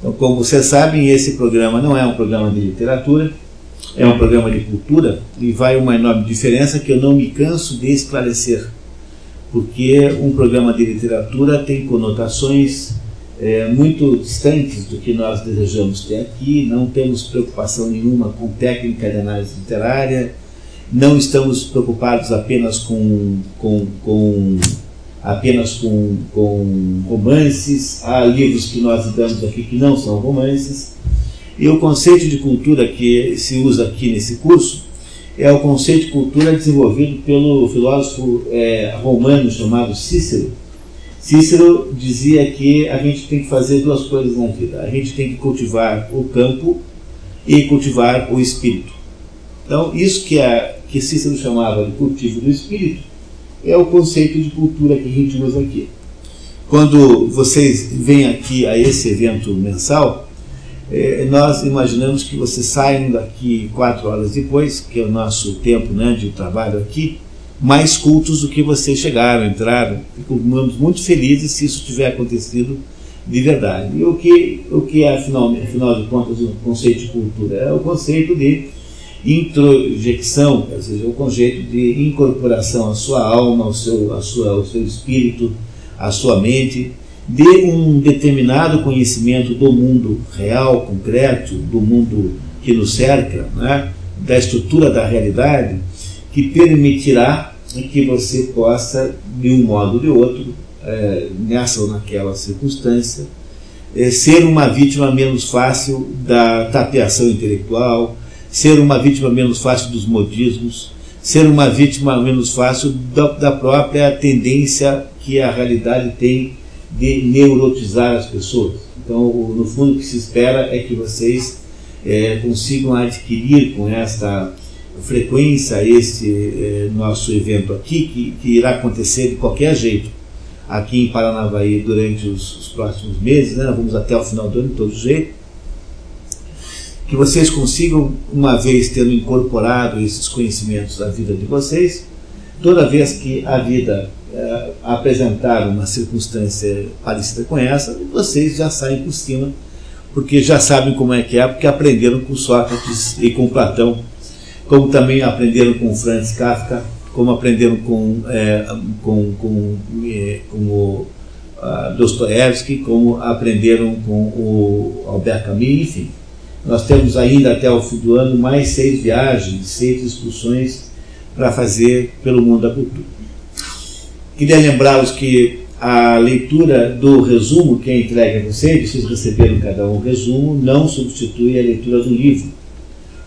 Então, como vocês sabem, esse programa não é um programa de literatura, é um programa de cultura e vai uma enorme diferença que eu não me canso de esclarecer, porque um programa de literatura tem conotações é, muito distantes do que nós desejamos ter aqui, não temos preocupação nenhuma com técnica de análise literária, não estamos preocupados apenas com, com, com apenas com, com romances, há livros que nós damos aqui que não são romances, e o conceito de cultura que se usa aqui nesse curso é o conceito de cultura desenvolvido pelo filósofo é, romano chamado Cícero. Cícero dizia que a gente tem que fazer duas coisas na vida: a gente tem que cultivar o campo e cultivar o espírito. Então, isso que, é, que Cícero chamava de cultivo do espírito é o conceito de cultura que a gente usa aqui. Quando vocês vêm aqui a esse evento mensal, é, nós imaginamos que vocês saiam daqui quatro horas depois, que é o nosso tempo né, de trabalho aqui, mais cultos do que vocês chegaram, entraram. Ficamos muito felizes se isso tiver acontecido de verdade. E o que, o que é, afinal, afinal de contas, o conceito de cultura? É o conceito de introjecção, ou seja, o conceito de incorporação à sua alma, ao seu, à sua, ao seu espírito, à sua mente, de um determinado conhecimento do mundo real, concreto, do mundo que nos cerca, né, da estrutura da realidade, que permitirá que você possa, de um modo ou de outro, é, nessa ou naquela circunstância, é, ser uma vítima menos fácil da tapeação intelectual, ser uma vítima menos fácil dos modismos, ser uma vítima menos fácil da, da própria tendência que a realidade tem de neurotizar as pessoas. Então, no fundo, o que se espera é que vocês é, consigam adquirir com esta frequência este é, nosso evento aqui, que, que, irá acontecer de qualquer jeito aqui em Paranavaí durante os, os próximos meses, né? vamos até o final do ano de todo jeito, que vocês consigam, uma vez tendo incorporado esses conhecimentos à vida de vocês, toda vez que a vida é, apresentar uma circunstância parecida com essa, vocês já saem por cima, porque já sabem como é que é, porque aprenderam com Sócrates e com Platão, como também aprenderam com Franz Kafka, como aprenderam com, é, com, com, é, com o uh, Dostoevsky, como aprenderam com o Albert Camus, enfim. Nós temos ainda até o fim do ano mais seis viagens, seis excursões para fazer pelo mundo da cultura. Queria lembrá-los que a leitura do resumo que é entregue a vocês, vocês receberam cada um um resumo, não substitui a leitura do livro.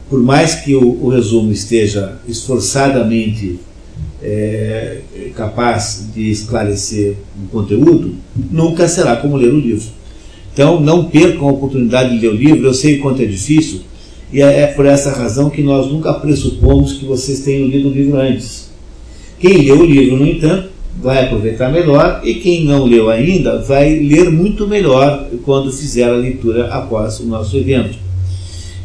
Por mais que o, o resumo esteja esforçadamente é, capaz de esclarecer o conteúdo, nunca será como ler o livro. Então, não percam a oportunidade de ler o livro. Eu sei quanto é difícil, e é, é por essa razão que nós nunca pressupomos que vocês tenham lido o livro antes. Quem leu o livro, no entanto, vai aproveitar melhor e quem não leu ainda vai ler muito melhor quando fizer a leitura após o nosso evento.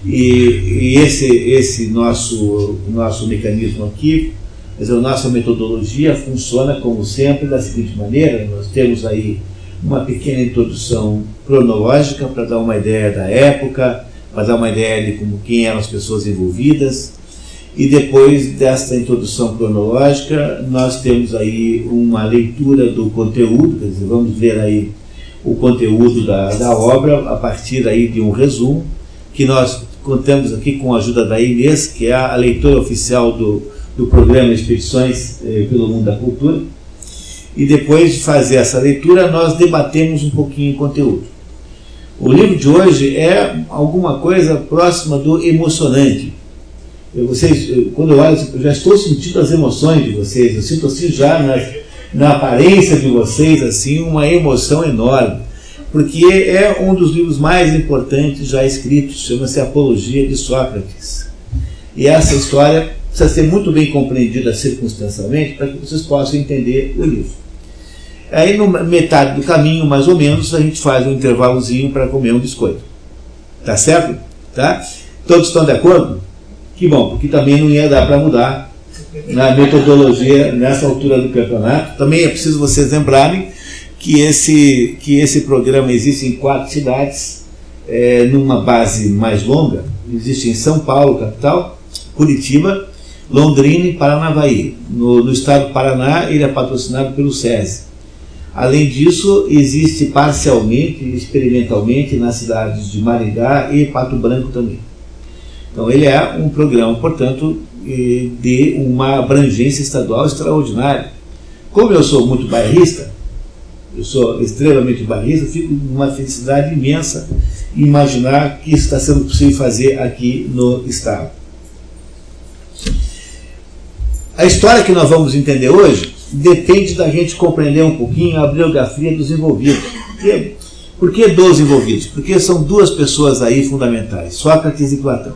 E, e esse, esse nosso, nosso mecanismo aqui, mas a nossa metodologia funciona como sempre da seguinte maneira: nós temos aí uma pequena introdução cronológica para dar uma ideia da época, para dar uma ideia de como quem eram as pessoas envolvidas, e depois desta introdução cronológica, nós temos aí uma leitura do conteúdo, quer dizer, vamos ver aí o conteúdo da, da obra a partir aí de um resumo, que nós contamos aqui com a ajuda da Inês, que é a leitora oficial do, do programa Expedições eh, pelo Mundo da Cultura. E depois de fazer essa leitura, nós debatemos um pouquinho o conteúdo. O livro de hoje é alguma coisa próxima do emocionante eu, vocês, eu, quando eu olho, eu já estou sentindo as emoções de vocês, eu sinto assim já na, na aparência de vocês assim uma emoção enorme, porque é um dos livros mais importantes já escritos, chama-se Apologia de Sócrates. E essa história precisa ser muito bem compreendida circunstancialmente para que vocês possam entender o livro. Aí, no metade do caminho, mais ou menos, a gente faz um intervalozinho para comer um biscoito. Tá certo? Tá? Todos estão de acordo? Que bom, porque também não ia dar para mudar na metodologia nessa altura do campeonato. Também é preciso vocês lembrarem que esse, que esse programa existe em quatro cidades. é, numa base mais longa, existe em São Paulo, capital, Curitiba, Londrina e Paranavaí. No, no estado do Paraná, ele é patrocinado pelo SESI. Além disso, existe parcialmente, experimentalmente, nas cidades de Maringá e Pato Branco também. Então, ele é um programa, portanto, de uma abrangência estadual extraordinária. Como eu sou muito bairrista, eu sou extremamente bairrista, fico numa felicidade imensa imaginar que isso está sendo possível fazer aqui no Estado. A história que nós vamos entender hoje depende da gente compreender um pouquinho a biografia dos envolvidos. Por que dos envolvidos? Porque são duas pessoas aí fundamentais, Sócrates e Platão.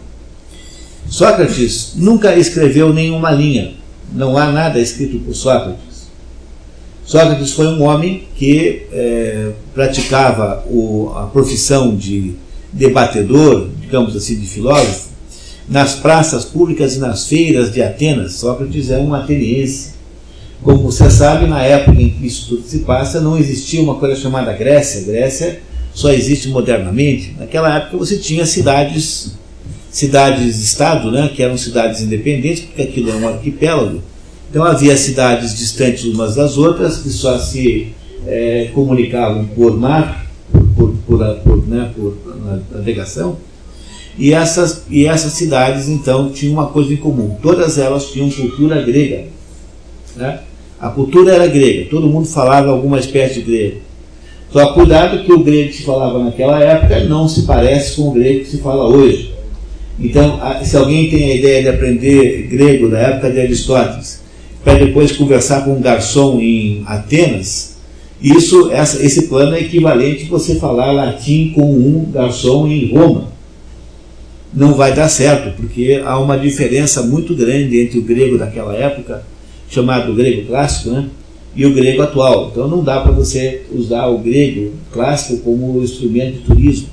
Sócrates nunca escreveu nenhuma linha, não há nada escrito por Sócrates. Sócrates foi um homem que é, praticava o, a profissão de debatedor, digamos assim, de filósofo, nas praças públicas e nas feiras de Atenas. Sócrates é um ateniense. Como você sabe, na época em que isso tudo se passa, não existia uma coisa chamada Grécia. Grécia só existe modernamente. Naquela época você tinha cidades, cidades-estado, né, que eram cidades independentes, porque aquilo é um arquipélago então havia cidades distantes umas das outras, que só se é, comunicavam por mar, por, por, por, né, por navegação, e essas, e essas cidades então tinham uma coisa em comum, todas elas tinham cultura grega. Né? A cultura era grega, todo mundo falava alguma espécie de grego. Só cuidado que o grego que se falava naquela época não se parece com o grego que se fala hoje. Então, se alguém tem a ideia de aprender grego da época de Aristóteles, para depois conversar com um garçom em Atenas, isso, essa, esse plano é equivalente a você falar latim com um garçom em Roma. Não vai dar certo, porque há uma diferença muito grande entre o grego daquela época, chamado grego clássico, né, e o grego atual. Então não dá para você usar o grego clássico como instrumento de turismo.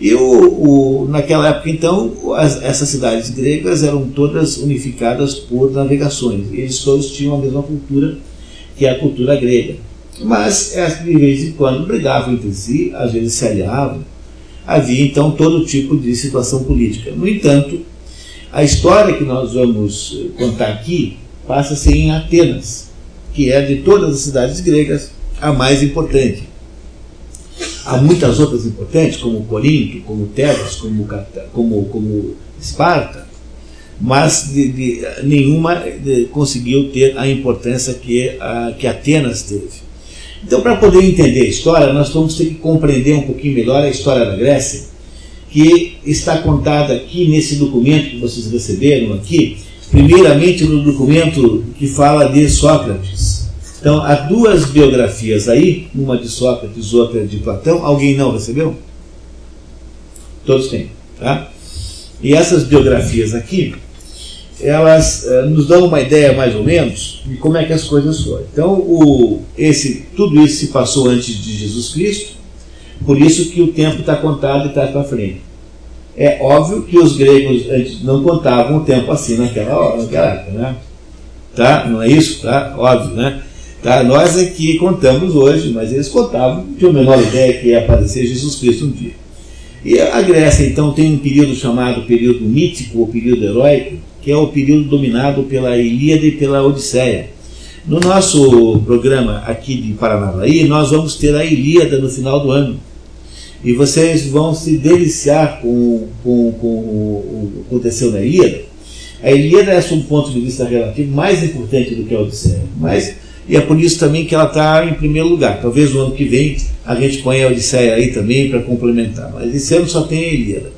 E o, o, naquela época, então, as, essas cidades gregas eram todas unificadas por navegações. Eles todos tinham a mesma cultura, que é a cultura grega. Mas, é, de vez em quando, brigavam entre si, às vezes se aliavam. Havia, então, todo tipo de situação política. No entanto, a história que nós vamos eh, contar aqui passa-se em Atenas, que é de todas as cidades gregas a mais importante. Há muitas outras importantes, como Corinto, como Tebas, como, como, como Esparta, mas de, de, nenhuma de, conseguiu ter a importância que, a, que Atenas teve. Então, para poder entender a história, nós vamos ter que compreender um pouquinho melhor a história da Grécia, que está contada aqui nesse documento que vocês receberam aqui, primeiramente no documento que fala de Sócrates. Então, há duas biografias aí, uma de Sócrates, outra de Platão. Alguém não recebeu? Todos têm, tá? E essas biografias aqui, elas uh, nos dão uma ideia mais ou menos de como é que as coisas foram. Então, o, esse, tudo isso se passou antes de Jesus Cristo, por isso que o tempo está contado e está para frente. É óbvio que os gregos não contavam o tempo assim naquela, hora, naquela época, né? Tá? Não é isso? Tá? Óbvio, né? Tá? Nós aqui contamos hoje, mas eles contavam, tinham a menor ideia que ia aparecer Jesus Cristo um dia. E a Grécia, então, tem um período chamado período mítico ou período heróico, que é o período dominado pela Ilíada e pela Odisseia. No nosso programa aqui de Paranavaí, nós vamos ter a Ilíada no final do ano. E vocês vão se deliciar com, com, com o que aconteceu na Ilíada. A Ilíada é, sob um ponto de vista relativo, mais importante do que a Odisseia. Mas e é por isso também que ela está em primeiro lugar. Talvez no ano que vem a gente ponha a Odisseia aí também para complementar, mas esse ano só tem a Ilíada.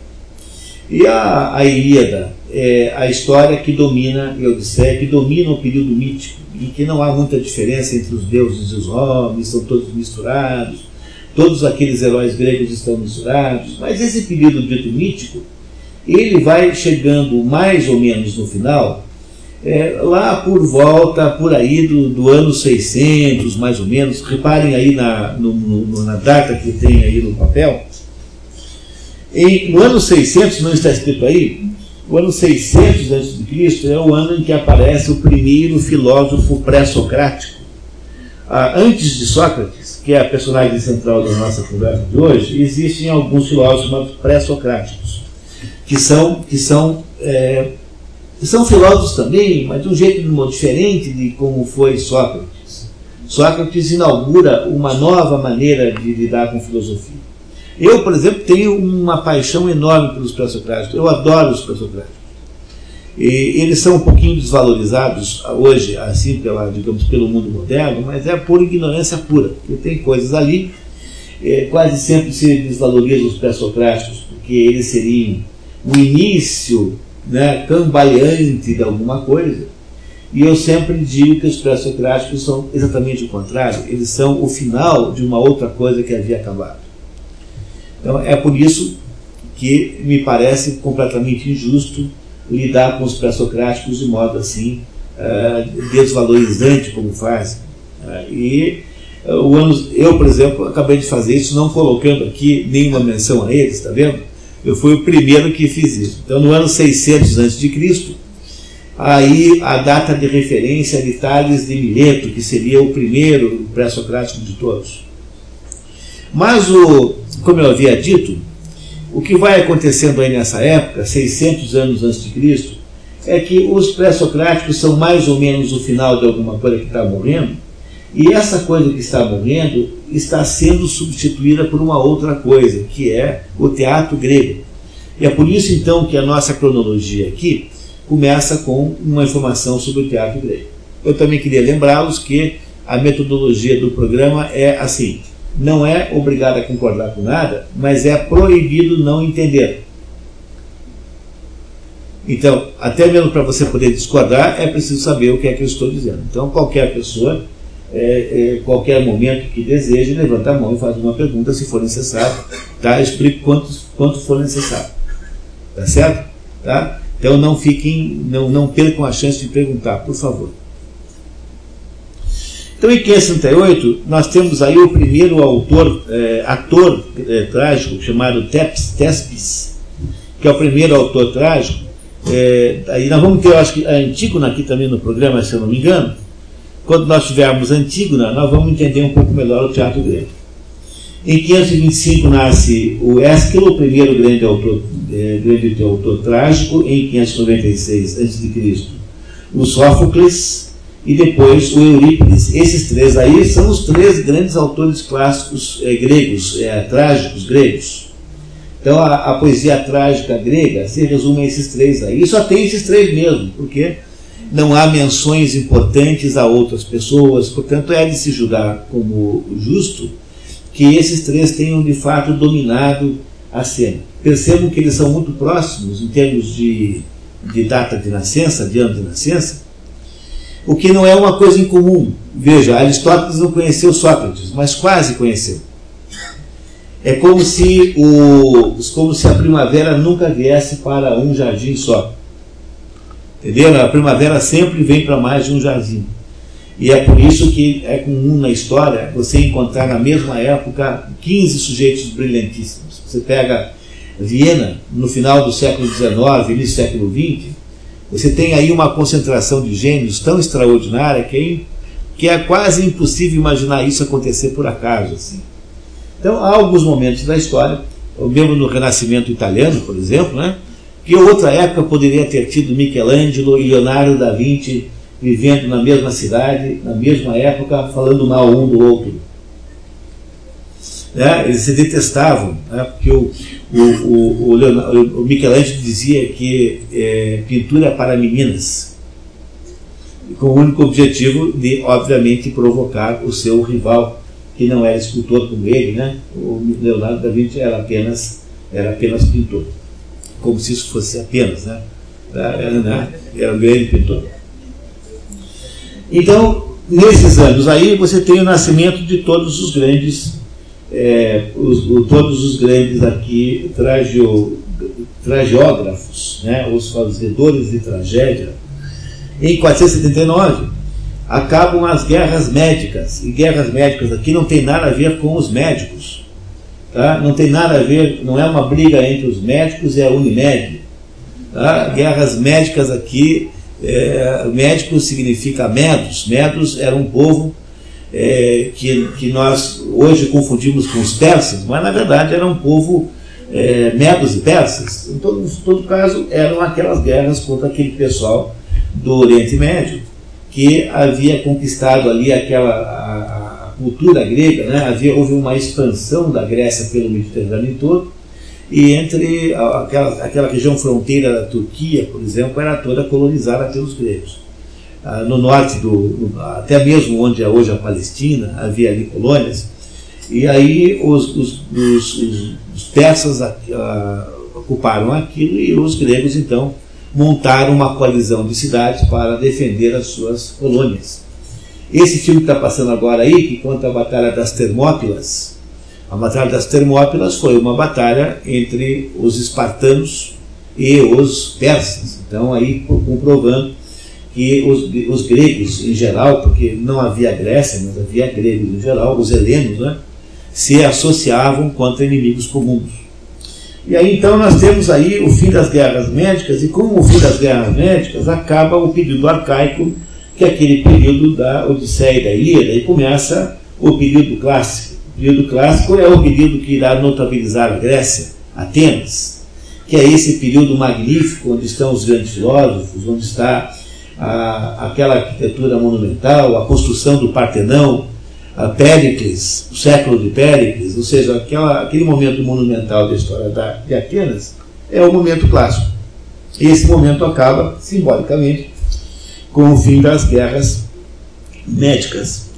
E a, a Ilíada é a história que domina, a Odisseia, que domina o período mítico, em que não há muita diferença entre os deuses e os homens, são todos misturados, todos aqueles heróis gregos estão misturados, mas esse período dito mítico, ele vai chegando mais ou menos no final é, lá por volta, por aí do, do ano 600, mais ou menos, reparem aí na, no, no, na data que tem aí no papel, em, no ano 600, não está escrito aí, o ano 600 a.C. é o ano em que aparece o primeiro filósofo pré-socrático, ah, antes de Sócrates, que é a personagem central da nossa conversa de hoje, existem alguns filósofos pré-socráticos, que são, que são, é, que são filósofos também, mas de um jeito diferente de como foi Sócrates. Sócrates inaugura uma nova maneira de lidar com filosofia. Eu, por exemplo, tenho uma paixão enorme pelos pré-socráticos. Eu adoro os pré-socráticos. E eles são um pouquinho desvalorizados hoje, assim, pela, digamos, pelo mundo moderno, mas é por ignorância pura, porque tem coisas ali, é, quase sempre se desvaloriza os pré-socráticos, porque eles seriam o início né, cambaleante de alguma coisa, e eu sempre digo que os pré-socráticos são exatamente o contrário, eles são o final de uma outra coisa que havia acabado. Então é por isso que me parece completamente injusto lidar com os pré-socráticos de modo assim uh, desvalorizante como faz. Uh, e uh, o ano, eu, por exemplo, acabei de fazer isso, não colocando aqui nenhuma menção a eles, está vendo? Eu fui o primeiro que fiz isso. Então, no ano 600 a.C., aí a data de referência de Tales de Mileto, que seria o primeiro pré-socrático de todos. Mas, o, como eu havia dito, o que vai acontecendo aí nessa época, 600 anos antes de Cristo, é que os pré-socráticos são mais ou menos o final de alguma coisa que está morrendo, e essa coisa que está morrendo está sendo substituída por uma outra coisa, que é o teatro grego. E é por isso então que a nossa cronologia aqui começa com uma informação sobre o teatro grego. Eu também queria lembrá-los que a metodologia do programa é assim: não é obrigado a concordar com nada, mas é proibido não entender. Então, até mesmo para você poder discordar, é preciso saber o que é que eu estou dizendo. Então, qualquer pessoa, é, é, qualquer momento que deseje, levanta a mão e faz uma pergunta, se for necessário. Tá? Explico quanto, quanto for necessário. Tá certo? Tá? Então, não fiquem, não, não percam a chance de perguntar, por favor. Então, em 568, nós temos aí o primeiro autor, é, ator é, trágico, chamado Tepes, Tespes, que é o primeiro autor trágico. É, aí nós vamos ter, eu acho que a Antígona aqui também no programa, se eu não me engano. Quando nós tivermos Antígona, nós vamos entender um pouco melhor o teatro grego. Em 525 nasce o Ésquilo, o primeiro grande autor, é, grande autor trágico. Em 596 a.C., o Sófocles, e depois o Eurípides. Esses três aí são os três grandes autores clássicos é, gregos, é, trágicos gregos. Então a, a, poesia trágica grega se resume a esses três aí. E só tem esses três mesmo, porque não há menções importantes a outras pessoas, portanto é de se julgar como justo que esses três tenham de fato dominado a cena. Percebam que eles são muito próximos em termos de, de data de nascença, de ano de nascença, o que não é uma coisa incomum. Veja, Aristóteles não conheceu Sócrates, mas quase conheceu. É como se, o, como se a primavera nunca viesse para um jardim só. Entendeu? A primavera sempre vem para mais de um jardim. E é por isso que é comum na história você encontrar na mesma época 15 sujeitos brilhantíssimos. Você pega Viena, no final do século XIX, início do século XX, você tem aí uma concentração de gênios tão extraordinária que é, que é quase impossível imaginar isso acontecer por acaso. Assim. Então, há alguns momentos da história, mesmo no Renascimento italiano, por exemplo, né, que outra época poderia ter tido Michelangelo e Leonardo da Vinci vivendo na mesma cidade, na mesma época, falando mal um do outro. Né? Eles se detestavam, né? porque o, o, o, o, Leonardo, o Michelangelo dizia que é, pintura é para meninas, com o único objetivo de, obviamente, provocar o seu rival, que não era escultor como ele, né? o Leonardo da Vinci era apenas, era apenas pintor, como se isso fosse apenas, né? Era, né? era um grande pintor. Então, nesses anos aí, você tem o nascimento de todos os grandes é, os, o, todos os grandes aqui tragio, tragiógrafos, né, os fazedores de tragédia, em 479 acabam as guerras médicas. E guerras médicas aqui não tem nada a ver com os médicos. Tá? Não tem nada a ver, não é uma briga entre os médicos e a Unimed. Tá? Guerras médicas aqui, é, médicos significa medos. Medos era um povo é, que, que nós hoje confundimos com os persas, mas na verdade era um povo é, medos e persas. Em todo, em todo caso, eram aquelas guerras contra aquele pessoal do Oriente Médio que havia conquistado ali aquela a, a cultura grega, né? havia, houve uma expansão da Grécia pelo Mediterrâneo todo, e entre aquela, aquela região fronteira da Turquia, por exemplo, era toda colonizada pelos gregos. Ah, no norte, do, até mesmo onde é hoje a Palestina, havia ali colônias, e aí os, os, os, os persas ocuparam aquilo e os gregos então montaram uma coalizão de cidades para defender as suas colônias. Esse filme que está passando agora aí, que conta a Batalha das Termópilas, a Batalha das Termópilas foi uma batalha entre os espartanos e os persas. Então, aí comprovando que os, os gregos em geral, porque não havia Grécia, mas havia gregos em geral, os helenos, né, se associavam contra inimigos comuns. E aí então nós temos aí o fim das guerras médicas, e com o fim das guerras médicas acaba o período arcaico, que é aquele período da Odisseia e da Ilíada, e começa o período clássico. O período clássico é o período que irá notabilizar a Grécia, Atenas, que é esse período magnífico onde estão os grandes filósofos, onde está a, aquela arquitetura monumental, a construção do Partenão, a Péricles, o século de Péricles, ou seja, aquela, aquele momento monumental da história da, de Atenas, é o momento clássico. Esse momento acaba, simbolicamente, com o fim das guerras médicas.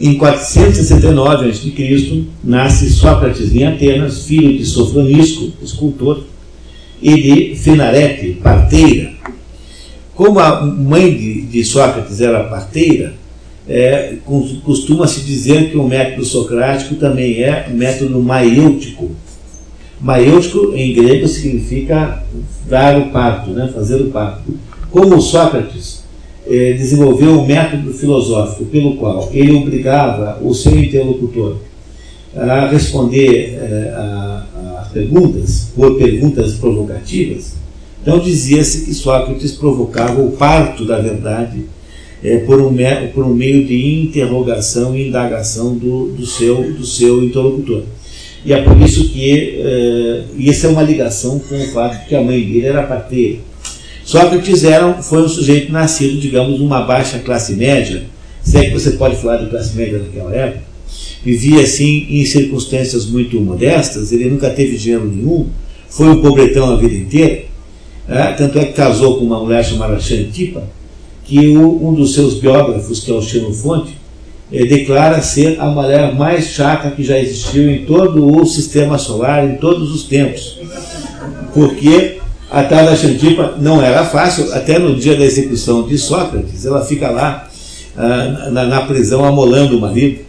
Em 469 a.C., nasce Sócrates em Atenas, filho de Sofronisco, escultor, e de Fenarete, parteira. Como a mãe de, de Sócrates era parteira, é, costuma-se dizer que o método socrático também é método maiêutico. Maiêutico em grego significa dar o parto, né, fazer o parto. Como Sócrates é, desenvolveu um método filosófico pelo qual ele obrigava o seu interlocutor a responder é, a, a perguntas, por perguntas provocativas, então dizia-se que Sócrates provocava o parto da verdade é, por, um, por um meio de interrogação e indagação do, do, seu, do seu interlocutor. E é por isso que é, isso é uma ligação com o fato de que a mãe dele era parteira. Sócrates era, foi um sujeito nascido, digamos, numa baixa classe média, se é que você pode falar de classe média naquela época, vivia assim em circunstâncias muito modestas, ele nunca teve dinheiro nenhum, foi um pobretão a vida inteira, é, tanto é que casou com uma mulher chamada Xantipa, que o, um dos seus biógrafos, que é o Xenofonte, eh, declara ser a mulher mais chata que já existiu em todo o sistema solar, em todos os tempos. Porque a tal da Xantipa não era fácil, até no dia da execução de Sócrates, ela fica lá ah, na, na, prisão amolando o marido,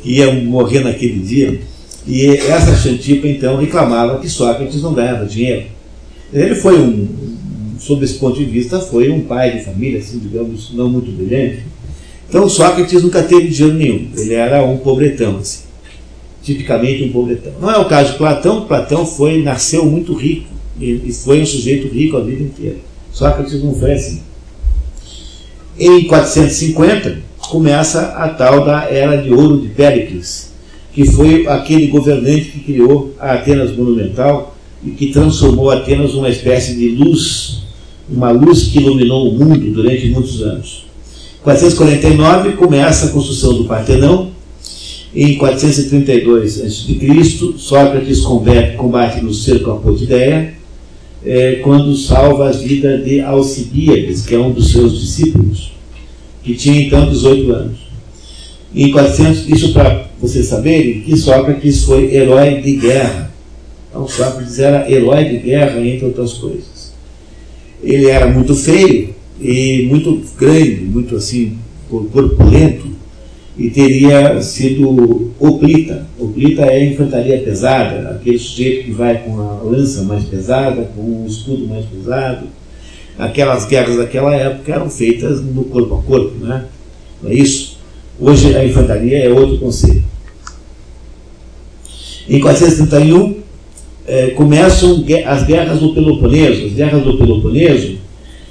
que ia morrer naquele dia. E essa Xantipa então reclamava que Sócrates não ganhava dinheiro. Ele foi um, sob esse ponto de vista, foi um pai de família, assim, digamos, não muito brilhante. Então Sócrates nunca teve dinheiro nenhum, ele era um pobretão, assim, tipicamente um pobretão. Não é o caso de Platão, Platão foi, nasceu muito rico e foi um sujeito rico a vida inteira. Sócrates não foi assim. Em 450 começa a tal da Era de Ouro de Péricles, que foi aquele governante que criou a Atenas monumental e que transformou Atenas numa espécie de luz uma luz que iluminou o mundo durante muitos anos. Em 449 começa a construção do Partenão. Em 432 a.C., Sócrates combate, no cerco a Potideia, é, quando salva a vida de Alcibíades, que é um dos seus discípulos, que tinha então 18 anos. Em 400, isso para vocês saberem que Sócrates foi herói de guerra. Então Sócrates era herói de guerra, entre outras coisas ele era muito feio e muito grande, muito assim, corpulento, e teria sido oplita. Oplita é a infantaria pesada, aquele sujeito que vai com a lança mais pesada, com o escudo mais pesado. Aquelas guerras daquela época eram feitas no corpo a corpo, né? não é isso? Hoje a infantaria é outro conceito. Em 431, é, começam as guerras do Peloponeso. As guerras do Peloponeso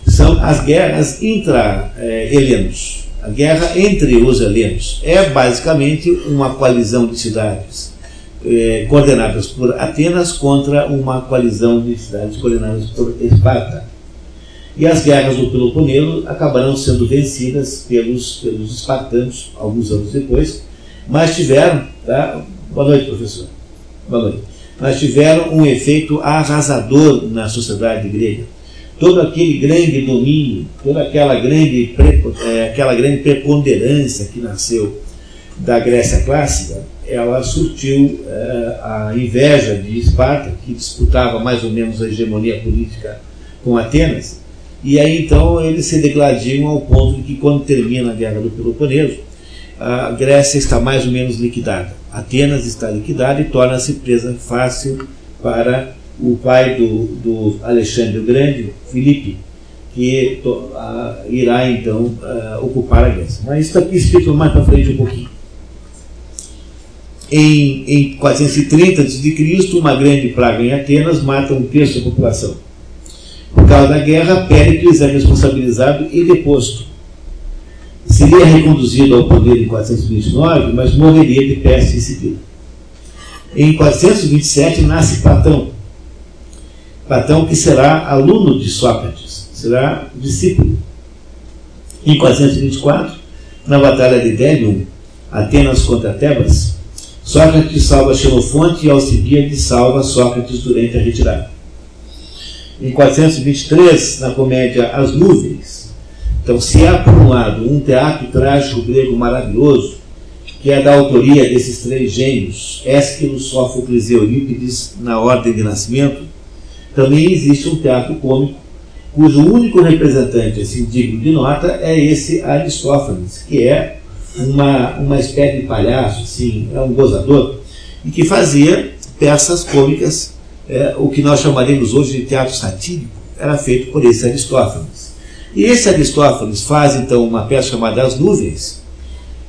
são as guerras intra-helenos. a guerra entre os helenos. É basicamente uma coalizão de cidades eh, coordenadas por Atenas contra uma coalizão de cidades coordenadas por Esparta. E as guerras do Peloponeso acabaram sendo vencidas pelos, pelos espartanos alguns anos depois, mas tiveram, tá? Boa noite, professor. Boa noite. Mas tiveram um efeito arrasador na sociedade grega todo aquele grande domínio, toda aquela grande, é, aquela grande preponderância que nasceu da Grécia clássica, ela surtiu é, a inveja de Esparta, que disputava mais ou menos a hegemonia política com Atenas, e aí então eles se degladiam ao ponto de que quando termina a Guerra do Peloponeso, a Grécia está mais ou menos liquidada. Atenas está liquidada e torna-se presa fácil para o pai do, do Alexandre o Grande, Filipe, que to, a, irá então a, ocupar a Grécia. Mas isso aqui explica mais para frente um pouquinho. Em, em 430 a.C., uma grande praga em Atenas mata um terço da população. Por causa da guerra, Péricles é responsabilizado e deposto. Seria reconduzido ao poder em 429, mas morreria de peste em seguida. Em 427 nasce Platão, Platão, que será aluno de Sócrates, será discípulo. Em 424, na Batalha de Délium, Atenas contra Tebas, Sócrates salva Xenofonte e Alcibiades salva Sócrates durante a retirada. Em 423, na comédia As Nuvens, então, se há, por um lado, um teatro trágico grego maravilhoso, que é da autoria desses três gênios, Ésquilo, Sófocles e Eurípides, na ordem de nascimento, também existe um teatro cômico cujo único representante assim, digno de nota é esse Aristófanes, que é uma, uma espécie de palhaço, assim, é um gozador, e que fazia peças cômicas, é, o que nós chamaríamos hoje de teatro satírico, era feito por esse Aristófanes. E esse Aristófanes faz então uma peça chamada As Nuvens,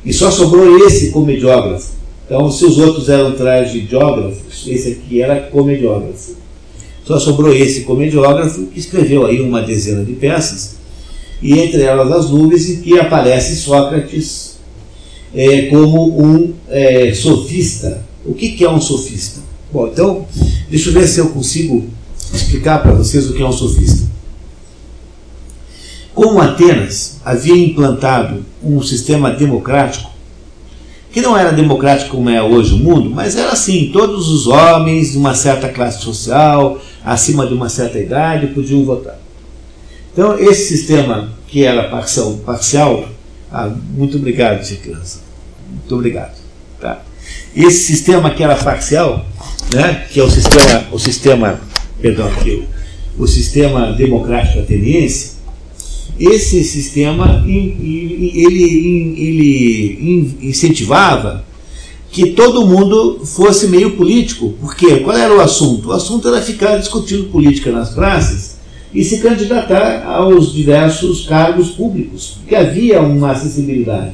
e só sobrou esse comediógrafo. Então, se os outros eram tragediógrafos, esse aqui era comediógrafo. Só sobrou esse comediógrafo que escreveu aí uma dezena de peças, e entre elas As Nuvens, em que aparece Sócrates é, como um é, sofista. O que, que é um sofista? Bom, então, deixa eu ver se eu consigo explicar para vocês o que é um sofista. Como Atenas havia implantado um sistema democrático, que não era democrático como é hoje o mundo, mas era assim: todos os homens de uma certa classe social, acima de uma certa idade podiam votar. Então, esse sistema que era parcial, parcial ah, muito obrigado, Chicança. Muito obrigado. Tá? Esse sistema que era parcial, né, que é o sistema, o sistema, perdão, o sistema democrático ateniense, esse sistema ele, ele incentivava que todo mundo fosse meio político. Porque qual era o assunto? O assunto era ficar discutindo política nas praças e se candidatar aos diversos cargos públicos, porque havia uma acessibilidade.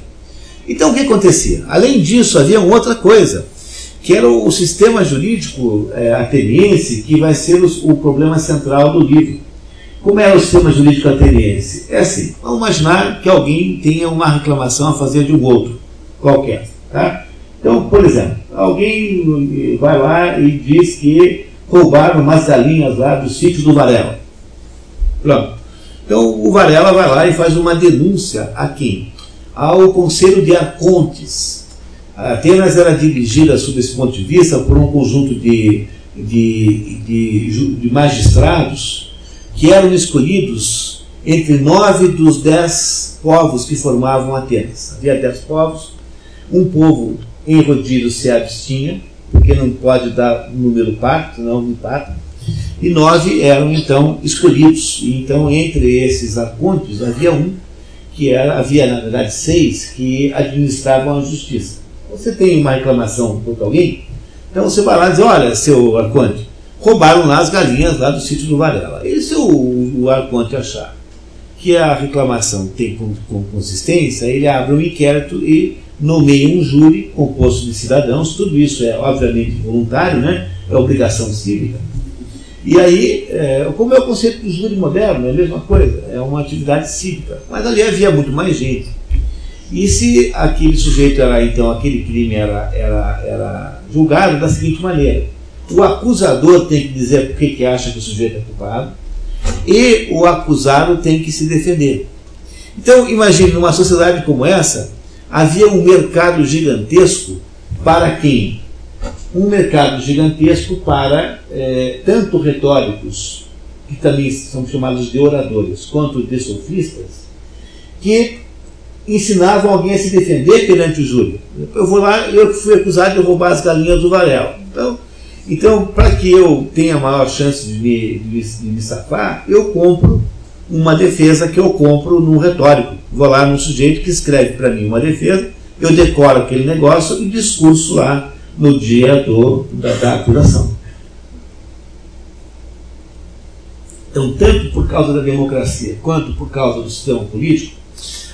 Então o que acontecia? Além disso, havia outra coisa, que era o, sistema jurídico é, ateniense, que vai ser o, o problema central do livro. Como é o sistema jurídico ateniense? É assim, vamos imaginar que alguém tenha uma reclamação a fazer de um outro, qualquer. Tá? Então, por exemplo, alguém vai lá e diz que roubaram umas galinhas lá do sítio do Varela. Pronto. Então o Varela vai lá e faz uma denúncia a quem? Ao Conselho de Arcontes. Atenas era dirigida, sob esse ponto de vista, por um conjunto de, de, de, de magistrados que eram escolhidos entre nove dos dez povos que formavam Atenas. Havia dez povos, um povo em rodízio se abstinha, porque não pode dar número par, senão empata. E nove eram então escolhidos. E então, entre esses arcontes, havia um que era, havia na verdade seis que administravam a justiça. Você tem uma reclamação contra alguém, então você vai lá e diz: Olha, seu arconte, roubaram lá as galinhas lá do sítio do Varela. E se o, o arconte achar que a reclamação tem com, com consistência, ele abre um inquérito e nomeia um júri composto de cidadãos, tudo isso é obviamente voluntário, né? é obrigação cívica. E aí, é, como é o conceito do júri moderno, é a mesma coisa, é uma atividade cívica. Mas ali havia muito mais gente. E se aquele sujeito era, então, aquele crime era, era, era julgado da seguinte maneira: o acusador tem que dizer por que acha que o sujeito é culpado, e o acusado tem que se defender. Então, imagine, numa sociedade como essa, havia um mercado gigantesco para quem? Um mercado gigantesco para é, tanto retóricos, que também são chamados de oradores, quanto de sofistas, que ensinavam alguém a se defender perante o júri. Eu vou lá, eu fui acusado de roubar as galinhas do Varel. Então, então para que eu tenha maior chance de me, de, de me safar, eu compro uma defesa que eu compro num retórico. Vou lá num sujeito que escreve para mim uma defesa, eu decoro aquele negócio e discurso lá no dia do, da, da apuração. Então, tanto por causa da democracia quanto por causa do sistema político,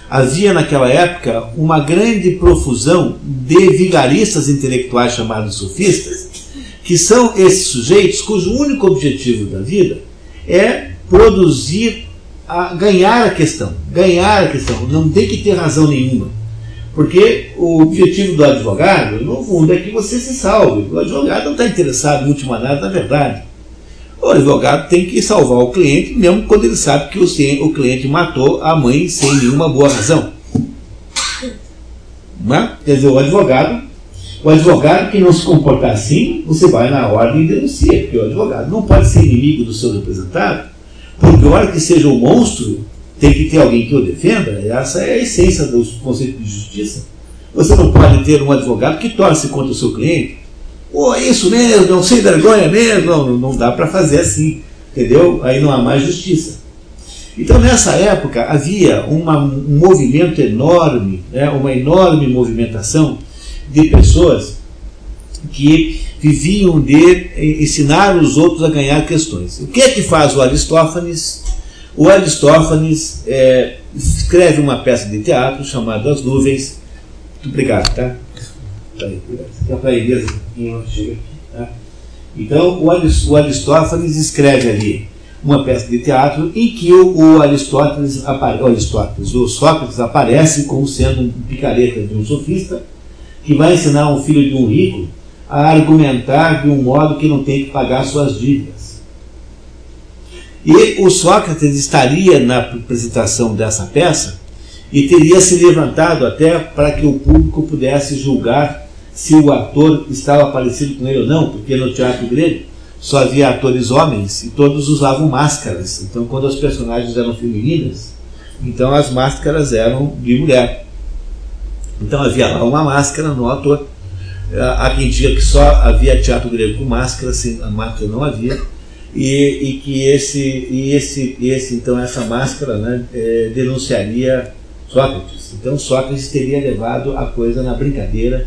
havia naquela época uma grande profusão de vigaristas intelectuais chamados sofistas, que são esses sujeitos cujo único objetivo da vida é produzir a ganhar a questão, ganhar a questão, não tem que ter razão nenhuma. Porque o objetivo do advogado, no fundo, é que você se salve. O advogado não está interessado em última nada na verdade. O advogado tem que salvar o cliente, mesmo quando ele sabe que o cliente matou a mãe sem nenhuma boa razão. Não é? Quer dizer, o advogado, o advogado que não se comportar assim, você vai na ordem e denuncia, porque o advogado não pode ser inimigo do seu representado, por pior que seja o monstro, tem que ter alguém que o defenda. Essa é a essência do conceito de justiça. Você não pode ter um advogado que torce contra o seu cliente. Pô, é isso mesmo, não sem vergonha mesmo. Não, não dá para fazer assim. Entendeu? Aí não há mais justiça. Então, nessa época, havia uma, um movimento enorme, né, uma enorme movimentação de pessoas que viviam de ensinar os outros a ganhar questões. O que é que faz o Aristófanes? O Aristófanes é, escreve uma peça de teatro chamada As Nuvens. Muito obrigado, tá? Tá chega aqui, tá? Então, o Aristófanes escreve ali uma peça de teatro em que o, Aristóteles, o Aristóteles, o Sócrates aparece como sendo um picareta de um sofista que vai ensinar um filho de um rico a argumentar de um modo que não tem que pagar suas dívidas. E o Sócrates estaria na apresentação dessa peça e teria se levantado até para que o público pudesse julgar se o ator estava parecido com ele ou não, porque no teatro grego só havia atores homens e todos usavam máscaras. Então, quando as personagens eram femininas, então as máscaras eram de mulher. Então havia lá uma máscara no ator Há quem diga que só havia teatro grego com máscara, assim, a máscara não havia, e, e que esse, e esse, esse, então, essa máscara né, é, denunciaria Sócrates. Então Sócrates teria levado a coisa na brincadeira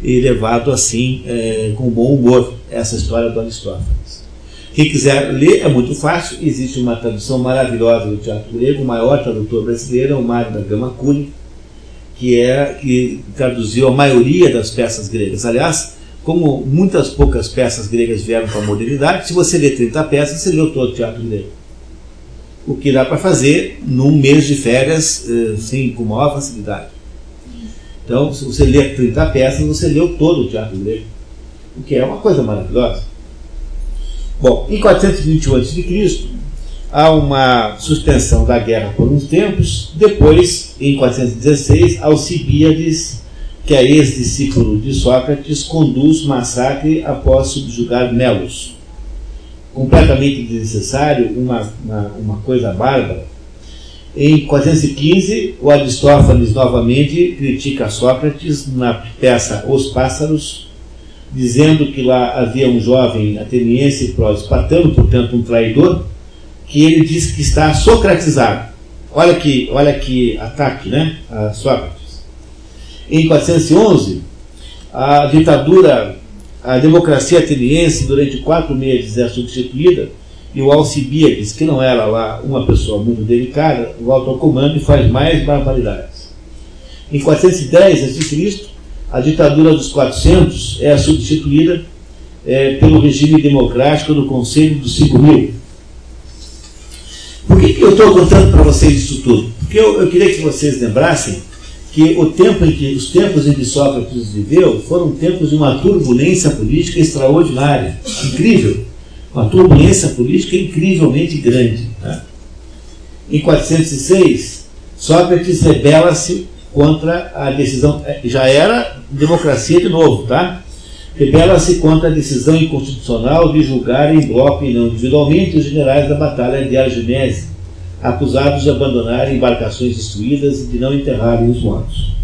e levado assim é, com bom humor essa história do Aristófanes. Quem quiser ler é muito fácil, existe uma tradução maravilhosa do teatro grego, o maior tradutor brasileiro é o Mário da Gama Curi, que é que traduziu a maioria das peças gregas. Aliás, como muitas poucas peças gregas vieram para a modernidade, se você lê 30 peças, você leu todo o teatro grego. O que dá para fazer num mês de férias, eh, sim, com maior facilidade. Então, se você lê 30 peças, você leu todo o teatro grego, o que é uma coisa maravilhosa. Bom, em 421 a.C., há uma suspensão da guerra por uns tempos. Depois, em 416, Alcibíades, que é ex-discípulo de Sócrates, conduz massacre após subjugar Melos. Completamente desnecessário, uma, uma, uma coisa bárbara. Em 415, o Aristófanes novamente critica Sócrates na peça Os Pássaros, dizendo que lá havia um jovem ateniense pró-espartano, portanto um traidor, que ele diz que está socratizado. Olha que, olha que ataque né, a Sócrates. Em 411, a ditadura, a democracia ateniense, durante quatro meses é substituída e o Alcibíades, que não era lá uma pessoa muito delicada, volta ao comando e faz mais barbaridades. Em 410 a.C., a ditadura dos 400 é substituída é, pelo regime democrático do Conselho dos Cinco Mil, eu estou contando para vocês isso tudo? Porque eu, eu, queria que vocês lembrassem que o tempo em que os tempos em que Sócrates viveu foram tempos de uma turbulência política extraordinária, incrível, uma turbulência política incrivelmente grande. Tá? Em 406, Sócrates rebela-se contra a decisão, é, já era democracia de novo, tá? Rebela-se contra a decisão inconstitucional de julgar em bloco e não individualmente os generais da batalha de Arginese, acusados de abandonarem embarcações destruídas e de não enterrarem os mortos.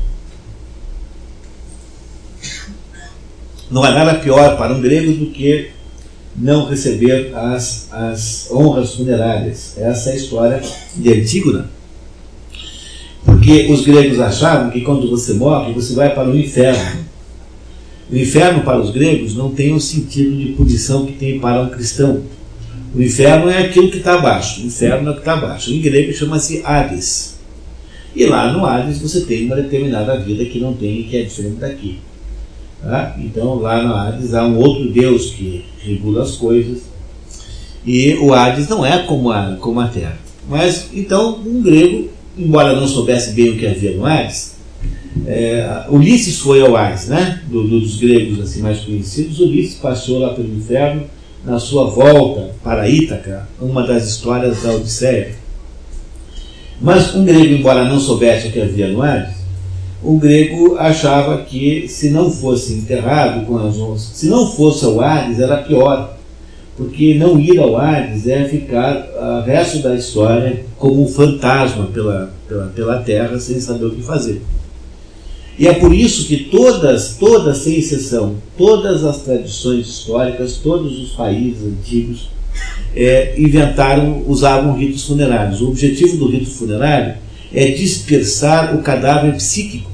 Não há nada pior para um grego do que não receber as, as honras funerárias. Essa é a história de Antígona. Porque os gregos achavam que quando você morre, você vai para o inferno. O inferno para os gregos não tem o sentido de punição que tem para um cristão. O inferno é aquilo que está abaixo. O inferno é o que está abaixo. Em grego chama-se Hades. E lá no Hades você tem uma determinada vida que não tem, que é diferente daqui. Tá? Então lá no Hades há um outro Deus que regula as coisas. E o Hades não é como a, como a Terra. Mas então um grego, embora não soubesse bem o que havia no Hades, é, Ulisses foi ao Hades, né? Do, do, dos gregos assim mais conhecidos. Ulisses passou lá pelo inferno na sua volta para Ítaca, uma das histórias da Odisseia. Mas um grego, embora não soubesse o que havia no Hades, o grego achava que se não fosse enterrado com as honras, se não fosse ao Hades, era pior, porque não ir ao Hades é ficar o resto da história como um fantasma pela, pela, pela terra sem saber o que fazer. E é por isso que todas, todas sem exceção, todas as tradições históricas, todos os países antigos é, inventaram, usavam ritos funerários. O objetivo do rito funerário é dispersar o cadáver psíquico.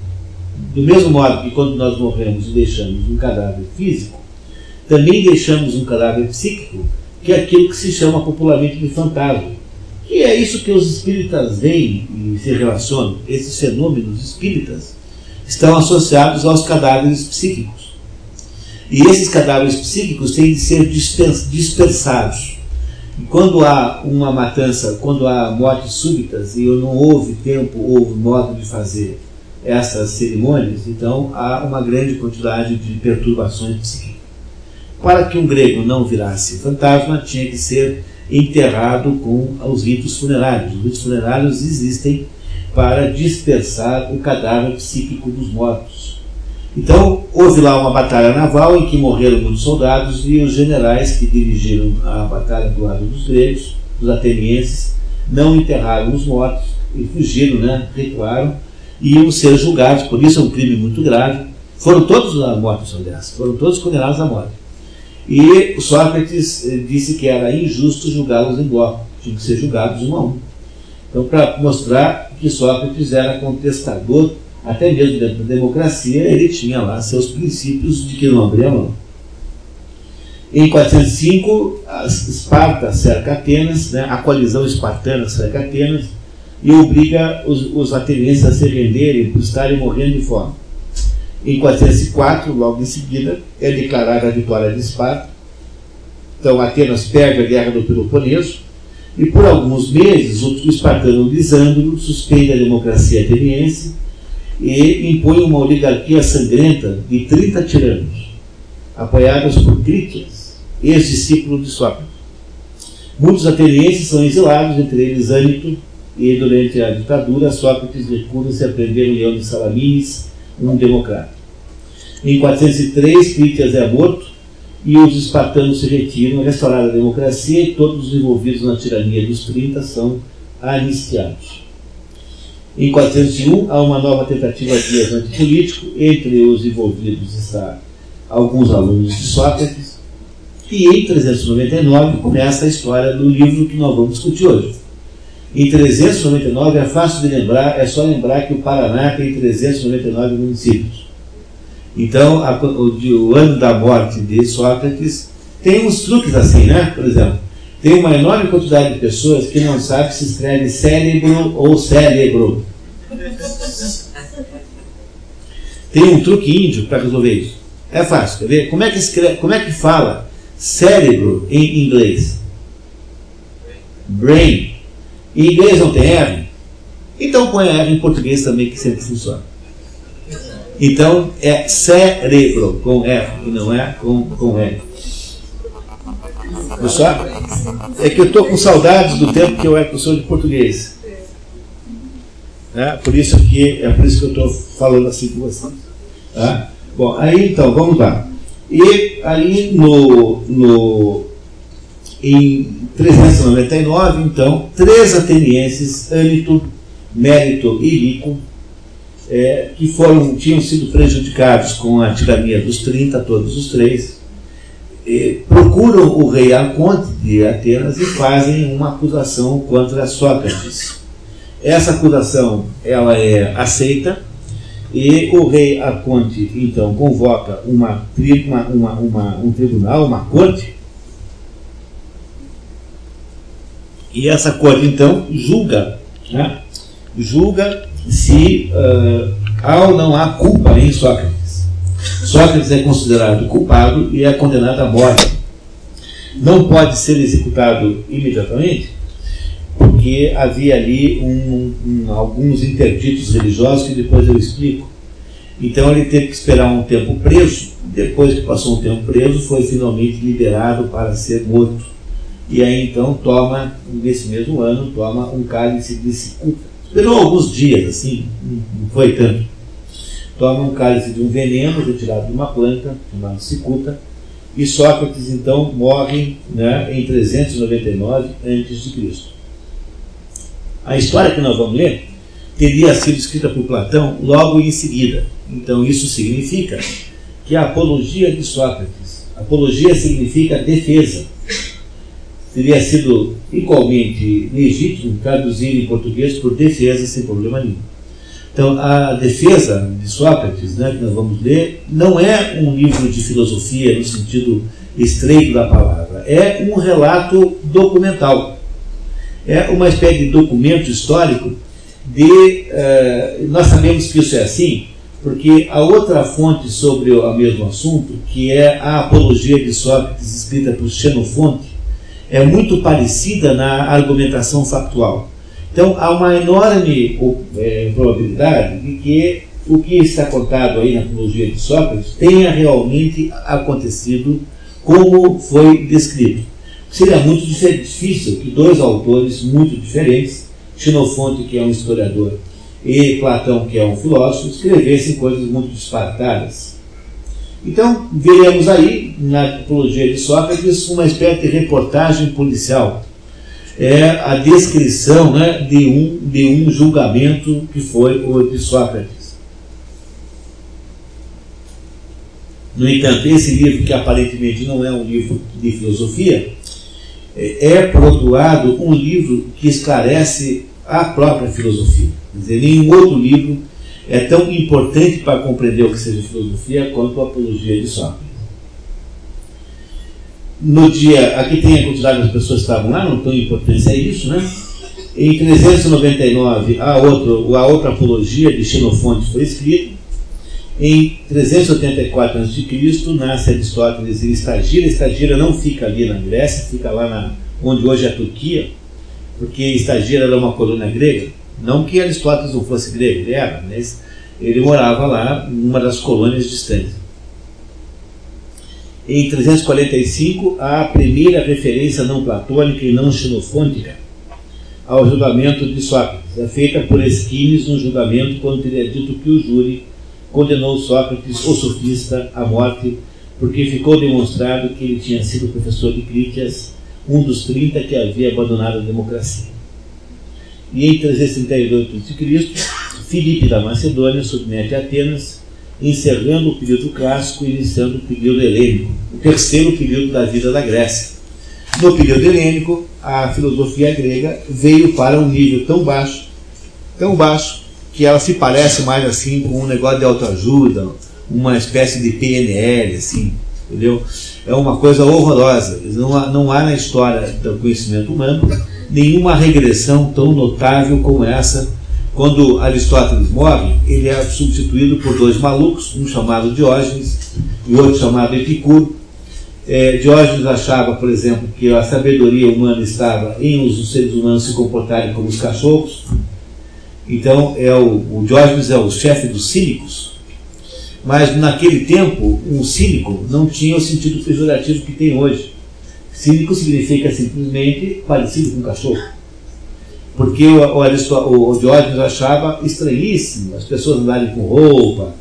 Do mesmo modo que quando nós morremos e deixamos um cadáver físico, também deixamos um cadáver psíquico, que é aquilo que se chama popularmente de fantasma. E é isso que os espíritas veem e se relacionam, esses fenômenos espíritas estão associados aos cadáveres psíquicos. E esses cadáveres psíquicos têm de ser dispersados. E quando há uma matança, quando há mortes súbitas e não houve tempo ou modo de fazer essas cerimônias, então há uma grande quantidade de perturbações psíquicas. Para que um grego não virasse fantasma, tinha que ser enterrado com os ritos funerários. Os ritos funerários existem para dispersar o cadáver psíquico dos mortos. Então, houve lá uma batalha naval em que morreram muitos soldados e os generais que dirigiram a batalha do lado dos gregos, dos atenienses, não enterraram os mortos e fugiram, né, recuaram e iam ser julgados, por isso é um crime muito grave. Foram todos mortos, aliás, foram todos condenados à morte. E Sócrates eh, disse que era injusto julgá-los em bloco, tinham que ser julgados um a um. Então, para mostrar que Sócrates era contestador, até mesmo dentro da democracia, ele tinha lá seus princípios de que não abria mão. Em 405, Esparta cerca Atenas, né, a coalizão espartana cerca Atenas, e obriga os, os atenienses a se renderem por estarem morrendo de fome. Em 404, logo em seguida, é declarada a vitória de Esparta. Então, Atenas perde a guerra do Peloponeso, e por alguns meses, o espartano Lisândro suspende a democracia ateniense e impõe uma oligarquia sangrenta de 30 tiranos, apoiados por Crítias, ex-discípulo de Sócrates. Muitos atenienses são exilados, entre eles Ânito, e durante a ditadura, Sócrates recusa-se a prender leão de Salamines, um democrata. Em 403, Crítias é morto e os espartanos se retiram, restaurada a democracia e todos os envolvidos na tirania dos 30 são anistiados. Em 401 há uma nova tentativa de levante político, entre os envolvidos está alguns alunos de Sócrates, e em 399 começa a história do livro que nós vamos discutir hoje. Em 399 é fácil de lembrar, é só lembrar que o Paraná tem 399 municípios. Então, a, o, o, ano da morte de Sócrates tem uns truques assim, né? Por exemplo, tem uma enorme quantidade de pessoas que não sabe se escreve cérebro ou cérebro. Tem um truque índio para resolver isso. É fácil, quer ver? Como é que, escreve, como é que fala cérebro em inglês? Brain. Em inglês não tem R? Então põe R em português também, que sempre funciona. Então é cérebro com R e não é com, com R. Pessoal, é que eu estou com saudades do tempo que eu era professor de português. É, por isso que é por isso que eu estou falando assim com vocês. Tá? Bom, aí então, vamos lá. E ali no, no, em 399, então, três atenienses, Ânito, Mérito e Lico, é, que foram, tinham sido prejudicados com a tirania dos 30, todos os três, é, procuram o rei Arconte de Atenas e fazem uma acusação contra Sócrates. Essa acusação ela é aceita e o rei Arconte então convoca uma, uma, uma, uma um tribunal, uma corte, e essa corte então julga, né, julga se uh, há ou não há culpa em Sócrates. Sócrates é considerado culpado e é condenado à morte. Não pode ser executado imediatamente, porque havia ali um, um, alguns interditos religiosos que depois eu explico. Então ele teve que esperar um tempo preso. Depois que passou um tempo preso, foi finalmente liberado para ser morto. E aí então toma, nesse mesmo ano, toma um cálice de cicuta Esperou alguns dias, assim, não foi tanto. Toma um cálice de um veneno retirado de uma planta, chamada cicuta, e Sócrates então morre né, em 399 a.C. A história que nós vamos ler teria sido escrita por Platão logo em seguida. Então isso significa que a apologia de Sócrates, apologia significa defesa, teria sido igualmente legítimo traduzir em português por defesa sem problema nenhum. Então, a defesa de Sócrates, né, que nós vamos ler, não é um livro de filosofia no sentido estreito da palavra, é um relato documental. É uma espécie de documento histórico de. Uh, nós sabemos que isso é assim, porque a outra fonte sobre o mesmo assunto, que é a Apologia de Sócrates, escrita por Xenofonte, é muito parecida na argumentação factual. Então, há uma enorme é, probabilidade de que o que está contado aí na filosofia de Sócrates tenha realmente acontecido como foi descrito. Seria muito difícil que dois autores muito diferentes, Xenofonte, que é um historiador, e Platão, que é um filósofo, escrevessem coisas muito disparatadas. Então, veremos aí, na tipologia de Sócrates, uma espécie de reportagem policial. É a descrição né, de, um, de um julgamento que foi o de Sócrates. No entanto, esse livro, que aparentemente não é um livro de filosofia, é, é por outro lado, um livro que esclarece a própria filosofia. Quer dizer, nenhum outro livro é tão importante para compreender o que seja filosofia quanto a apologia de Sócrates. No dia, aqui tem a quantidade das pessoas que estavam lá, não tão importante é isso, né? Em 399, a, outro, a outra apologia de Xenofonte foi escrita. Em 384 a.C., nasce Aristóteles em Estagira. Estagira não fica ali na Grécia, fica lá na, onde hoje é a Turquia, porque Estagira era uma colônia grega. Não que Aristóteles não fosse grego, ele era, mas ele morava lá numa das colônias distantes. Em 345, há a primeira referência não platônica e não xenofôntica ao julgamento de Sócrates, é feita por Esquines no julgamento quando teria dito que o júri condenou Sócrates, o sofista, à morte, porque ficou demonstrado que ele tinha sido professor de Crítias, um dos 30 que havia abandonado a democracia. E em 338 a.C., Filipe da Macedônia submete Atenas, encerrando o período clássico e iniciando o período helênico, o terceiro período da vida da Grécia. No período helênico, a filosofia grega veio para um nível tão baixo, tão baixo, que ela se parece mais assim com um negócio de autoajuda, uma espécie de PNL, assim, entendeu? É uma coisa horrorosa. Não há, não há na história do conhecimento humano nenhuma regressão tão notável como essa. Quando Aristóteles morre, ele é substituído por dois malucos, um chamado Diógenes e outro chamado Epicuro. É, Diógenes achava, por exemplo, que a sabedoria humana estava em os seres humanos se comportarem como os cachorros. Então, é o, o Diógenes é o chefe dos cínicos. Mas naquele tempo, um cínico não tinha o sentido pejorativo que tem hoje. Cínico significa simplesmente parecido com um cachorro. Porque o, o, o Diógenes achava estranhíssimo as pessoas andarem com roupa,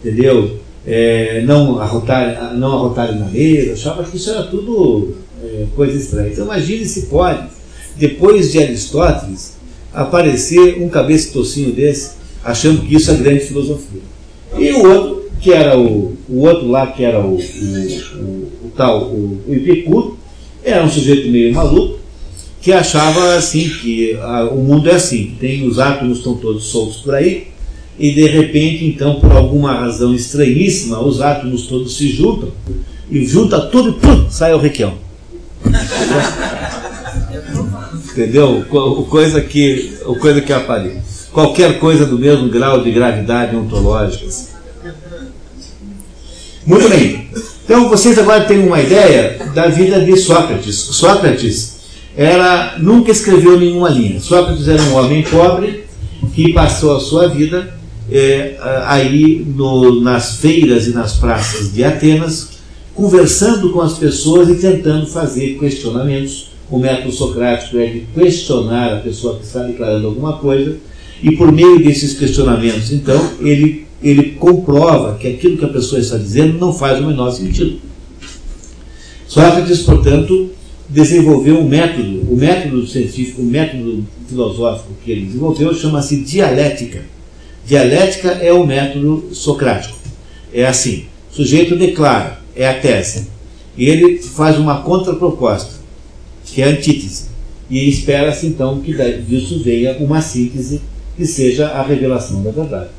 entendeu? É, não, arrotarem, não arrotarem na mesa, achava que isso era tudo é, coisa estranha. Então imagine se pode, depois de Aristóteles, aparecer um cabeça tocinho desse, achando que isso é grande filosofia. E o outro, que era o, o outro lá, que era o, o, o, o tal, o, o Epicuro, era um sujeito meio maluco, que achava assim que a, o mundo é assim, tem os átomos estão todos soltos por aí, e de repente, então, por alguma razão estranhíssima, os átomos todos se juntam, e junta tudo e pum, sai o requião. Entendeu? O coisa que, o coisa que aparece. Qualquer coisa do mesmo grau de gravidade ontológica. Assim. Muito bem. Então vocês agora têm uma ideia da vida de Sócrates. Sócrates era, nunca escreveu nenhuma linha. Sócrates era um homem pobre que passou a sua vida é, aí no, nas feiras e nas praças de Atenas, conversando com as pessoas e tentando fazer questionamentos. O método socrático é de questionar a pessoa que está declarando alguma coisa, e por meio desses questionamentos, então, ele, ele comprova que aquilo que a pessoa está dizendo não faz o menor sentido. Sócrates, portanto, desenvolveu um método, o método científico, o método filosófico que ele desenvolveu chama-se dialética. Dialética é o método socrático. É assim: o sujeito declara, é a tese, e ele faz uma contraproposta, que é a antítese. E espera-se então que disso venha uma síntese que seja a revelação da verdade.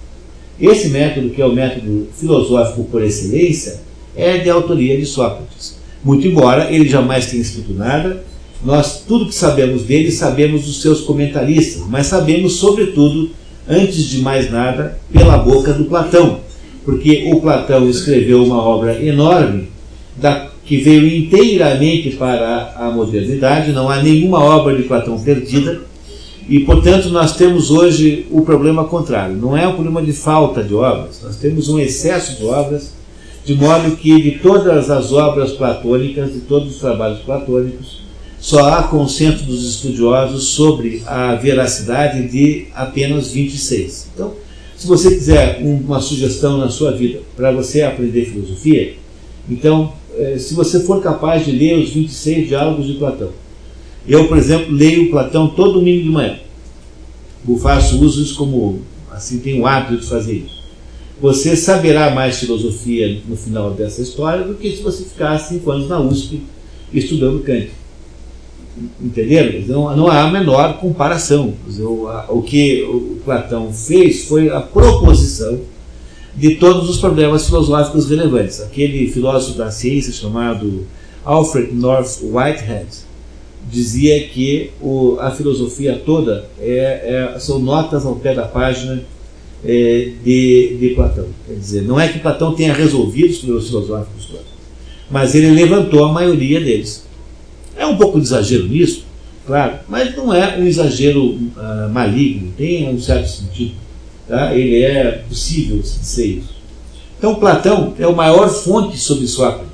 Esse método, que é o método filosófico por excelência, é de autoria de Sócrates. Muito embora ele jamais tenha escrito nada, nós tudo que sabemos dele sabemos dos seus comentaristas, mas sabemos sobretudo antes de mais nada, pela boca do Platão, porque o Platão escreveu uma obra enorme da, que veio inteiramente para a modernidade, não há nenhuma obra de Platão perdida, e portanto nós temos hoje o problema contrário. Não é um problema de falta de obras, nós temos um excesso de obras, de modo que de todas as obras platônicas, de todos os trabalhos platônicos, só há consenso dos estudiosos sobre a veracidade de apenas 26. Então, se você quiser uma sugestão na sua vida para você aprender filosofia, então, eh, se você for capaz de ler os 26 diálogos de Platão, eu, por exemplo, leio Platão todo domingo de manhã. Eu faço uso disso como, assim, tenho o hábito de fazer isso. Você saberá mais filosofia no final dessa história do que se você ficar cinco anos na USP estudando Kant. Entenderam? Não, não há a menor comparação. O, o que o Platão fez foi a proposição de todos os problemas filosóficos relevantes. Aquele filósofo da ciência chamado Alfred North Whitehead dizia que o, a filosofia toda é, é, são notas ao pé da página é, de, de, Platão. Quer dizer, não é que Platão tenha resolvido os problemas filosóficos todos, mas ele levantou a maioria deles. É um pouco de exagero nisso, claro, mas não é um exagero uh, maligno, tem um certo sentido. Tá? Ele é possível ser isso. Então, Platão é a maior fonte sobre Sócrates,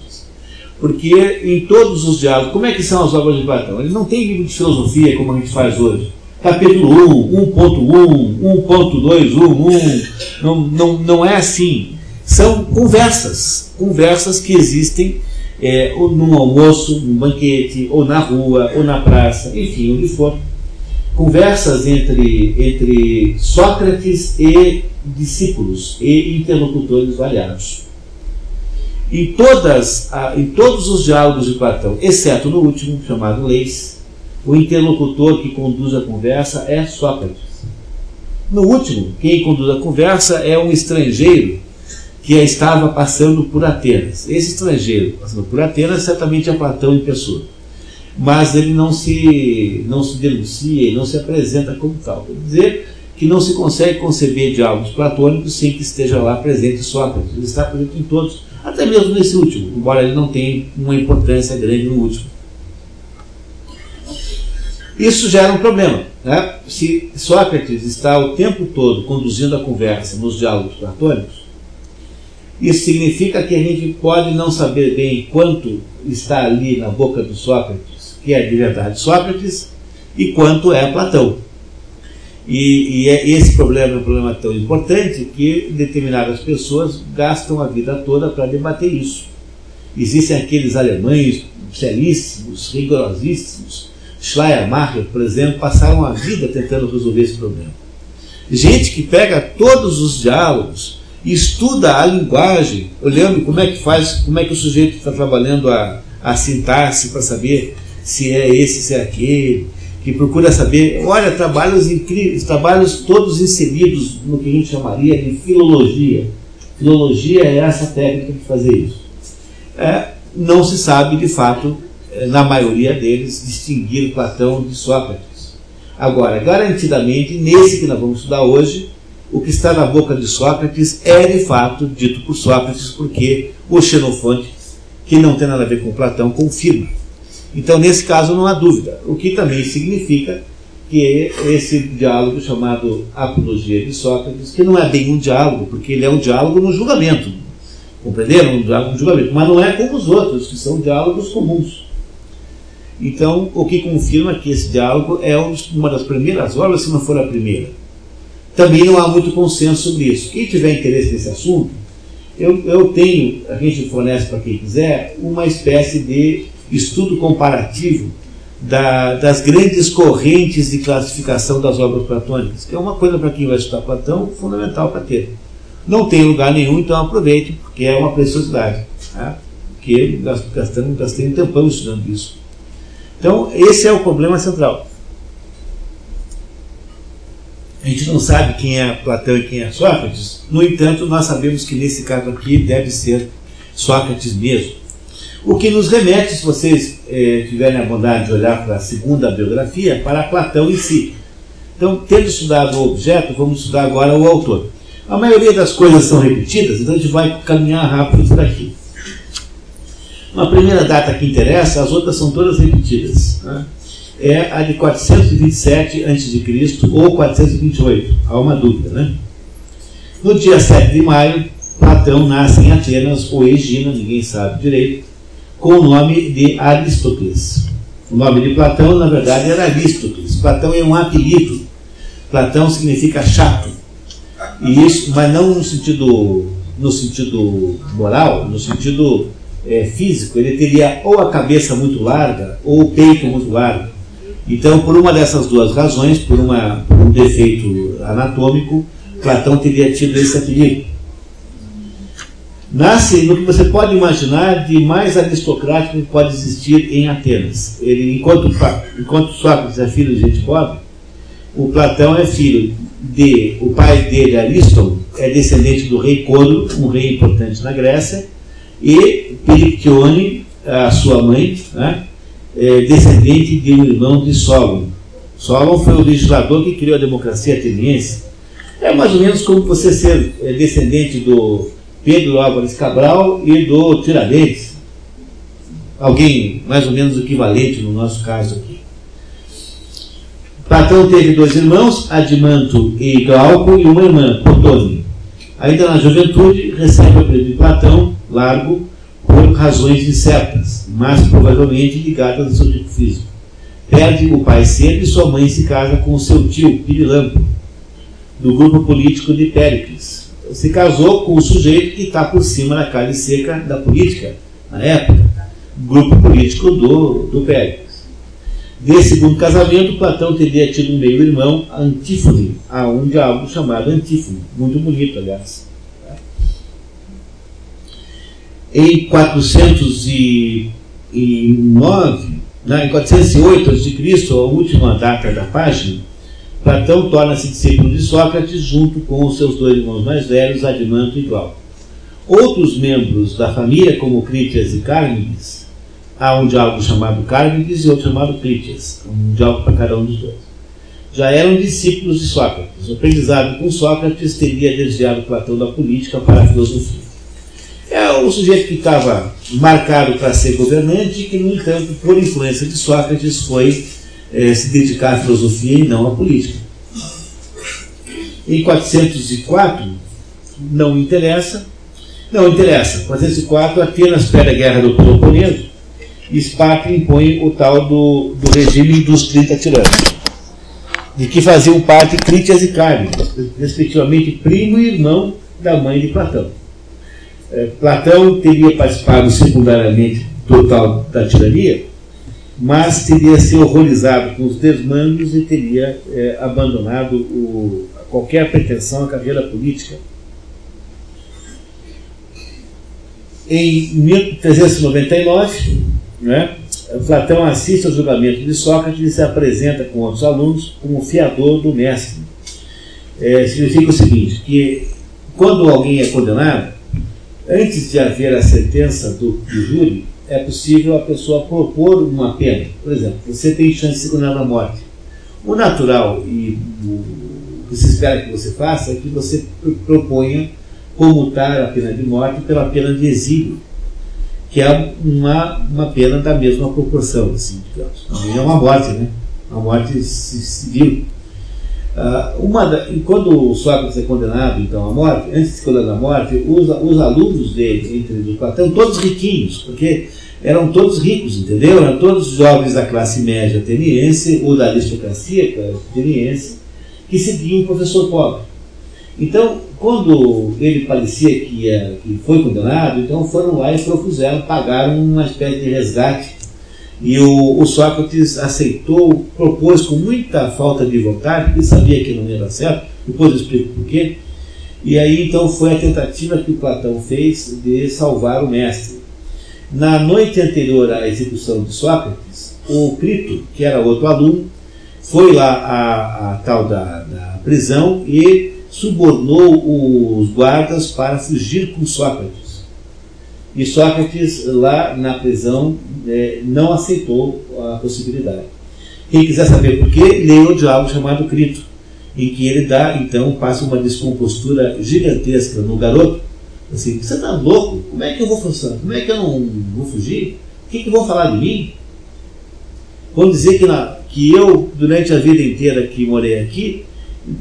porque em todos os diálogos, como é que são as obras de Platão? Ele não tem livro de filosofia como a gente faz hoje. Capítulo 1, 1.1, 1.2, 1, não, não, não é assim. São conversas, conversas que existem é, ou num almoço, num banquete, ou na rua, ou na praça, enfim, onde for. Conversas entre, entre Sócrates e discípulos e interlocutores variados. Em, todas, em todos os diálogos de Platão, exceto no último, chamado Leis, o interlocutor que conduz a conversa é Sócrates. No último, quem conduz a conversa é um estrangeiro que estava passando por Atenas. Esse estrangeiro passando por Atenas certamente é Platão em pessoa. Mas ele não se, não se denuncia e não se apresenta como tal. Quer dizer que não se consegue conceber diálogos platônicos sem que esteja lá presente Sócrates. Ele está presente em todos, até mesmo nesse último, embora ele não tenha uma importância grande no último. Isso gera um problema. Né? Se Sócrates está o tempo todo conduzindo a conversa nos diálogos platônicos, Isso significa que a gente pode não saber bem quanto está ali na boca do Sócrates, que é de verdade Sócrates, e quanto é Platão. E, e é, esse problema é um problema tão importante que determinadas pessoas gastam a vida toda para debater isso. Existem aqueles alemães seríssimos, rigorosíssimos, Schleiermacher, por exemplo, passaram a vida tentando resolver esse problema. Gente que pega todos os diálogos estuda a linguagem, olhando como é que faz, como é que o sujeito está trabalhando a, a sintaxe para saber se é esse, se é aquele, que procura saber, olha, trabalhos incríveis, trabalhos todos inseridos no que a gente chamaria de filologia. Filologia é essa técnica de fazer isso. É, não se sabe, de fato, é, na maioria deles, distinguir Platão de Sócrates. Agora, garantidamente, nesse que nós vamos estudar hoje, o que está na boca de Sócrates é de fato dito por Sócrates, porque o Xenofonte, que não tem nada a ver com Platão, confirma. Então, nesse caso, não há dúvida. O que também significa que esse diálogo chamado Apologia de Sócrates, que não é bem um diálogo, porque ele é um diálogo no julgamento. Compreenderam? Um diálogo no julgamento. Mas não é como os outros, que são diálogos comuns. Então, o que confirma que esse diálogo é uma das primeiras obras, se não for a primeira. Também não há muito consenso sobre isso. Quem tiver interesse nesse assunto, eu, eu tenho, a gente fornece para quem quiser, uma espécie de estudo comparativo da, das grandes correntes de classificação das obras platônicas, que é uma coisa para quem vai estudar Platão fundamental para ter. Não tem lugar nenhum, então aproveite, porque é uma preciosidade. Tá? Porque gastamos, gastei um tempão estudando isso. Então, esse é o problema central. A gente não sabe quem é Platão e quem é Sócrates, no entanto, nós sabemos que nesse caso aqui deve ser Sócrates mesmo. O que nos remete, se vocês eh, tiverem a bondade de olhar para a segunda biografia, para Platão em si. Então, tendo estudado o objeto, vamos estudar agora o autor. A maioria das coisas são repetidas, então a gente vai caminhar rápido por aqui. Uma primeira data que interessa, as outras são todas repetidas. Né? É a de 427 a.C. ou 428, há uma dúvida. Né? No dia 7 de maio, Platão nasce em Atenas, ou Egina, ninguém sabe direito, com o nome de Aristóteles. O nome de Platão, na verdade, era Aristóteles. Platão é um apelido. Platão significa chato. E isso, mas não no sentido, no sentido moral, no sentido é, físico. Ele teria ou a cabeça muito larga ou o peito muito largo. Então, por uma dessas duas razões, por, uma, por um defeito anatômico, Platão teria tido esse apelido nasce no que você pode imaginar de mais aristocrático que pode existir em Atenas. Ele, enquanto, enquanto Sócrates é filho de gente pobre, o Platão é filho de. O pai dele, Ariston, é descendente do rei Codro, um rei importante na Grécia, e Perictione, a sua mãe, né, é descendente de um irmão de Solon. Solon foi o legislador que criou a democracia ateniense. É mais ou menos como você ser é, descendente do Pedro Álvares Cabral e do Tiradentes. Alguém mais ou menos equivalente no nosso caso aqui. Platão teve dois irmãos, Adimanto e Glauco, e uma irmã, Potônio. Ainda na juventude, recebe o apelido de Platão, largo, por razões incertas, mas provavelmente ligadas ao seu tipo físico. Perde o pai cedo e sua mãe se casa com seu tio, Pirilampo, do grupo político de Péricles se casou com o sujeito que está por cima da carne seca da política, na época, grupo político do, do Péricles. Desse segundo casamento, Platão teria tido um meio-irmão, Antífone, a um diabo chamado Antífone, muito bonito, aliás. Em 409, né, em 408 a.C., a última data da página, Platão torna-se discípulo de Sócrates junto com os seus dois irmãos mais velhos, Adimanto e Glauco. Outros membros da família, como Critias e Carmides, há um diálogo chamado Carmides e outro chamado Critias, um diálogo para cada um dos dois. Já eram discípulos de Sócrates. O aprendizado com Sócrates teria desviado Platão da política para a filosofia. É um sujeito que estava marcado para ser governante e que, no entanto, por influência de Sócrates, foi é, se dedicar à filosofia e não à política. Em 404, não interessa, Não interessa. 404, Atenas perde a guerra do Peloponeso e Esparta impõe o tal do, do regime dos 30 tiranos, de que faziam parte Crítias e Cárnicas, respectivamente primo e irmão da mãe de Platão. É, Platão teria participado secundariamente do tal da tirania, mas teria se horrorizado com os desmandos e teria é, abandonado o, qualquer pretensão à carreira política Em 1399, né, Platão assiste ao julgamento de Sócrates e se apresenta com outros alunos como fiador do mestre. É, significa o seguinte, que quando alguém é condenado, antes de haver a sentença do, do júri, é possível a pessoa propor uma pena. Por exemplo, você tem chance de ser condenado à morte. O natural e o que se espera que você faça é que você proponha comutar a pena de morte pela pena de exílio, que é uma, uma pena da mesma proporção, assim, digamos. É uma morte, né? Uma morte civil. Uh, uma da, quando o Sócrates é condenado então à morte, antes de se condenar à morte, os, os alunos dele, entre os Platão, todos riquinhos, porque eram todos ricos, entendeu? Eram todos jovens da classe média ateniense ou da aristocracia ateniense que seguiam o professor pobre. Então, quando ele parecia que, ia, que foi condenado, então foram lá e propuseram, pagaram uma espécie de resgate. E o, o Sócrates aceitou, propôs com muita falta de vontade, porque sabia que não ia dar certo, depois eu explico por quê. E aí então foi a tentativa que o Platão fez de salvar o mestre. Na noite anterior à execução de Sócrates, o Crito, que era outro aluno, foi lá à, à tal da, da prisão e subornou os guardas para fugir com Sócrates. E Sócrates, lá na prisão, é, não aceitou a possibilidade. Quem quiser saber por quê, leia o diálogo chamado Crito, em que ele dá, então, passa uma descompostura gigantesca no garoto. Assim, você está louco? Como é que eu vou funcionar? Como é que eu não vou fugir? O que, que vão falar de mim? Vão dizer que, na, que eu, durante a vida inteira que morei aqui,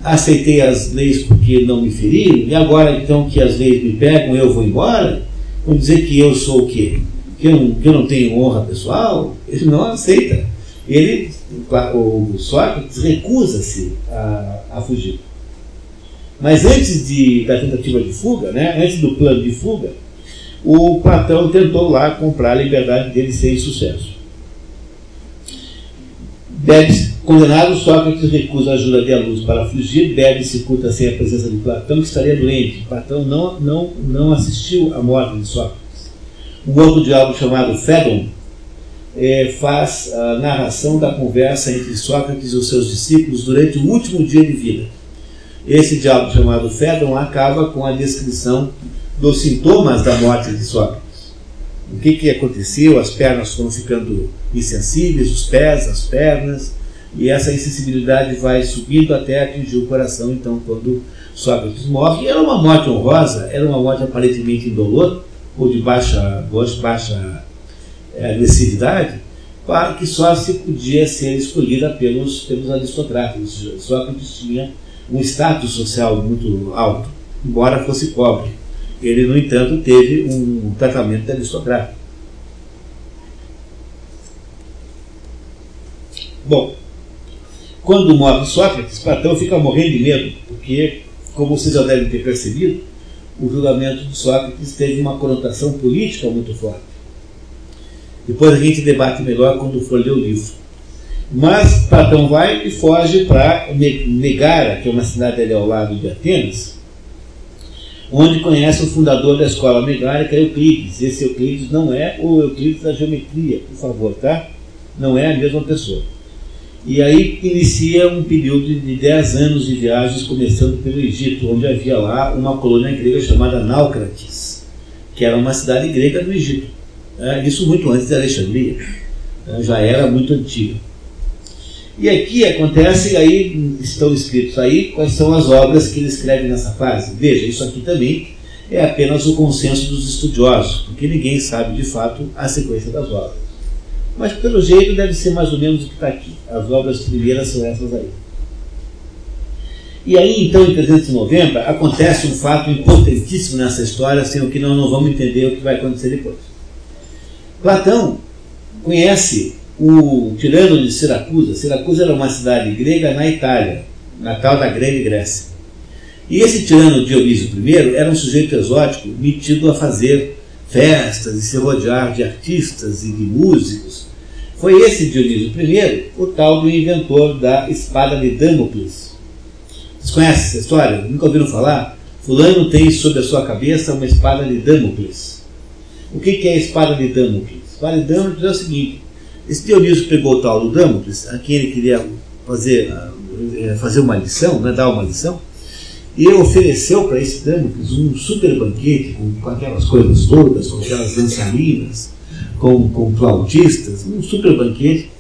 aceitei as leis porque não me feriram, e agora então que as leis me pegam, eu vou embora? Vão dizer que eu sou o quê? Que eu, não, que eu não tenho honra pessoal? Ele não aceita. Ele, o Sócrates, recusa-se a, a fugir. Mas antes de, da tentativa de fuga, né, antes do plano de fuga, o Platão tentou lá comprar a liberdade dele sem sucesso. Deve Condenado, Sócrates recusa a ajuda de alunos para fugir, bebe e se curta sem a presença de Platão, que estaria doente. Platão não, não, não assistiu à morte de Sócrates. Um outro diálogo chamado Fédon é, faz a narração da conversa entre Sócrates e os seus discípulos durante o último dia de vida. Esse diálogo chamado Fédon acaba com a descrição dos sintomas da morte de Sócrates. O que, que aconteceu? As pernas foram ficando insensíveis, os pés, as pernas e essa insensibilidade vai subindo até atingir o coração, então, quando Sócrates morre. Era uma morte honrosa, era uma morte aparentemente indolor, ou de baixa, baixa é, agressividade, para que só se podia ser escolhida pelos, pelos aristocratas. Sócrates tinha um status social muito alto, embora fosse pobre. Ele, no entanto, teve um tratamento de aristocrata. Bom, quando morre Sócrates, Platão fica morrendo de medo, porque, como vocês já devem ter percebido, o julgamento de Sócrates teve uma conotação política muito forte. Depois a gente debate melhor quando for ler o livro. Mas Platão vai e foge para Megara, que é uma cidade ali ao lado de Atenas, onde conhece o fundador da escola megárica, Euclides. Esse Euclides não é o Euclides da geometria, por favor, tá? Não é a mesma pessoa. E aí inicia um período de 10 anos de viagens, começando pelo Egito, onde havia lá uma colônia grega chamada Náucrates, que era uma cidade grega do Egito. É, isso muito antes de Alexandria, é, já era muito antiga. E aqui acontece, aí estão escritos aí quais são as obras que ele escreve nessa fase. Veja, isso aqui também é apenas o consenso dos estudiosos, porque ninguém sabe de fato a sequência das obras. Mas pelo jeito deve ser mais ou menos o que está aqui. As obras primeiras são essas aí. E aí, então, em 390, acontece um fato importantíssimo nessa história, sem o que nós não vamos entender o que vai acontecer depois. Platão conhece o tirano de Siracusa. Siracusa era uma cidade grega na Itália, natal da Grande Grécia. E esse tirano Dionísio I era um sujeito exótico metido a fazer festas e se rodear de artistas e de músicos. Foi esse Dionísio I o tal do inventor da espada de Damocles. Vocês conhecem essa história? Nunca ouviram falar? Fulano tem sobre a sua cabeça uma espada de Damocles. O que é a espada de Damocles? A espada de Damocles é o seguinte: esse Dionísio pegou o tal do Damocles, a quem ele queria fazer, eh, fazer uma lição, né, dar uma lição, e ofereceu para esse Damocles um super banquete com, com, aquelas coisas todas, com aquelas dançarinas, com, com flautistas, um super banquete,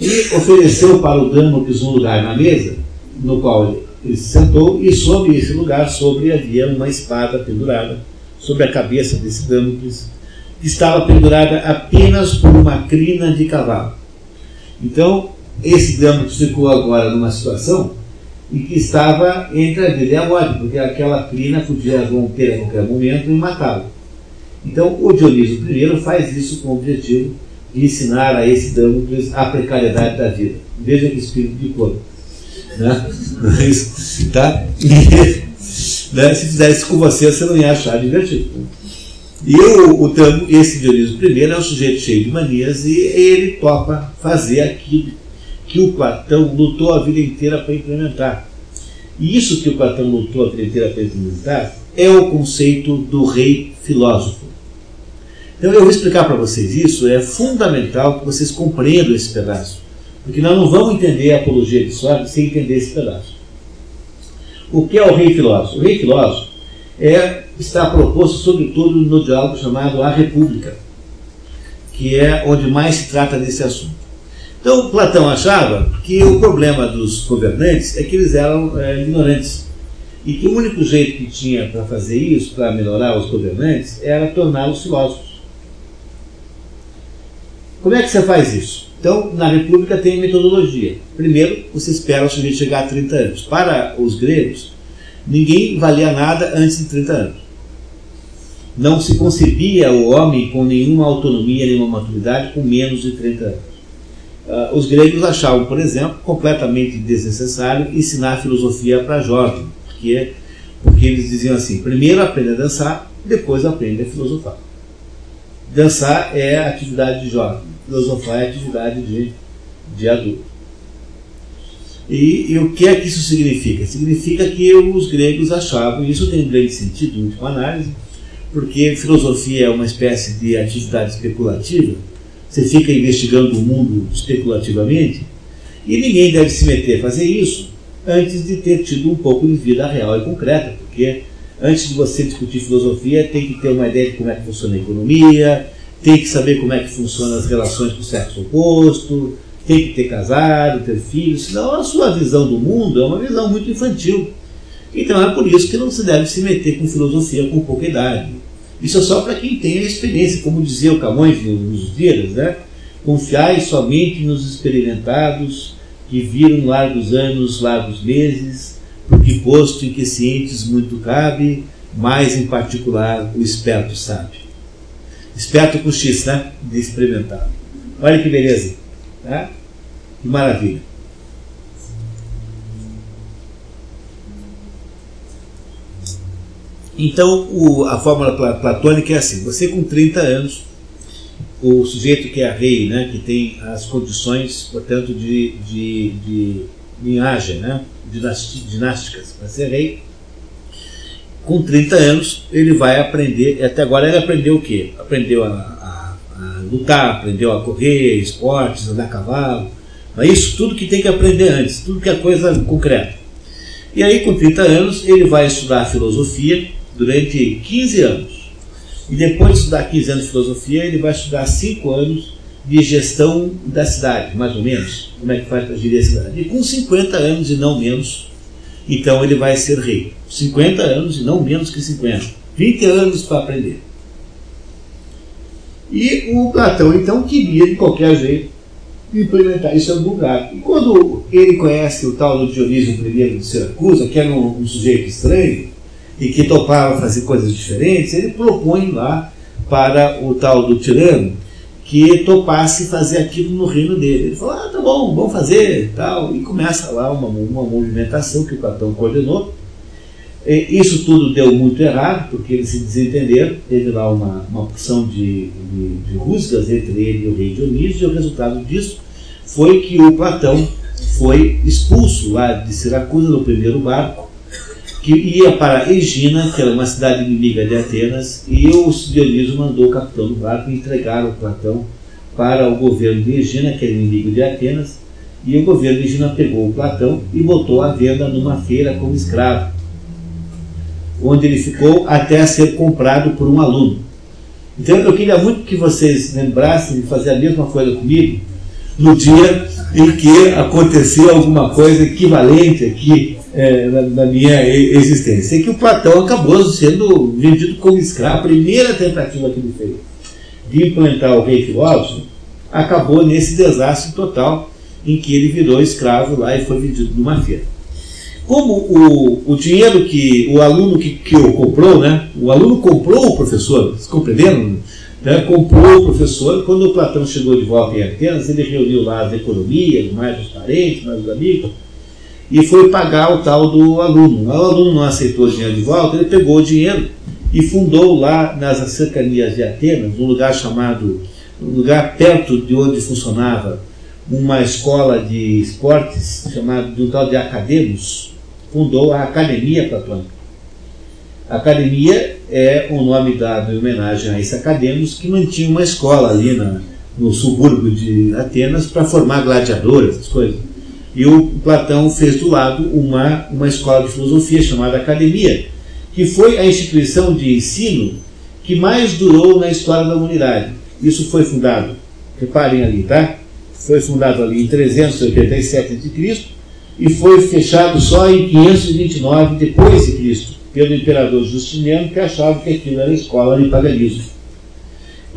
e ofereceu para o Damocles um lugar na mesa, no qual ele, se sentou, e sobre esse lugar sobre havia uma espada pendurada sobre a cabeça desse Damocles, que estava pendurada apenas por uma crina de cavalo. Então, esse Damocles ficou agora numa situação em que estava entre a vida e a morte, porque aquela crina podia romper a qualquer momento e matá-lo. Então, o Dionísio I faz isso com o objetivo de ensinar a esse Damocles a precariedade da vida. Veja que espírito de corpo. Né? Mas, tá? E, né? Se fizesse com você, você não ia achar divertido. E o, o esse Dionísio I é um sujeito cheio de manias e ele topa fazer aquilo que o Platão lutou a vida inteira para implementar. E isso que o Platão lutou a vida inteira para implementar é o conceito do rei filósofo. Então eu vou explicar para vocês isso, é fundamental que vocês compreendam esse pedaço, porque nós não vamos entender a apologia de Sócrates sem entender esse pedaço. O que é o rei filósofo? O rei filósofo é, está proposto sobretudo no diálogo chamado A República, que é onde mais se trata desse assunto. Então, Platão achava que o problema dos governantes é que eles eram é, ignorantes. E que o único jeito que tinha para fazer isso, para melhorar os governantes, era torná-los filósofos. Como é que você faz isso? Então, na República tem metodologia. Primeiro, você espera o sujeito chegar a 30 anos. Para os gregos, ninguém valia nada antes de 30 anos. Não se concebia o homem com nenhuma autonomia, nenhuma maturidade com menos de 30 anos. Uh, os gregos achavam, por exemplo, completamente desnecessário ensinar filosofia para jovens, porque, porque eles diziam assim: primeiro aprende a dançar, depois aprende a filosofar. Dançar é atividade de jovem, filosofar é atividade de, de adulto. E, e, o que é que isso significa? Significa que os gregos achavam, e isso tem um grande sentido, em última análise, porque filosofia é uma espécie de atividade especulativa, você fica investigando o mundo especulativamente, e ninguém deve se meter a fazer isso antes de ter tido um pouco de vida real e concreta, porque antes de você discutir filosofia, tem que ter uma ideia de como é que funciona a economia, tem que saber como é que funcionam as relações com o sexo oposto, tem que ter casado, ter filhos, senão a sua visão do mundo é uma visão muito infantil. Então é por isso que não se deve se meter com filosofia com pouca idade. Isso é só para quem tem a experiência, como dizia o Camões nos dias, né? Confiai somente nos experimentados que viram largos anos, largos meses, porque posto em que cientes muito cabe, mais em particular o esperto sabe. Esperto com X, né? De experimentado. Olha que beleza. Tá? Que maravilha. Então, o, a fórmula platônica é assim: você com 30 anos, o sujeito que é rei, né, que tem as condições, portanto, de, de, de linhagem, né, dinásticas para ser rei, com 30 anos ele vai aprender, até agora ele aprendeu o quê? Aprendeu a, a, a lutar, aprendeu a correr, esportes, andar a cavalo, é isso tudo que tem que aprender antes, tudo que é coisa concreta. E aí, com 30 anos, ele vai estudar filosofia, durante 15 anos. E depois de estudar 15 anos de filosofia, ele vai estudar 5 anos de gestão da cidade, mais ou menos. Como é que faz para gerir a cidade? E com 50 anos e não menos, então ele vai ser rei. 50 anos e não menos que 50. 20 anos para aprender. E o Platão, então, queria, de qualquer jeito, implementar isso em algum lugar. E quando ele conhece o tal do Dionísio I de Siracusa, que era um, um sujeito estranho e que topava fazer coisas diferentes, ele propõe lá para o tal do tirano que topasse fazer aquilo no reino dele. Ele falou, ah, tá bom, vamos fazer, tal, e começa lá uma, uma movimentação que o Platão coordenou. E isso tudo deu muito errado, porque eles se desentenderam, teve lá uma, uma porção de, de, de rusgas entre ele e o rei Dionísio, e o resultado disso foi que o Platão foi expulso lá de Siracusa no primeiro barco, que ia para Egina, que era uma cidade inimiga de Atenas, e o Dionísio mandou o capitão do barco entregar o Platão para o governo de Egina, que era inimigo de Atenas, e o governo de Egina pegou o Platão e botou à venda numa feira como escravo, onde ele ficou até ser comprado por um aluno. Então eu queria muito que vocês lembrassem de fazer a mesma coisa comigo no dia em que aconteceu alguma coisa equivalente aqui é, na, na, minha existência, é que o Platão acabou sendo vendido como escravo. A primeira tentativa que ele fez de implantar o rei filósofo acabou nesse desastre total em que ele virou escravo lá e foi vendido numa feira. Como o, o dinheiro que o aluno que, que o comprou, né? O aluno comprou o professor, vocês compreenderam? Né? Comprou o professor. Quando o Platão chegou de volta em Atenas, ele reuniu lá as economias, mais os parentes, mais os amigos, e foi pagar o tal do aluno. O aluno não aceitou o dinheiro de volta, ele pegou o dinheiro e fundou lá nas cercanias de Atenas, um lugar chamado, um lugar perto de onde funcionava uma escola de esportes chamada de um tal de Academos, fundou a Academia Platônica. Academia é o nome dado em homenagem a esse Academos que mantinha uma escola ali na, no subúrbio de Atenas para formar gladiadores, essas coisas. E o Platão fez do lado uma, uma escola de filosofia chamada Academia, que foi a instituição de ensino que mais durou na história da humanidade. Isso foi fundado, reparem ali, tá? Foi fundado ali em 387 a.C. e foi fechado só em 529 depois de Cristo, pelo imperador Justiniano, que achava que aquilo era escola de paganismo.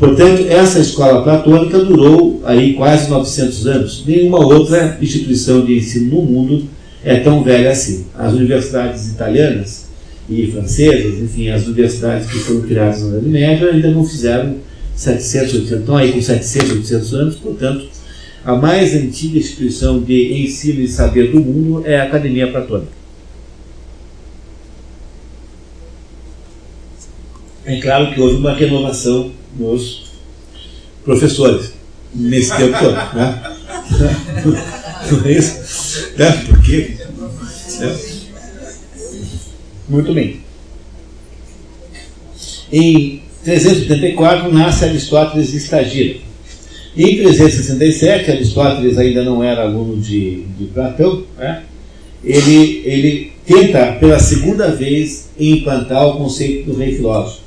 Portanto, essa escola platônica durou aí quase 900 anos. Nenhuma outra instituição de ensino no mundo é tão velha assim. As universidades italianas e francesas, enfim, as universidades que foram criadas na Idade Média ainda não fizeram 700, 800, estão aí com 700, 800 anos, portanto, a mais antiga instituição de ensino e saber do mundo é a Academia Platônica. É claro que houve uma renovação nos professores nesse tempo todo. Né? Não é isso? Né? Porque. Né? Muito bem. Em 384 nasce Aristóteles estagira. Em 367, Aristóteles ainda não era aluno de, de Platão, né? ele, ele tenta pela segunda vez implantar o conceito do rei filósofo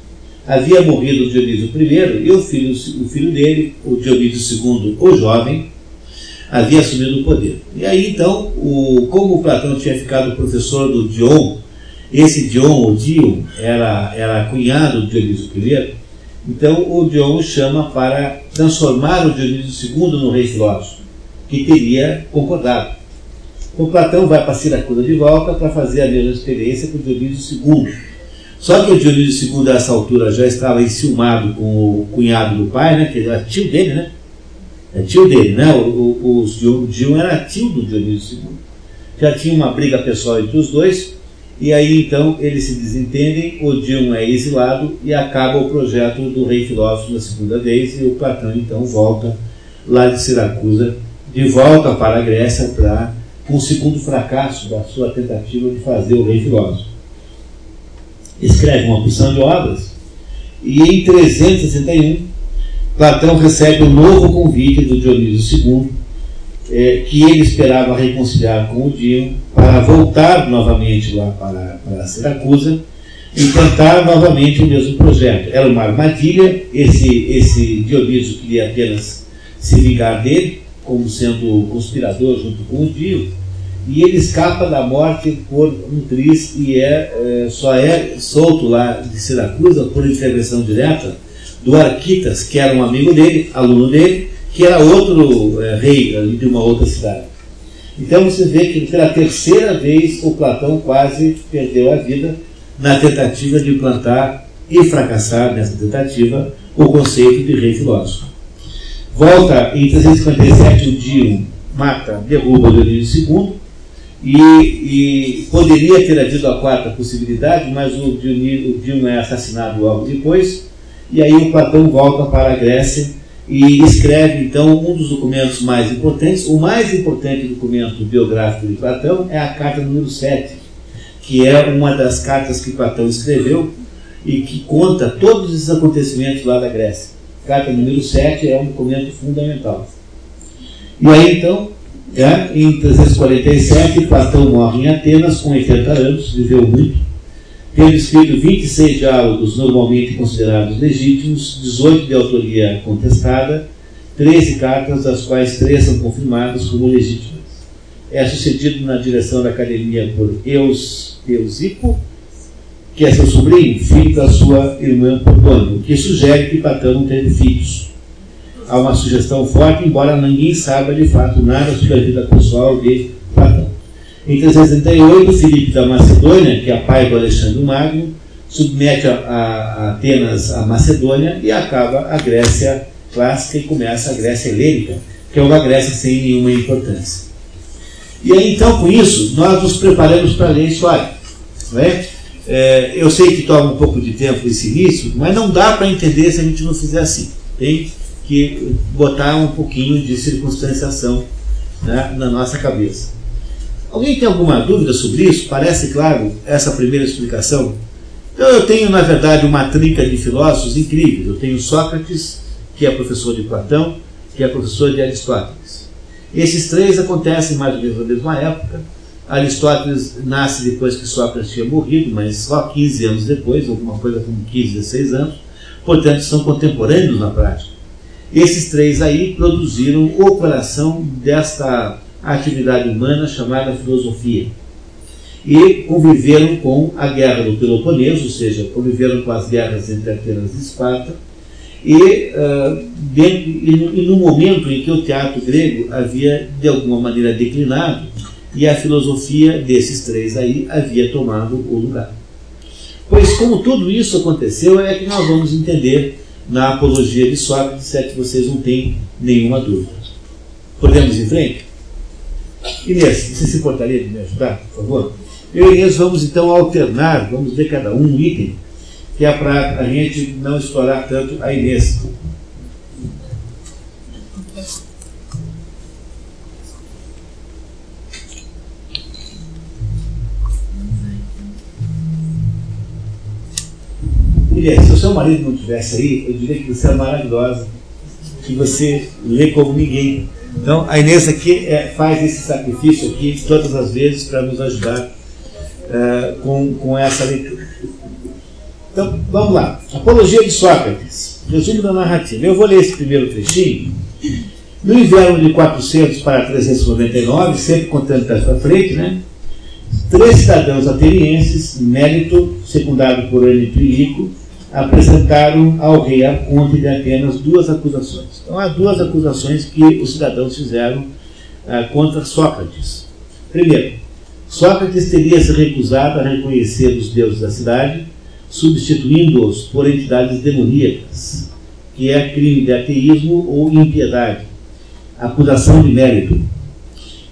havia morrido o Dionísio I e o filho, o filho dele, o Dionísio II, o jovem, havia assumido o poder. E aí então, o, como o Platão tinha ficado professor do Dion, esse Dion, o Dion, era, era cunhado do Dionísio I, então o Dion chama para transformar o Dionísio II no rei filósofo, que teria concordado. O Platão vai para Siracusa de volta para fazer a mesma experiência com o Dionísio II só que o Dionísio II, a essa altura, já estava enciumado com o cunhado do pai, né, que era tio dele, né? É tio dele, né? O, o, o Dion era tio do Dionísio II. Já tinha uma briga pessoal entre os dois, e aí então eles se desentendem, o Dion é exilado e acaba o projeto do rei filósofo na segunda vez, e o Platão então volta lá de Siracusa, de volta para a Grécia, para o segundo fracasso da sua tentativa de fazer o rei filósofo escreve uma porção de obras, e em 361, Platão recebe um novo convite do Dionísio II, é, que ele esperava reconciliar com o Dion, para voltar novamente lá para, para Siracusa e tentar novamente o mesmo projeto. Era uma armadilha, esse, esse Dionísio queria apenas se vingar dele, como sendo conspirador junto com o Dion e ele escapa da morte por um triz e é, é, só é solto lá de Siracusa por intervenção direta do Arquitas, que era um amigo dele, aluno dele, que era outro é, rei ali de uma outra cidade. Então você vê que pela terceira vez o Platão quase perdeu a vida na tentativa de implantar e fracassar nessa tentativa o conceito de rei filósofo. Volta em 357 o Dio mata, derruba o Dionísio II e, e, poderia ter havido a quarta possibilidade, mas o Dionísio, o é assassinado logo depois e aí o Platão volta para a Grécia e escreve então um dos documentos mais importantes. O mais importante documento biográfico de Platão é a carta número 7, que é uma das cartas que Platão escreveu e que conta todos esses acontecimentos lá da Grécia. Carta número 7 é um documento fundamental. E aí então, é, em 347, Platão morre em Atenas com 80 anos, viveu muito, tendo escrito 26 diálogos normalmente considerados legítimos, 18 de autoria contestada, 13 cartas, das quais três são confirmadas como legítimas. É sucedido na direção da academia por Eus, Eusipo, que é seu sobrinho, filho da sua irmã Portônio, que sugere que Platão teve filhos. Há uma sugestão forte, embora ninguém saiba de fato nada sobre a vida pessoal de Platão. Em 368, Filipe da Macedônia, que é pai do Alexandre Magno, submete a, a, Atenas à Macedônia e acaba a Grécia clássica e começa a Grécia helênica, que é uma Grécia sem nenhuma importância. E aí, então, com isso, nós nos preparamos para ler a história. Não é? É, eu sei que toma um pouco de tempo esse início, mas não dá para entender se a gente não fizer assim. Tem que botar um pouquinho de circunstanciação né, na nossa cabeça. Alguém tem alguma dúvida sobre isso? Parece claro essa primeira explicação? Então eu tenho, na verdade, uma trinca de filósofos incríveis. Eu tenho Sócrates, que é professor de Platão, que é professor de Aristóteles. Esses três acontecem mais ou menos na mesma época. Aristóteles nasce depois que Sócrates tinha morrido, mas só 15 anos depois, alguma coisa como 15, 16 anos. Portanto, são contemporâneos na prática. Esses três aí produziram o coração desta atividade humana chamada filosofia. E conviveram com a guerra do Peloponeso, ou seja, conviveram com as guerras entre Atenas e Esparta, e, uh, e no momento em que o teatro grego havia de alguma maneira declinado, e a filosofia desses três aí havia tomado o lugar. Pois, como tudo isso aconteceu, é que nós vamos entender na apologia de Sócrates, é que vocês não têm nenhuma dúvida. Podemos ir em frente? Inês, você se importaria de me ajudar, por favor? Eu e Inês vamos então alternar, vamos ver cada um um item, que é para a gente não explorar tanto a Inês. Inês, se o seu marido não estivesse aí, eu diria que você é maravilhosa, que você lê como ninguém então, a Inês aqui é, faz esse sacrifício aqui todas as vezes para nos ajudar é, com, com essa leitura. Então, vamos lá. Apologia de Sócrates. Resumo da narrativa. Eu vou ler esse primeiro trechinho. No inverno de 400 para 399, sempre contando para frente, né? Três cidadãos atenienses, Mérito, secundado por Anito e apresentaram ao rei Arconte de Atenas duas acusações. Então, há duas acusações que os cidadãos fizeram ah, contra Sócrates. Primeiro, Sócrates teria se recusado a reconhecer os deuses da cidade, substituindo-os por entidades demoníacas, que é crime de ateísmo ou impiedade, acusação de mérito.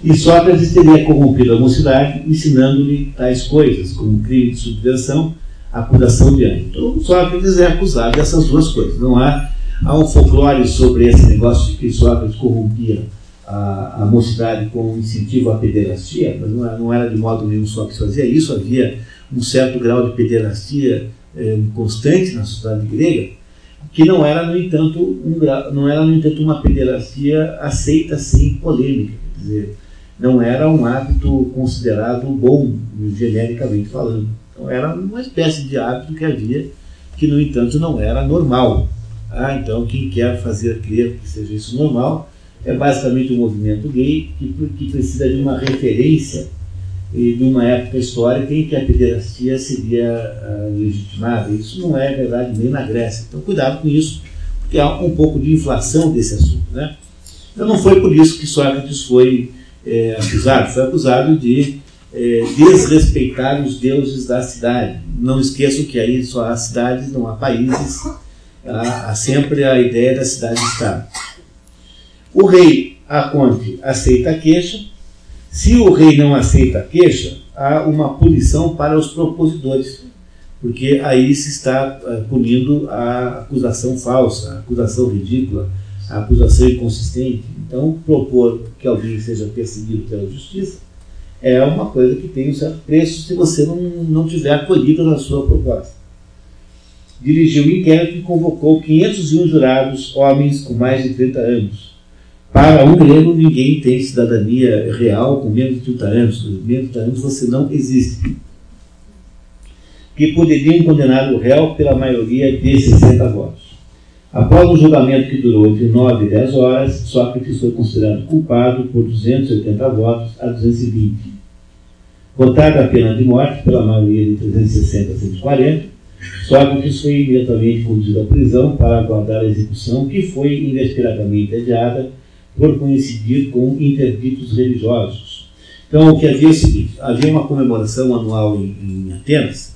E Sócrates teria corrompido a mocidade, ensinando-lhe tais coisas, como crime de subversão acusação de ânimo. Então, Sócrates é acusado dessas duas coisas. Não há, há um folclore sobre esse negócio de que Sócrates corrompia a, a mocidade com incentivo à pederastia, mas não não era de modo nenhum só que se fazia isso, havia um certo grau de pederastia é, constante na sociedade grega, que não era, no entanto, um, não era, no entanto, uma pederastia aceita sem polêmica. Quer dizer, não era um hábito considerado bom, genericamente falando. Então, era uma espécie de hábito que havia, que, no entanto, não era normal. Ah, então, quem quer fazer crer que seja isso normal é basicamente um movimento gay que, que precisa de uma referência e uma época histórica em que a pederastia seria uh, legitimada. Isso não é verdade nem na Grécia. Então, cuidado com isso, porque há um pouco de inflação desse assunto. Né? Então não foi por isso que Sócrates foi é, acusado, foi acusado de é, desrespeitar os deuses da cidade. Não esqueçam que aí só há cidades, não há países, há, há sempre a ideia da cidade-estado. O rei Aconte aceita a queixa. Se o rei não aceita a queixa, há uma punição para os propositores, porque aí se está uh, punindo a acusação falsa, a acusação ridícula, a acusação inconsistente. Então, propor que alguém seja perseguido pela justiça é uma coisa que tem um certo preço se você não, não tiver acolhido na sua proposta. Dirigiu o inquérito e convocou 501 jurados, homens com mais de 30 anos. Para um grego, ninguém tem cidadania real com menos de 30 anos. Com menos de 30 anos você não existe. Que poderiam condenar o réu pela maioria de 60 votos. Após um julgamento que durou entre 9 e 10 horas, Sócrates foi considerado culpado por 280 votos a 220. Votada a pena de morte pela maioria de 360 a 140, Sócrates foi imediatamente conduzido à prisão para aguardar a execução, que foi inesperadamente adiada por coincidir com interditos religiosos. Então, o que havia é o seguinte: havia uma comemoração anual em, em Atenas,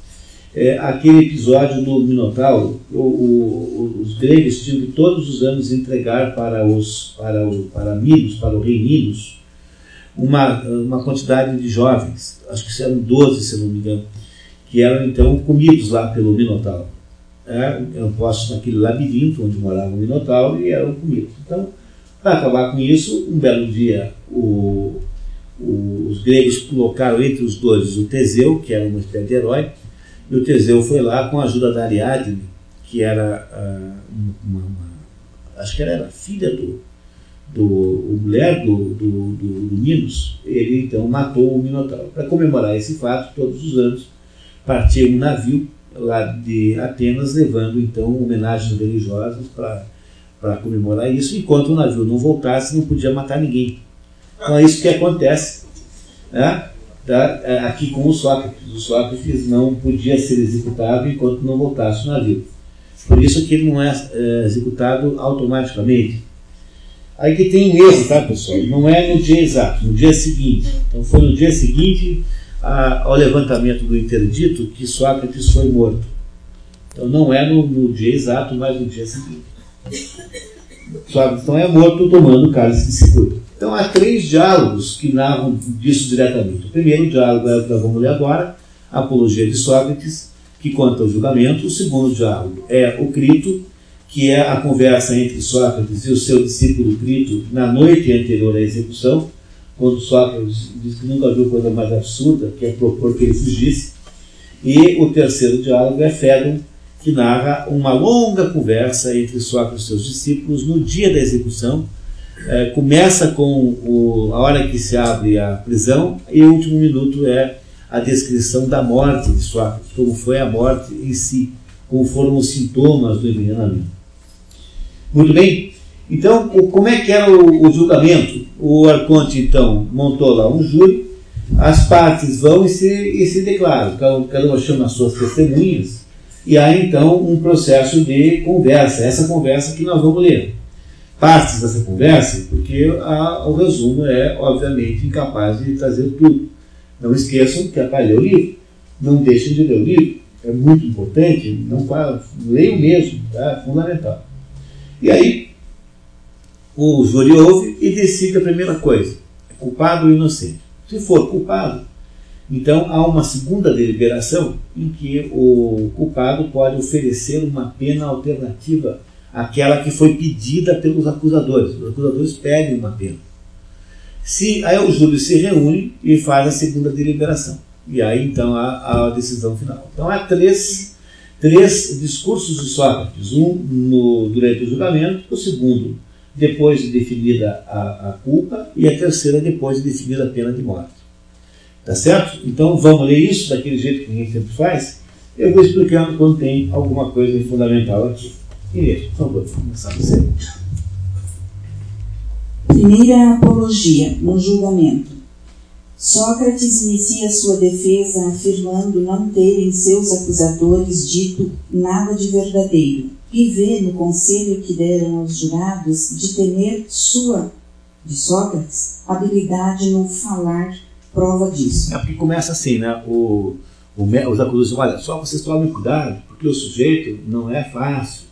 é, aquele episódio do Minotauro, o, o, os gregos tinham que todos os anos entregar para os para, o, para Minos, para o rei Minos, uma, uma quantidade de jovens, acho que eram 12, se não me engano, que eram então comidos lá pelo Minotauro. É, eu posso naquele labirinto onde morava o Minotauro e eram comidos. Então, para acabar com isso, um belo dia o, o, os gregos colocaram entre os dois o Teseu, que era uma espécie de herói, e o Teseu foi lá com a ajuda da Ariadne, que era uh, uma, uma, acho que ela era filha do, do mulher do, do, do, do Minos, ele então matou o Minotauro. Para comemorar esse fato, todos os anos partia um navio lá de Atenas, levando então homenagens religiosas para comemorar isso, enquanto o navio não voltasse, não podia matar ninguém. Então é isso que acontece. Né? Tá, é, aqui com o Sócrates. O Sócrates não podia ser executado enquanto não voltasse o navio. Por isso que ele não é, é executado automaticamente. Aí que tem um erro, tá pessoal? Não é no dia exato, no dia seguinte. Então foi no dia seguinte a, ao levantamento do interdito que Sócrates foi morto. Então não é no, no dia exato, mas no dia seguinte. Sócrates então é morto tomando cálice de seguro. Então há três diálogos que narram disso diretamente. O primeiro diálogo é o que nós vamos ler agora, a Apologia de Sócrates, que conta o julgamento. O segundo diálogo é o Crito, que é a conversa entre Sócrates e o seu discípulo Crito na noite anterior à execução, quando Sócrates diz que nunca viu coisa mais absurda, que é propor que ele fugisse. E o terceiro diálogo é Fédon, que narra uma longa conversa entre Sócrates e seus discípulos no dia da execução, é, começa com o, a hora que se abre a prisão e o último minuto é a descrição da morte de Sócrates, como foi a morte em si, como foram os sintomas do envenenamento. Muito bem? Então, como é que era o, o julgamento? O Arconte, então, montou lá um júri, as partes vão e se, e se declaram, cada uma chama as suas testemunhas, e há então um processo de conversa, essa conversa que nós vamos ler partes dessa conversa, porque a, o resumo é, obviamente, incapaz de trazer tudo. Não esqueçam que é para ler o livro. Não deixem de ler o livro. É muito importante. Não leiam mesmo. Tá? É fundamental. E aí, o júri ouve e decide a primeira coisa: culpado ou inocente. Se for culpado, então há uma segunda deliberação em que o culpado pode oferecer uma pena alternativa aquela que foi pedida pelos acusadores. Os acusadores pedem uma pena. Se, aí o júri se reúne e faz a segunda deliberação. E aí então há a decisão final. Então há três, três discursos de Sócrates. Um no, durante o julgamento, o segundo depois de definida a, a culpa e a terceira depois de definida a pena de morte. Tá certo? Então vamos ler isso daquele jeito que ninguém sempre faz. Eu vou explicando quando tem alguma coisa fundamental aqui. Inês, por favor, começar você. Primeira apologia, no julgamento. Sócrates inicia sua defesa afirmando não terem seus acusadores dito nada de verdadeiro e vê no conselho que deram aos jurados de temer sua de Sócrates, habilidade no falar prova disso. É porque começa assim, né? O, o, os acusadores dizem, olha, só vocês tomem cuidado, porque o sujeito não é fácil.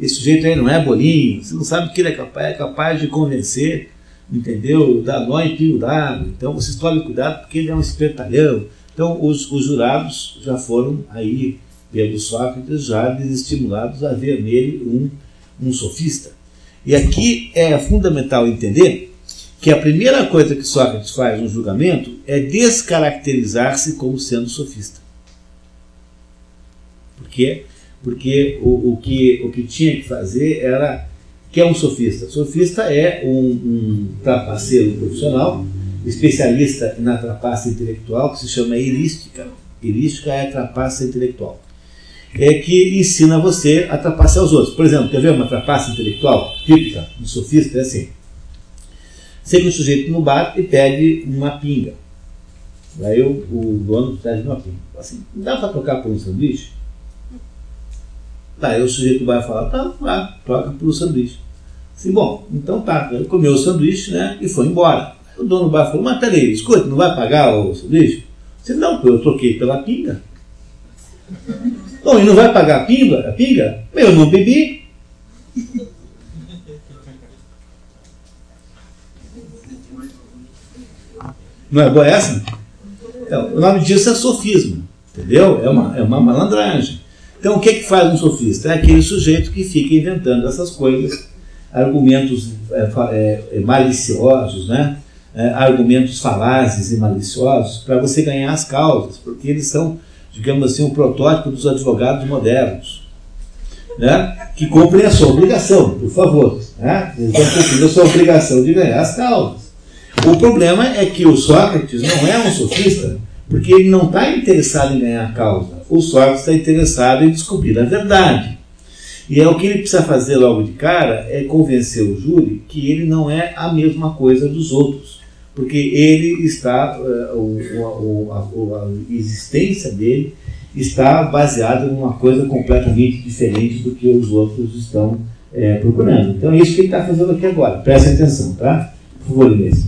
Esse sujeito aí não é bolinho, você não sabe que ele é capaz, é capaz de convencer, entendeu? Dar nó em pio d'água. Então vocês tomem cuidado porque ele é um espertalhão. Então os, os jurados já foram aí, pelo Sócrates, já desestimulados a ver nele um, um sofista. E aqui é fundamental entender que a primeira coisa que Sócrates faz no julgamento é descaracterizar-se como sendo sofista. Por quê? Porque o, o, que, o que tinha que fazer era. que é um sofista? Sofista é um, um trapaceiro profissional, especialista na trapaça intelectual, que se chama erística. Erística é a trapaça intelectual. É que ensina você a trapacear os outros. Por exemplo, quer ver uma trapaça intelectual típica do sofista? É assim Chega o sujeito no bar e pede uma pinga. Aí o, o dono pede uma pinga. Assim, dá para trocar por um sanduíche? Tá, o sujeito vai falar, tá, vai, troca um sanduíche. Assim, bom, então tá, ele comeu o sanduíche, né, e foi embora. Aí o dono do bar falou, mas peraí, escuta, não vai pagar o sanduíche? Você não, eu troquei pela pinga. Bom, e não vai pagar a pinga? A pinga? Eu não bebi. Não é boa essa? Então, o nome disso é sofismo, entendeu? É uma, é uma malandragem. Então, o que, é que faz um sofista? É aquele sujeito que fica inventando essas coisas, argumentos é, é, é maliciosos, né? É, argumentos falazes e maliciosos, para você ganhar as causas, porque eles são, digamos assim, o protótipo dos advogados modernos. Né? que cumprem a sua obrigação, por favor. Né? Eles estão cumprindo a sua obrigação de ganhar as causas. O problema é que o Sócrates não é um sofista, porque ele não está interessado em ganhar a causa. O Sócrates está interessado em descobrir a verdade. E é o que ele precisa fazer logo de cara é convencer o júri que ele não é a mesma coisa dos outros, porque ele está, uh, o, a, a, existência dele está baseada numa coisa completamente diferente do que os outros estão é, procurando. Então é isso que ele está fazendo aqui agora. Preste atenção, tá? Por favor, Inês.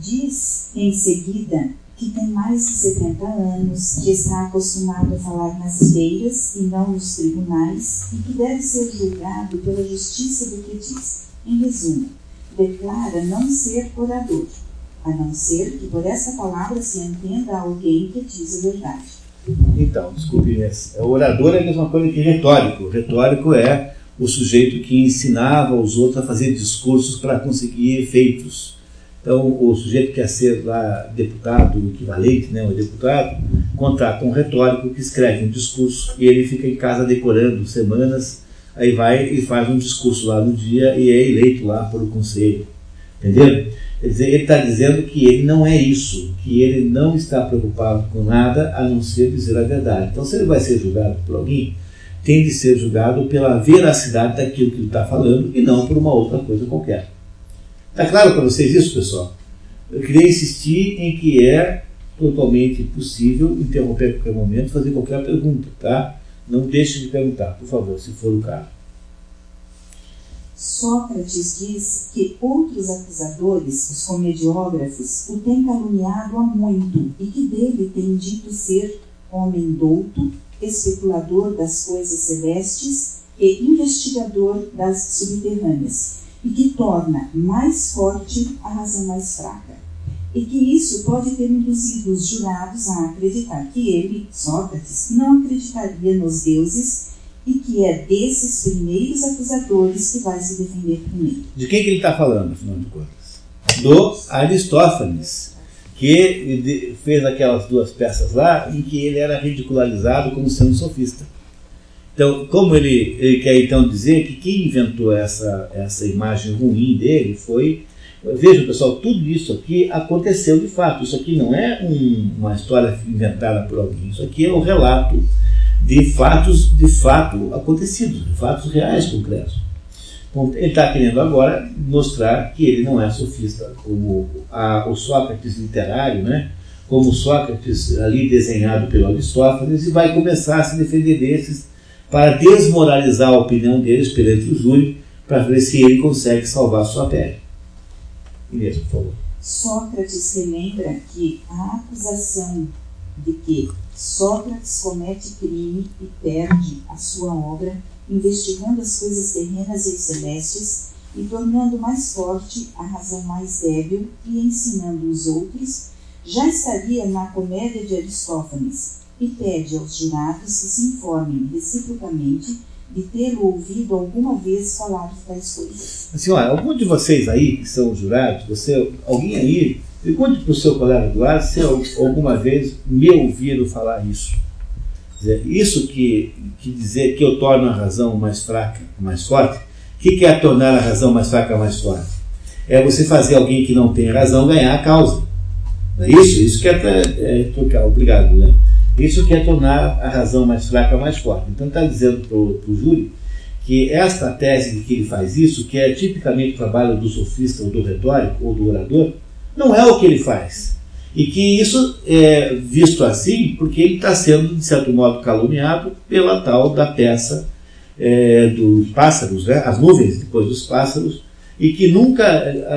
Diz em seguida que tem mais de 70 anos, que está acostumado a falar nas feiras e não nos tribunais, e que deve ser julgado pela justiça do que diz. Em resumo, declara não ser orador, a não ser que por essa palavra se entenda alguém que diz a verdade. Então, desculpe, o orador é a mesma coisa que retórico. Retórico é o sujeito que ensinava os outros a fazer discursos para conseguir efeitos. Então, o sujeito que quer ser lá deputado, equivalente, né, um deputado, contrata um retórico que escreve um discurso e ele fica em casa decorando semanas, aí vai e faz um discurso lá no dia e é eleito lá um conselho. Entendeu? Quer dizer, ele está dizendo que ele não é isso, que ele não está preocupado com nada a não ser dizer a verdade. Então, se ele vai ser julgado por alguém, tem de ser julgado pela veracidade daquilo que ele está falando e não por uma outra coisa qualquer. Está claro para vocês isso, pessoal? Eu queria insistir em que é totalmente possível interromper a qualquer momento, fazer qualquer pergunta, tá? Não deixe de perguntar, por favor, se for o caso. Sócrates diz que outros acusadores, os comediógrafos, o têm caluniado há muito e que dele tem dito ser homem douto, especulador das coisas celestes e investigador das subterrâneas e que torna mais forte a razão mais fraca. E que isso pode ter induzido os jurados a acreditar que ele, Sócrates, não acreditaria nos deuses e que é desses primeiros acusadores que vai se defender primeiro. De quem que ele está falando, afinal de contas? Do Aristófanes, que fez aquelas duas peças lá em que ele era ridicularizado como sendo sofista. Então, como ele, ele quer então dizer que quem inventou essa, essa imagem ruim dele foi. Veja, pessoal, tudo isso aqui aconteceu de fato. Isso aqui não é um, uma história inventada por alguém. Isso aqui é um relato de fatos de fato acontecidos, de fatos reais concretos. Então, ele está querendo agora mostrar que ele não é sofista, como a, o Sócrates literário, né? como Sócrates ali desenhado pelo Aristófanes, e vai começar a se defender desses para desmoralizar a opinião deles perante o júri, para ver se ele consegue salvar sua pele. Inês, por favor. Sócrates relembra que a acusação de que Sócrates comete crime e perde a sua obra investigando as coisas terrenas e celestes e tornando mais forte a razão mais débil e ensinando os outros, já estaria na comédia de Aristófanes e pede aos jurados que se informem reciprocamente de tê-lo ouvido alguma vez falar tais coisas. Assim, algum de vocês aí que são jurados, você, alguém aí, pergunte para o seu colega do lado se alguma vez me ouviram falar isso. Dizer, isso que, que dizer que eu torno a razão mais fraca, mais forte, o que, que é tornar a razão mais fraca mais forte? É você fazer alguém que não tem razão ganhar a causa. Não é isso? Isso que é, é, é obrigado, né? Isso que é tornar a razão mais fraca mais forte. Então está dizendo para o júri que esta tese de que ele faz isso, que é tipicamente o trabalho do sofista ou do retórico ou do orador, não é o que ele faz. E que isso é visto assim porque ele está sendo, de certo modo, caluniado pela tal da peça é, dos pássaros, né? as nuvens depois dos pássaros, e que nunca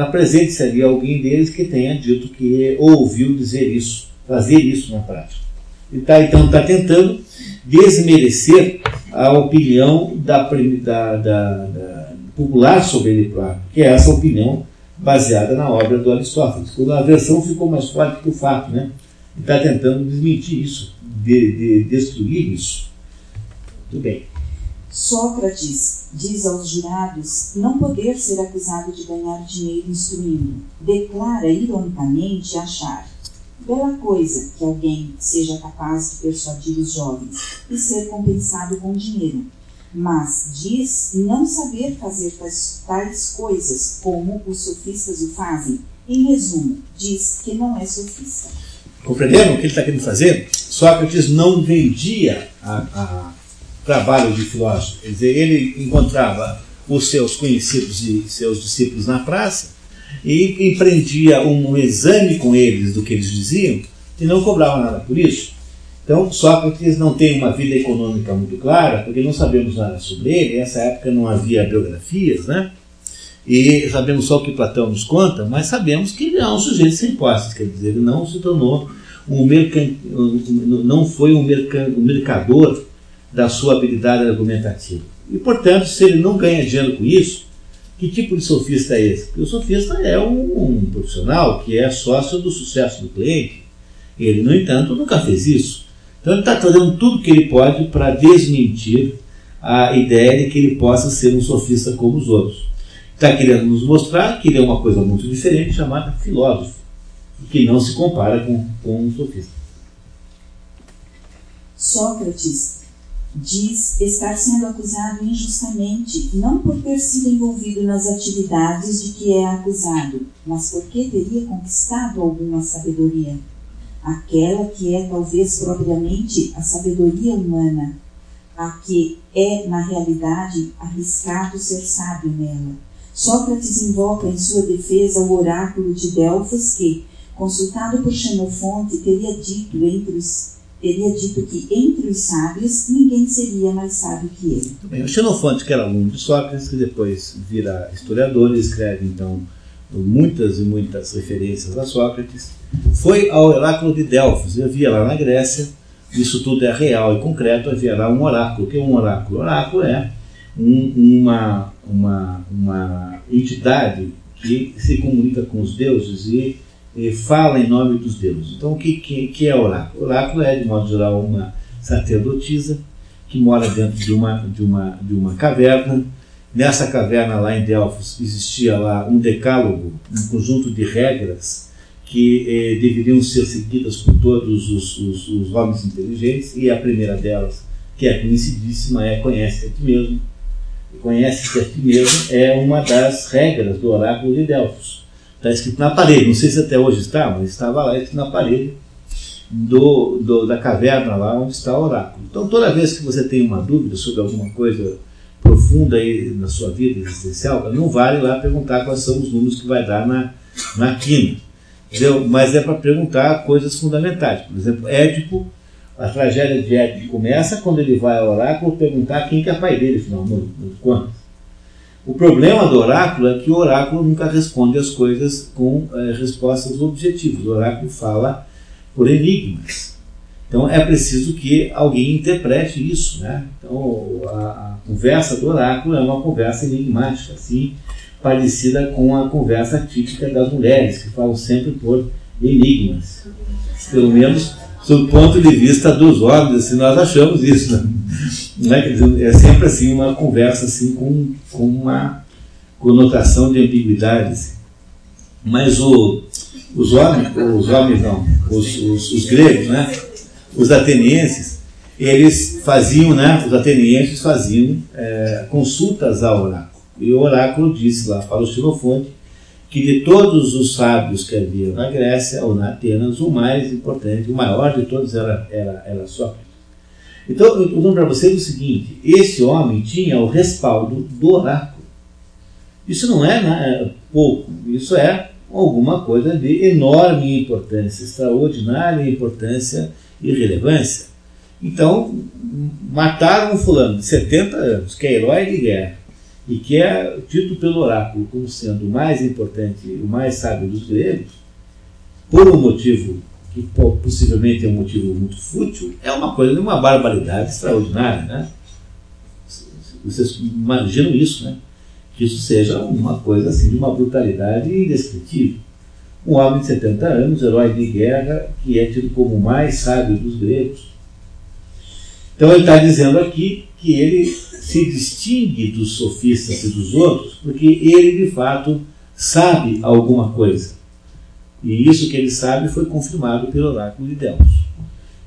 apresente-se ali alguém deles que tenha dito que ouviu dizer isso, fazer isso na prática. Ele tá, então está tentando desmerecer a opinião da, da, da, da, popular sobre próprio, que é essa opinião baseada na obra do Aristóteles. Quando a versão ficou mais forte que o fato, né? Está tentando desmentir isso, de, de destruir isso. Muito bem. Sócrates diz aos jurados não poder ser acusado de ganhar dinheiro instruindo. Declara ironicamente achar bela coisa que alguém seja capaz de persuadir os jovens e ser compensado com dinheiro. Mas diz não saber fazer tais, tais coisas como os sofistas o fazem. Em resumo, diz que não é sofista. Compreenderam o que ele está querendo fazer? Sócrates não vendia a, a trabalho de filósofo. Quer dizer, ele encontrava os seus conhecidos e seus discípulos na praça e empreendia um exame com eles do que eles diziam e não cobrava nada por isso. Então, Sócrates não tem uma vida econômica muito clara, porque não sabemos nada sobre ele. Nessa época não havia biografias, né? E sabemos só o que Platão nos conta, mas sabemos que ele é um sujeito sem posses, quer dizer, ele não se tornou um mercan... não foi um, um mercador da sua habilidade argumentativa. E, portanto, se ele não ganha dinheiro com isso, que tipo de sofista é esse? O sofista é um, um profissional que é sócio do sucesso do cliente. Ele, no entanto, nunca fez isso. Então, ele está fazendo tudo o que ele pode para desmentir a ideia de que ele possa ser um sofista como os outros. Está querendo nos mostrar que ele é uma coisa muito diferente, chamada filósofo, que não se compara com, com um sofista. Sócrates diz estar sendo acusado injustamente, não por ter sido envolvido nas atividades de que é acusado, mas porque teria conquistado alguma sabedoria. Aquela que é talvez propriamente a sabedoria humana, a que é, na realidade, arriscado ser sábio nela. Sócrates invoca em sua defesa o oráculo de Delfos que, consultado por Xenofonte, teria dito entre os teria dito que entre os sábios ninguém seria mais sábio que ele. Bem, o Xenofonte, que era aluno de Sócrates, que depois vira historiador e escreve então muitas e muitas referências a Sócrates, foi ao oráculo de Delfos. Havia lá na Grécia, isso tudo é real e concreto, havia lá um oráculo. O que é um oráculo? O oráculo é um, uma, uma, uma entidade que se comunica com os deuses e fala em nome dos deuses. Então, o que, que, que é oráculo? Oráculo é, de modo geral, uma sacerdotisa que mora dentro de uma, de uma, de uma caverna. Nessa caverna lá em Delfos existia lá um decálogo, um conjunto de regras que eh, deveriam ser seguidas por todos os, os, os, homens inteligentes, e a primeira delas, que é conhecidíssima, é conhece a ti mesmo. Conhece-te a ti mesmo é uma das regras do oráculo de Delfos. Está escrito na parede, não sei se até hoje está, mas estava lá escrito na parede do, do, da caverna lá onde está o oráculo. Então, toda vez que você tem uma dúvida sobre alguma coisa profunda aí na sua vida existencial, não vale lá perguntar quais são os números que vai dar na, na quina. Entendeu? Mas é para perguntar coisas fundamentais. Por exemplo, Édipo, a tragédia de Édipo começa quando ele vai ao oráculo perguntar quem que é pai dele, afinal, quando. O problema do oráculo é que o oráculo nunca responde as coisas com é, respostas objetivas. O oráculo fala por enigmas. Então é preciso que alguém interprete isso. Né? Então a, a conversa do oráculo é uma conversa enigmática, assim, parecida com a conversa típica das mulheres, que falam sempre por enigmas. Pelo menos sob o ponto de vista dos homens, assim, nós achamos isso. Né? Né? Dizer, é sempre assim uma conversa assim, com, com uma conotação de ambiguidade. Assim. Mas o, os homens, os homens não, os, os, os, gregos, né? os atenienses, eles faziam, né? os atenienses faziam é, consultas ao oráculo. E o oráculo disse lá para o Xenofonte que de todos os sábios que havia na Grécia ou na Atenas, o mais importante, o maior de todos era, era, era Sócrates. Então, eu estou para vocês o seguinte: esse homem tinha o respaldo do oráculo. Isso não é né, pouco, isso é alguma coisa de enorme importância, extraordinária importância e relevância. Então, mataram um fulano de 70 anos, que é herói de guerra, e que é dito pelo oráculo como sendo o mais importante, o mais sábio dos gregos, por um motivo que possivelmente é um motivo muito fútil, é uma coisa de uma barbaridade extraordinária. Né? Vocês imaginam isso, né? Que isso seja uma coisa assim de uma brutalidade indescritível. Um homem de 70 anos, herói de guerra, que é tido como o mais sábio dos gregos. Então ele está dizendo aqui que ele se distingue dos sofistas e dos outros porque ele de fato sabe alguma coisa. E isso que ele sabe foi confirmado pelo oráculo de Deus.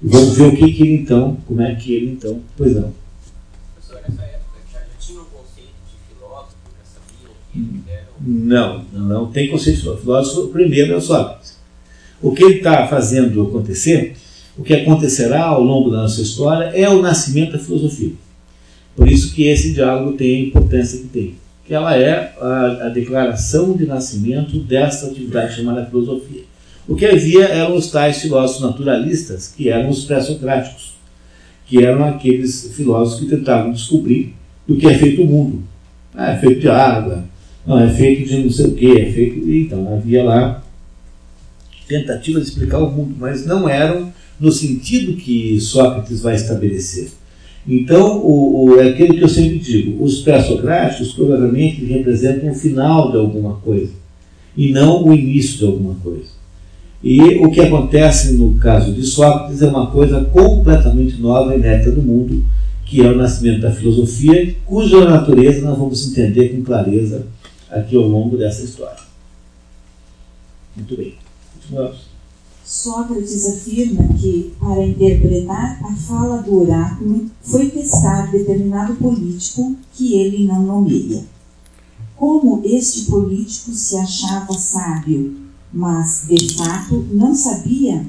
E vamos ver o que, que ele então, como é que ele então, pois não. Professor, nessa época já, já tinha um conceito de filósofo, já sabiam o que eles eram? Não, não tem conceito de filósofo. Filósofo primeiro é o Sócrates. O que ele está fazendo acontecer, o que acontecerá ao longo da nossa história é o nascimento da filosofia. Por isso que esse diálogo tem a importância que tem que ela é a, a declaração de nascimento desta atividade chamada filosofia. O que havia eram os tais filósofos naturalistas, que eram os pré-socráticos, que eram aqueles filósofos que tentavam descobrir do que é feito o mundo. Ah, é feito de água, não, é feito de não sei o que, é feito. Então, havia lá tentativas de explicar o mundo, mas não eram no sentido que Sócrates vai estabelecer. Então, o, o, é aquilo que eu sempre digo: os pré-socráticos provavelmente representam o final de alguma coisa e não o início de alguma coisa. E o que acontece no caso de Sócrates é uma coisa completamente nova e neta do mundo, que é o nascimento da filosofia, cuja natureza nós vamos entender com clareza aqui ao longo dessa história. Muito bem. Continuamos. Sócrates afirma que, para interpretar a fala do oráculo, foi testar determinado político que ele não nomeia. Como este político se achava sábio, mas de fato não sabia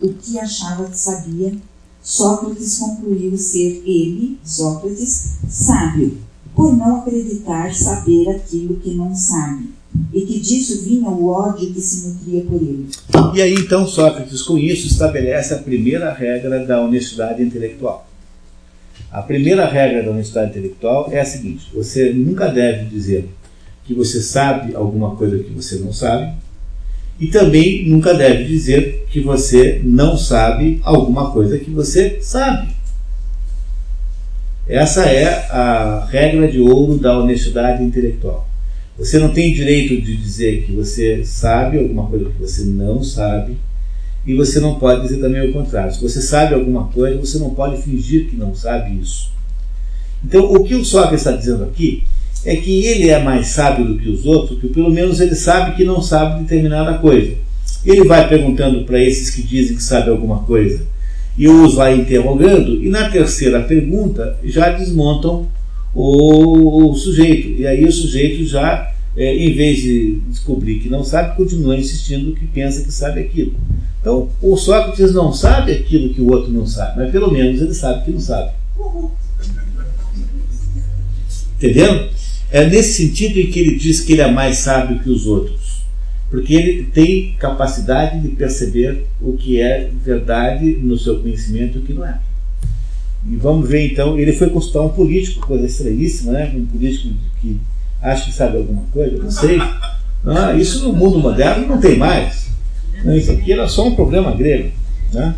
o que achava que sabia, Sócrates concluiu ser ele, Sócrates, sábio, por não acreditar saber aquilo que não sabe e que disso vinha o ódio que se nutria por ele. E aí então Sócrates com isso estabelece a primeira regra da honestidade intelectual. A primeira regra da honestidade intelectual é a seguinte: você nunca deve dizer que você sabe alguma coisa que você não sabe, e também nunca deve dizer que você não sabe alguma coisa que você sabe. Essa é a regra de ouro da honestidade intelectual. Você não tem direito de dizer que você sabe alguma coisa que você não sabe, e você não pode dizer também o contrário. Se você sabe alguma coisa, você não pode fingir que não sabe isso. Então, o que o Sócrates está dizendo aqui é que ele é mais sábio do que os outros, porque pelo menos ele sabe que não sabe determinada coisa. Ele vai perguntando para esses que dizem que sabe alguma coisa e os vai interrogando, e na terceira pergunta já desmontam o, o sujeito. E aí o sujeito já, é, em vez de descobrir que não sabe, continua insistindo que pensa que sabe aquilo. Então, o Sócrates não sabe aquilo que o outro não sabe, mas pelo menos ele sabe que não sabe. Entendeu? É nesse sentido em que ele diz que ele é mais sábio que os outros. Porque ele tem capacidade de perceber o que é verdade no seu conhecimento e o que não é. E vamos ver então, ele foi consultar um político, coisa estranhíssima, né? um político que acha que sabe alguma coisa, não sei. Ah, isso no mundo moderno não tem mais. Isso aqui era só um problema grego. Né?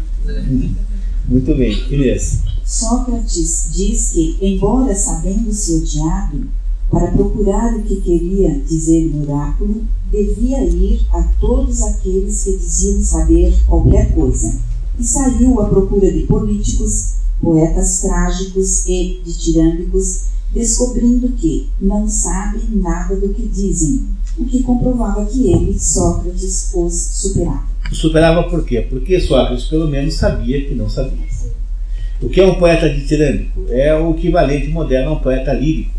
Muito bem, Inês. Sócrates diz que, embora sabendo-se odiado, para procurar o que queria dizer no oráculo, devia ir a todos aqueles que diziam saber qualquer coisa. E saiu à procura de políticos, poetas trágicos e ditirâmbicos, descobrindo que não sabem nada do que dizem, o que comprovava que ele, Sócrates, os superava. Superava por quê? Porque Sócrates, pelo menos, sabia que não sabia. O que é um poeta ditirâmbico? É o equivalente moderno a um poeta lírico.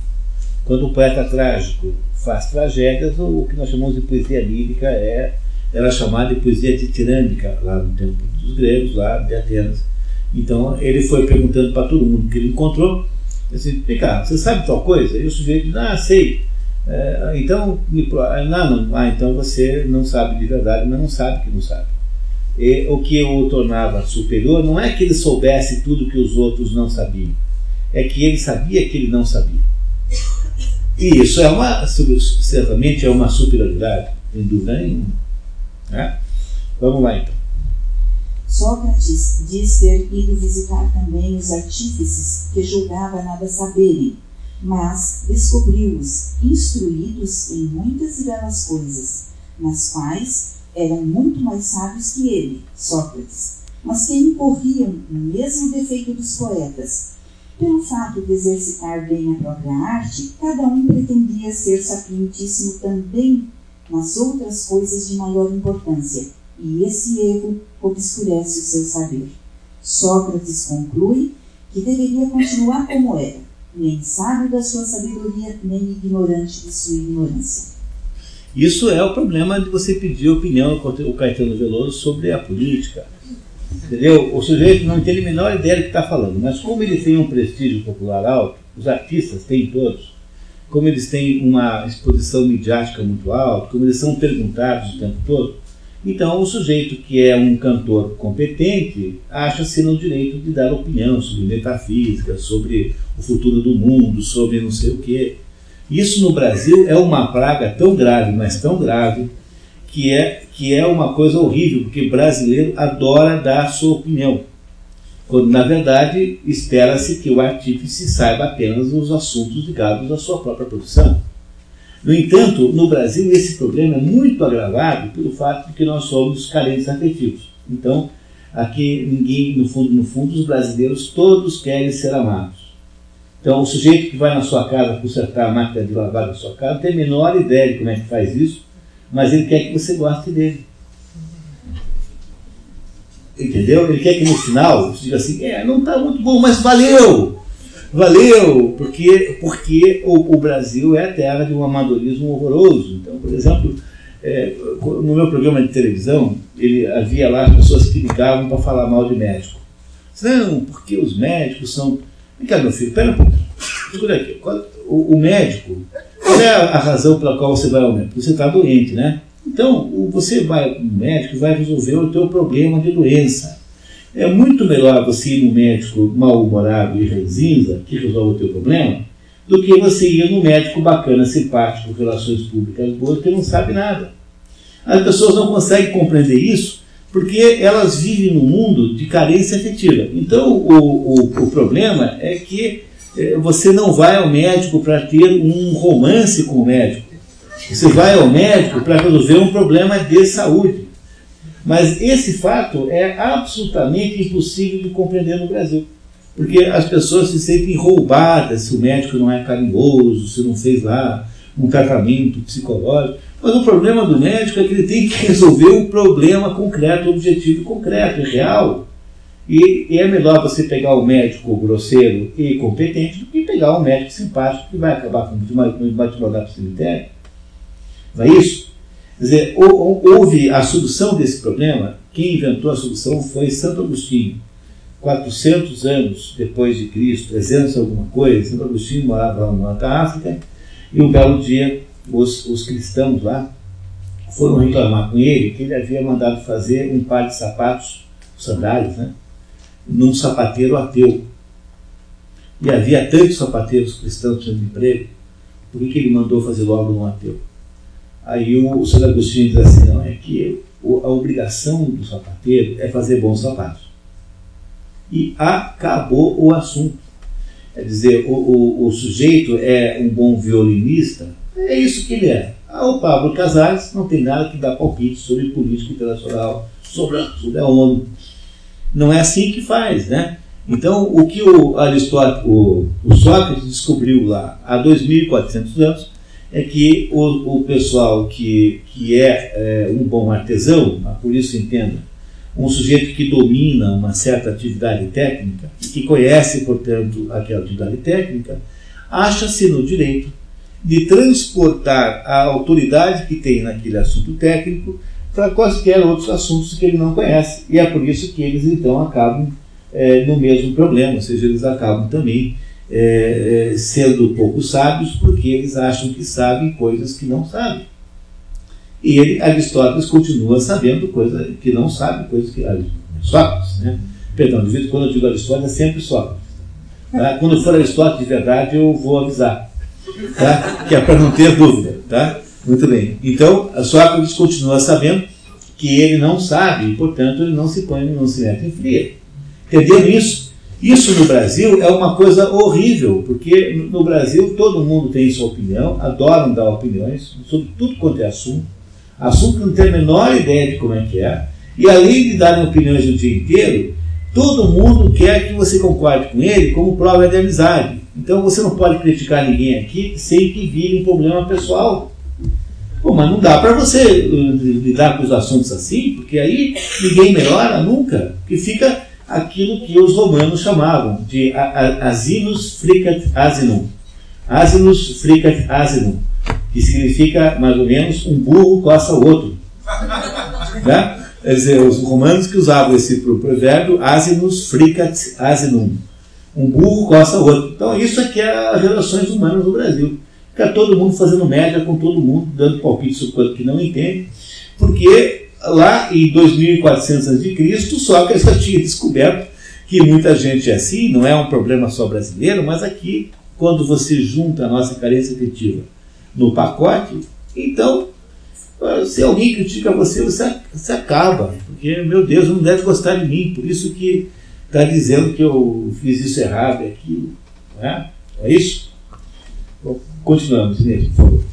Quando um poeta trágico faz tragédias, o que nós chamamos de poesia lírica é, era chamada de poesia ditirâmbica, lá no tempo dos gregos, lá de Atenas. Então ele foi perguntando para todo mundo que ele encontrou, assim, vem cá, você sabe tal coisa? E o sujeito diz, ah, sei. É, então, me, ah, não, ah, então você não sabe de verdade, mas não sabe que não sabe. E o que o tornava superior não é que ele soubesse tudo que os outros não sabiam, é que ele sabia que ele não sabia. E isso é uma, certamente é uma superioridade, sem dúvida nenhuma. Né? Vamos lá então. Sócrates diz ter ido visitar também os artífices que julgava nada saberem, mas descobriu-os instruídos em muitas e belas coisas, nas quais eram muito mais sábios que ele, Sócrates, mas que incorriam no mesmo defeito dos poetas. Pelo fato de exercitar bem a própria arte, cada um pretendia ser sapientíssimo também nas outras coisas de maior importância, e esse erro obscurece o seu saber. Sócrates conclui que deveria continuar como era, nem sábio da sua sabedoria, nem ignorante de sua ignorância. Isso é o problema de você pedir opinião ao Caetano Veloso sobre a política. Entendeu? O sujeito não tem a menor ideia do que está falando, mas como ele tem um prestígio popular alto, os artistas têm todos, como eles têm uma exposição midiática muito alta, como eles são perguntados o tempo todo, então o sujeito que é um cantor competente acha-se no direito de dar opinião sobre metafísica, sobre o futuro do mundo, sobre não sei o quê. Isso no Brasil é uma praga tão grave, mas tão grave, que é, que é uma coisa horrível, porque brasileiro adora dar sua opinião. Quando, na verdade, espera-se que o artífice saiba apenas os assuntos ligados à sua própria profissão. No entanto, no Brasil, esse problema é muito agravado pelo fato de que nós somos carentes afetivos. Então, aqui ninguém, no fundo, no fundo, os brasileiros todos querem ser amados. Então, o sujeito que vai na sua casa consertar a máquina de lavar da sua casa não tem a menor ideia de como é que faz isso, mas ele quer que você goste dele. Entendeu? Ele quer que no final você diga assim: é, não está muito bom, mas valeu! Valeu! Porque, porque o, o, Brasil é a terra de um amadorismo horroroso. Então, por exemplo, é, no meu programa de televisão, ele havia lá pessoas que ligavam para falar mal de médico. Não, porque os médicos são Vem cá, meu filho, pera um pouco. Escuta aqui. O, o, médico, qual é a, razão pela qual você vai ao médico? Você está doente, né? Então, você vai no médico e vai resolver o teu problema de doença. É muito melhor você ir no médico mal-humorado e ranzinza, que resolve o teu problema, do que você ir no médico bacana, simpático, relações públicas boas, que não sabe nada. As pessoas não conseguem compreender isso porque elas vivem num mundo de carência afetiva. Então, o, o, o problema é que é, você não vai ao médico para ter um romance com o médico. Você vai ao médico para resolver um problema de saúde. Mas esse fato é absolutamente impossível de compreender no Brasil. Porque as pessoas se sentem roubadas se o médico não é carinhoso, se não fez lá um tratamento psicológico. Mas o problema do médico é que ele tem que resolver o problema concreto, objetivo concreto, e real. E, e, é melhor você pegar um médico grosseiro e competente do que pegar um médico simpático que vai acabar com vai te mandar para o cemitério. Não é isso? Quer dizer, houve a solução desse problema, quem inventou a solução foi Santo Agostinho. 400 anos depois de Cristo, 300 alguma coisa, Santo Agostinho morava no Norte da África, e um belo dia os, os cristãos lá foram reclamar com ele que ele havia mandado fazer um par de sapatos, sandálias, né, num sapateiro ateu. E havia tantos sapateiros cristãos sem emprego Por que, ele mandou fazer logo no ateu? Aí o, o Sr. Agostinho diz assim, não, é que a obrigação do sapateiro é fazer bons sapatos. E acabou o assunto. Quer dizer, o, o, o sujeito é um bom violinista, é isso que ele é. Ah, o Pablo Casares não tem nada que dar palpite sobre política internacional, sobre, sobre a ONU. Não é assim que faz, né? Então, o que o Aristóteles, o, o Sócrates descobriu lá há 2.400 anos é que o, o pessoal que, que é, é, um bom artesão, por isso entenda, um sujeito que domina uma certa atividade técnica e que conhece, portanto, aquela atividade técnica, acha-se no direito de transportar a autoridade que tem naquele assunto técnico para quaisquer outros assuntos que ele não conhece. E é por isso que eles então acabam é, no mesmo problema, ou seja, eles acabam também é, é, sendo pouco sábios porque eles acham que sabem coisas que não sabem. E ele, Aristóteles continua sabendo coisas que não sabe, coisas que. Sócrates, né? Perdão, de vez quando eu digo Aristóteles, é sempre Sócrates. Tá? Quando for Aristóteles de verdade, eu vou avisar. Tá? Que é para não ter dúvida. Tá? Muito bem. Então, Sócrates continua sabendo que ele não sabe e, portanto, ele não se põe, não se mete em fria. Entenderam isso? Isso no Brasil é uma coisa horrível, porque no Brasil todo mundo tem sua opinião, adoram dar opiniões sobre tudo quanto é assunto, assunto que não tem a menor ideia de como é que é, e além de darem opiniões o dia inteiro, todo mundo quer que você concorde com ele como prova de amizade. Então você não pode criticar ninguém aqui sem que vire um problema pessoal. Pô, mas não dá para você uh, lidar com os assuntos assim, porque aí ninguém melhora nunca, porque fica aquilo que os romanos chamavam de asinus fricat asinum. Asinus fricat asinum, que significa mais ou menos um burro coça o outro. Né? Quer dizer, os romanos que usavam esse provérbio asinus fricat asinum. Um burro coça o outro. Então, isso aqui é as relações humanas no Brasil. Fica todo mundo fazendo média com todo mundo, dando palpite sobre coisa que não entende, porque lá em 2400 a.C., Sócrates já tinha descoberto que muita gente é assim, não é um problema só brasileiro, mas aqui, quando você junta a nossa carência afetiva no pacote, então, se alguém critica você, você, você acaba, porque, meu Deus, não deve gostar de mim, por isso que está dizendo que eu fiz isso errado, aquilo, não é? É isso? Continuamos, Inês, por favor.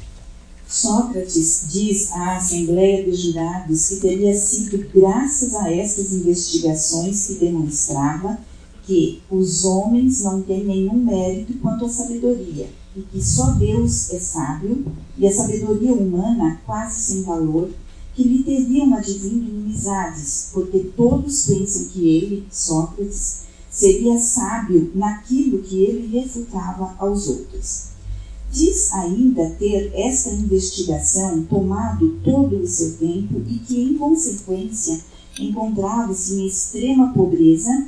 Sócrates diz à Assembleia dos Jurados que teria sido graças a essas investigações que demonstrava que os homens não têm nenhum mérito quanto à sabedoria e que só Deus é sábio e a sabedoria humana quase sem valor, que lhe teriam advindo inimizades, porque todos pensam que ele, Sócrates, seria sábio naquilo que ele refutava aos outros. Diz ainda ter esta investigação tomado todo o seu tempo e que, em consequência, encontrava-se em extrema pobreza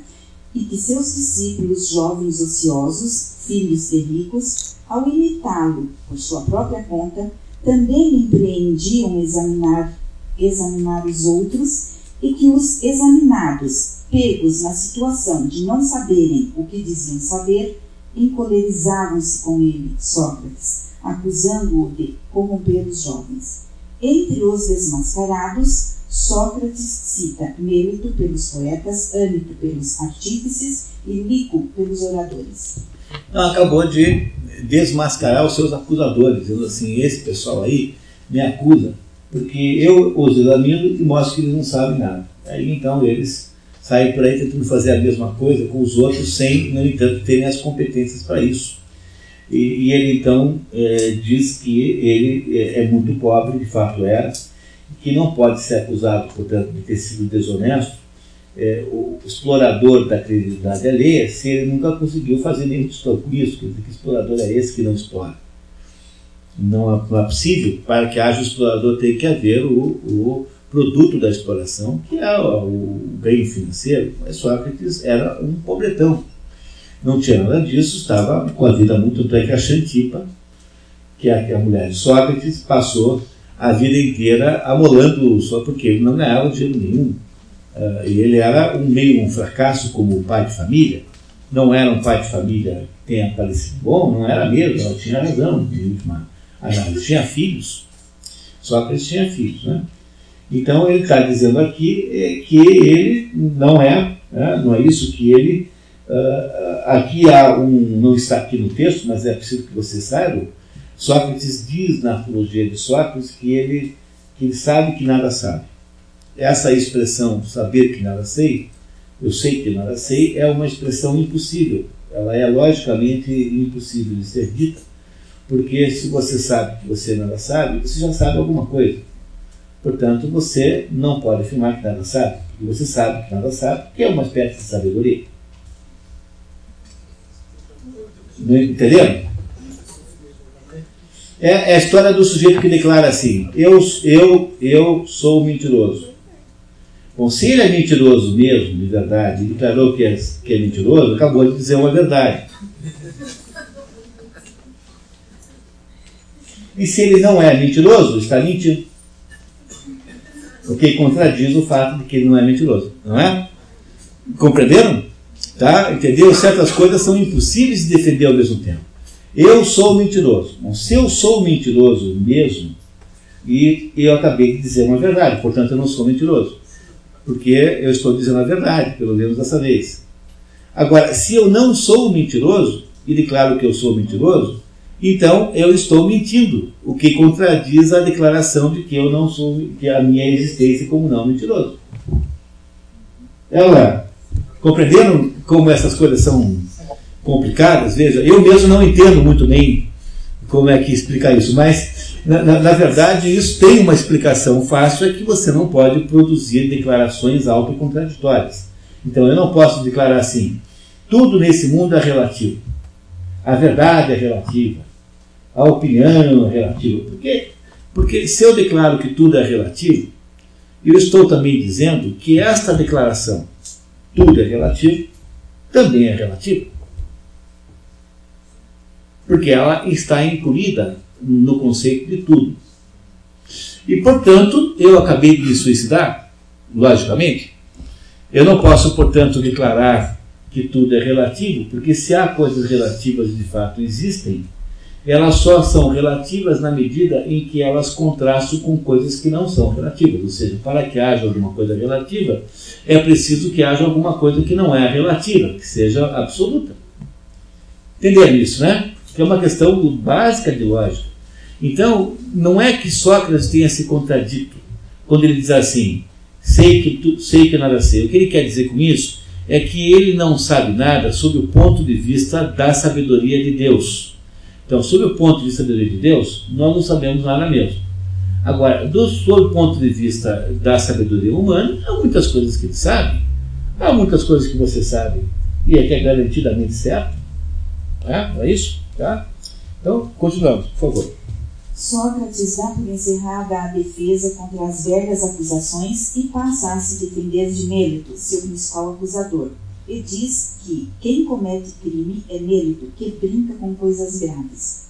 e que seus discípulos jovens ociosos, filhos de ricos, ao imitá-lo por sua própria conta, também empreendiam examinar, examinar os outros e que os examinados, pegos na situação de não saberem o que diziam saber, encolerizavam-se com ele, Sócrates, acusando-o de corromper os jovens. Entre os desmascarados, Sócrates cita Mélito pelos poetas, Ânito pelos artífices e Lico pelos oradores. Não, acabou de desmascarar os seus acusadores, dizendo assim: esse pessoal aí me acusa, porque eu os examino e mostro que eles não sabem nada. Aí então eles sair por aí tentando fazer a mesma coisa com os outros sem, no entanto, terem as competências para isso. E, e, ele então é, diz que ele é, é, muito pobre, de fato era, que não pode ser acusado, portanto, de ter sido desonesto, é, o explorador da credibilidade alheia, se ele nunca conseguiu fazer nenhum estudo com isso, quer dizer, que explorador é esse que não explora. Não é, não é possível, para que haja o explorador tem que haver o, o produto da exploração, que é o ganho financeiro. Mas Sócrates era um pobretão. Não tinha nada disso, estava com a vida muito. Tanto é que a Xantipa, que é a mulher de Sócrates, passou a vida inteira amolando só porque ele não ganhava dinheiro nenhum. Uh, e ele era um meio um fracasso como pai de família. não era um pai de família que tenha parecido bom, não era mesmo, ela tinha razão, de última análise. Tinha filhos, Sócrates tinha filhos. Né? Então ele está dizendo aqui é, que ele não é, né, não é isso que ele. Uh, aqui há um, não está aqui no texto, mas é preciso que você saiba. Sócrates diz na apologia de Sócrates que ele, que ele sabe que nada sabe. Essa expressão, saber que nada sei, eu sei que nada sei, é uma expressão impossível. Ela é logicamente impossível de ser dita, porque se você sabe que você nada sabe, você já sabe alguma coisa. Portanto, você não pode afirmar que nada sabe, porque você sabe que nada sabe, que é uma espécie de sabedoria. Entendeu? É, é a história do sujeito que declara assim: eu, eu, eu sou mentiroso. Bom, se ele é mentiroso mesmo, de verdade, e declarou que é, que é mentiroso, acabou de dizer uma verdade. E se ele não é mentiroso, está mentindo. Porque contradiz o fato de que ele não é mentiroso, não é? Compreenderam? Tá? Entendeu? Certas coisas são impossíveis de defender ao mesmo tempo. Eu sou mentiroso. Bom, se eu sou mentiroso mesmo, e eu acabei de dizer uma verdade, portanto eu não sou mentiroso. Porque eu estou dizendo a verdade, pelo menos dessa vez. Agora, se eu não sou mentiroso, e declaro que eu sou mentiroso, então eu estou mentindo, o que contradiz a declaração de que eu não sou, que a minha existência como não mentiroso. Ela, compreenderam como essas coisas são complicadas? Veja, eu mesmo não entendo muito bem como é que explicar isso, mas na, na, na, verdade isso tem uma explicação fácil, é que você não pode produzir declarações autocontraditórias. Então eu não posso declarar assim, tudo nesse mundo é relativo. A verdade é relativa a opinião relativa. Por quê? Porque se eu declaro que tudo é relativo, eu estou também dizendo que esta declaração, tudo é relativo, também é relativa. Porque ela está incluída no conceito de tudo. E, portanto, eu acabei de me suicidar, logicamente. Eu não posso, portanto, declarar que tudo é relativo, porque se há coisas relativas de fato existem, elas só são relativas na medida em que elas contrastam com coisas que não são relativas. Ou seja, para que haja alguma coisa relativa, é preciso que haja alguma coisa que não é relativa, que seja absoluta. Entenderam isso, né? Que é uma questão básica de lógica. Então, não é que Sócrates tenha se contradito quando ele diz assim: sei que, tu, sei que nada sei. O que ele quer dizer com isso é que ele não sabe nada sob o ponto de vista da sabedoria de Deus então, sob o ponto de vista da lei de Deus, nós não sabemos nada mesmo. Agora, do, sob o ponto de vista da sabedoria humana, há muitas coisas que ele sabe, há muitas coisas que você sabe e é que é garantidamente certo. É, não é isso? Tá? Então, continuamos, por favor. Sócrates dá por encerrada a defesa contra as velhas acusações e passa a se defender de Mélito, seu principal acusador e diz que quem comete crime é mérito, que brinca com coisas graves.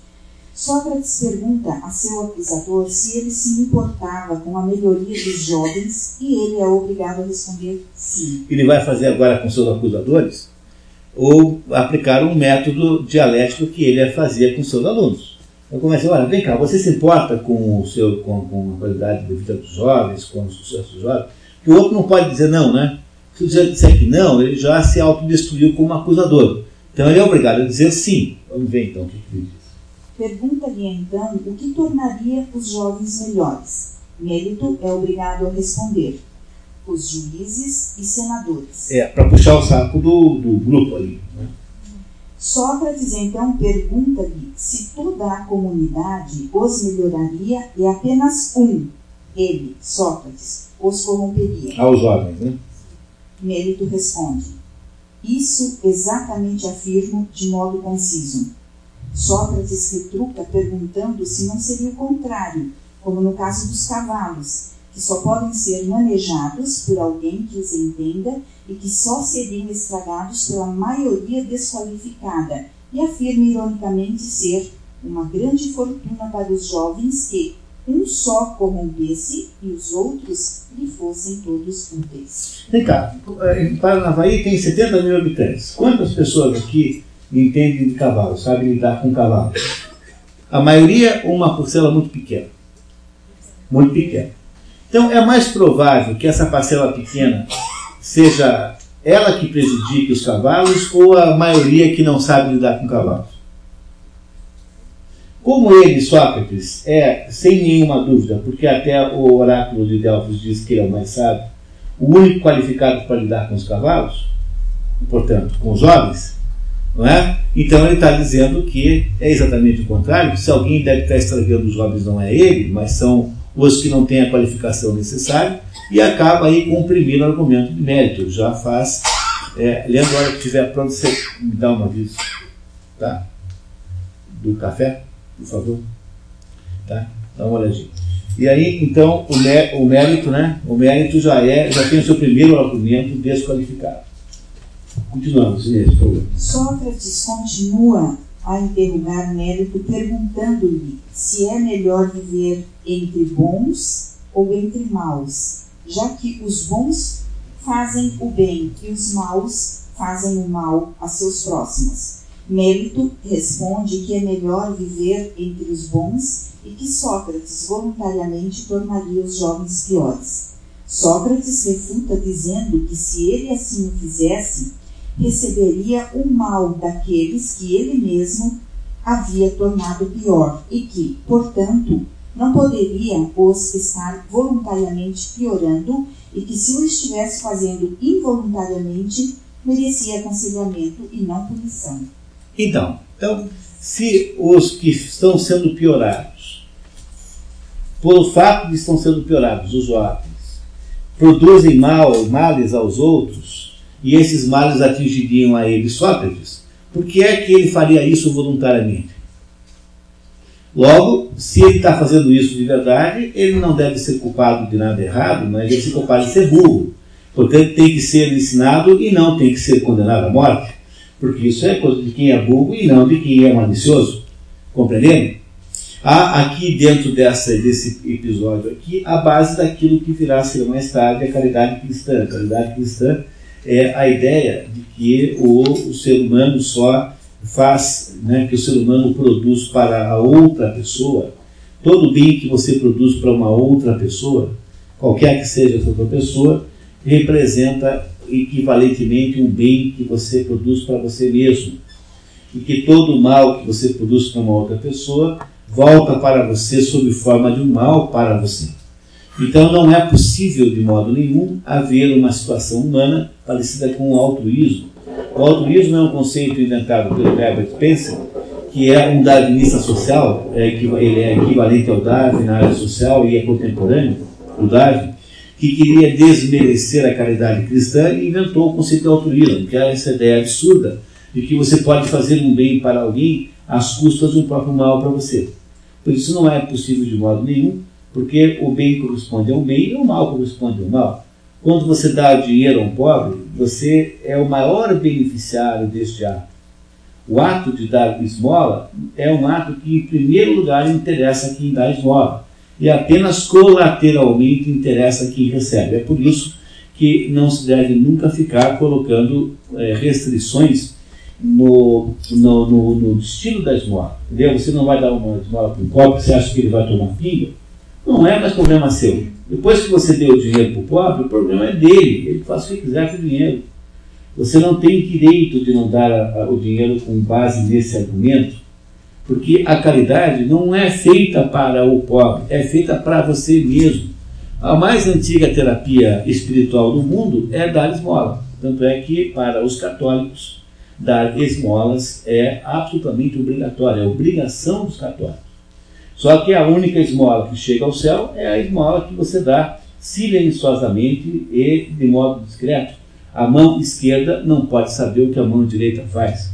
Sócrates pergunta a seu acusador se ele se importava com a melhoria dos jovens e ele é obrigado a responder sim. Ele vai fazer agora com seus acusadores ou aplicar um método dialético que ele fazia com seus alunos. Eu comecei, olha, vem cá, você se importa com, o seu, com, com a qualidade de vida dos jovens, com o sucesso dos jovens? Que o outro não pode dizer não, né? Se sujeito disser que não, ele já se autodestruiu como acusador. Então ele é obrigado a dizer sim. Vamos ver então o que ele diz. Pergunta-lhe então o que tornaria os jovens melhores. Mérito é obrigado a responder. Os juízes e senadores. É, para puxar o saco do, do grupo ali. Né? Sócrates então pergunta-lhe se toda a comunidade os melhoraria e apenas um, ele, Sócrates, os corromperia. Aos jovens, né? Mérito responde: Isso exatamente afirmo de modo conciso. Sócrates retruca perguntando se não seria o contrário, como no caso dos cavalos, que só podem ser manejados por alguém que os entenda e que só seriam estragados pela maioria desqualificada, e afirma ironicamente ser uma grande fortuna para os jovens que, um só corrompesse e os outros lhe fossem todos úteis. Vem cá, em Paranavaí tem 70 mil habitantes. Quantas pessoas aqui entendem de cavalo, sabem lidar com cavalo? A maioria, uma parcela muito pequena. Muito pequena. Então é mais provável que essa parcela pequena seja ela que prejudique os cavalos ou a maioria que não sabe lidar com cavalos. Como ele, Sócrates, é, sem nenhuma dúvida, porque até o oráculo de Delfos diz que ele é o mais sábio, o único qualificado para lidar com os cavalos, portanto, com os jovens, não é? Então ele está dizendo que é exatamente o contrário. Se alguém deve estar estragando os jovens, não é ele, mas são os que não têm a qualificação necessária, e acaba aí com o argumento de mérito. Já faz. É, Leandro, a hora que estiver pronto, você me dá um aviso. Tá? Do café? Por favor. Tá? Dá uma olhadinha. E aí, então, o, mé o mérito, né? O mérito já é, já tem o seu primeiro argumento desqualificado. Continuamos, Inês, por favor. Sócrates continua a interrogar Mérito, perguntando-lhe se é melhor viver entre bons ou entre maus, já que os bons fazem o bem e os maus fazem o mal a seus próximos. Mérito responde que é melhor viver entre os bons e que Sócrates voluntariamente tornaria os jovens piores. Sócrates refuta dizendo que se ele assim o fizesse, receberia o mal daqueles que ele mesmo havia tornado pior e que, portanto, não poderia os estar voluntariamente piorando e que se o estivesse fazendo involuntariamente, merecia aconselhamento e não punição. Então, então, se os que estão sendo piorados, por fato de estão sendo piorados, os jovens, produzem mal, males aos outros, e esses males atingiriam a ele, Sócrates, por que é que ele faria isso voluntariamente? Logo, se ele está fazendo isso de verdade, ele não deve ser culpado de nada errado, mas deve ser culpado de ser burro. Portanto, tem que ser ensinado e não tem que ser condenado à morte porque isso é coisa de quem é burro e não de quem é malicioso. Compreendendo? Há aqui dentro dessa, desse episódio aqui a base daquilo que virá a ser mais tarde a caridade cristã. A caridade cristã é a ideia de que o, o ser humano só faz, né, que o ser humano produz para a outra pessoa, todo bem que você produz para uma outra pessoa, qualquer que seja essa outra pessoa, representa equivalentemente um bem que você produz para você mesmo. E que todo o mal que você produz para uma outra pessoa volta para você sob forma de um mal para você. Então não é possível de modo nenhum haver uma situação humana parecida com o altruísmo. O altruísmo é um conceito inventado pelo Herbert Spencer, que é um darwinista social, é, ele é equivalente ao Darwin na área social e é contemporâneo, o Darwin, que queria desmerecer a caridade cristã e inventou o conceito de altruísmo, que é essa ideia absurda de que você pode fazer um bem para alguém às custas do próprio mal para você. Por isso não é possível de modo nenhum, porque o bem corresponde ao bem e o mal corresponde ao mal. Quando você dá dinheiro a um pobre, você é o maior beneficiário deste ato. O ato de dar esmola é um ato que, em primeiro lugar, interessa a quem dá esmola e apenas colateralmente interessa quem recebe. É por isso que não se deve nunca ficar colocando é, restrições no, no, no, no, destino da esmola. Entendeu? Você não vai dar uma esmola para um pobre, você acha que ele vai tomar pinga? Não é mais problema seu. Depois que você deu o dinheiro para o pobre, o problema é dele. Ele faz o que quiser com o dinheiro. Você não tem direito de não dar a, a, o dinheiro com base nesse argumento porque a caridade não é feita para o pobre, é feita para você mesmo. A mais antiga terapia espiritual do mundo é dar esmola. Tanto é que, para os católicos, dar esmolas é absolutamente obrigatório, é obrigação dos católicos. Só que a única esmola que chega ao céu é a esmola que você dá silenciosamente e de modo discreto. A mão esquerda não pode saber o que a mão direita faz.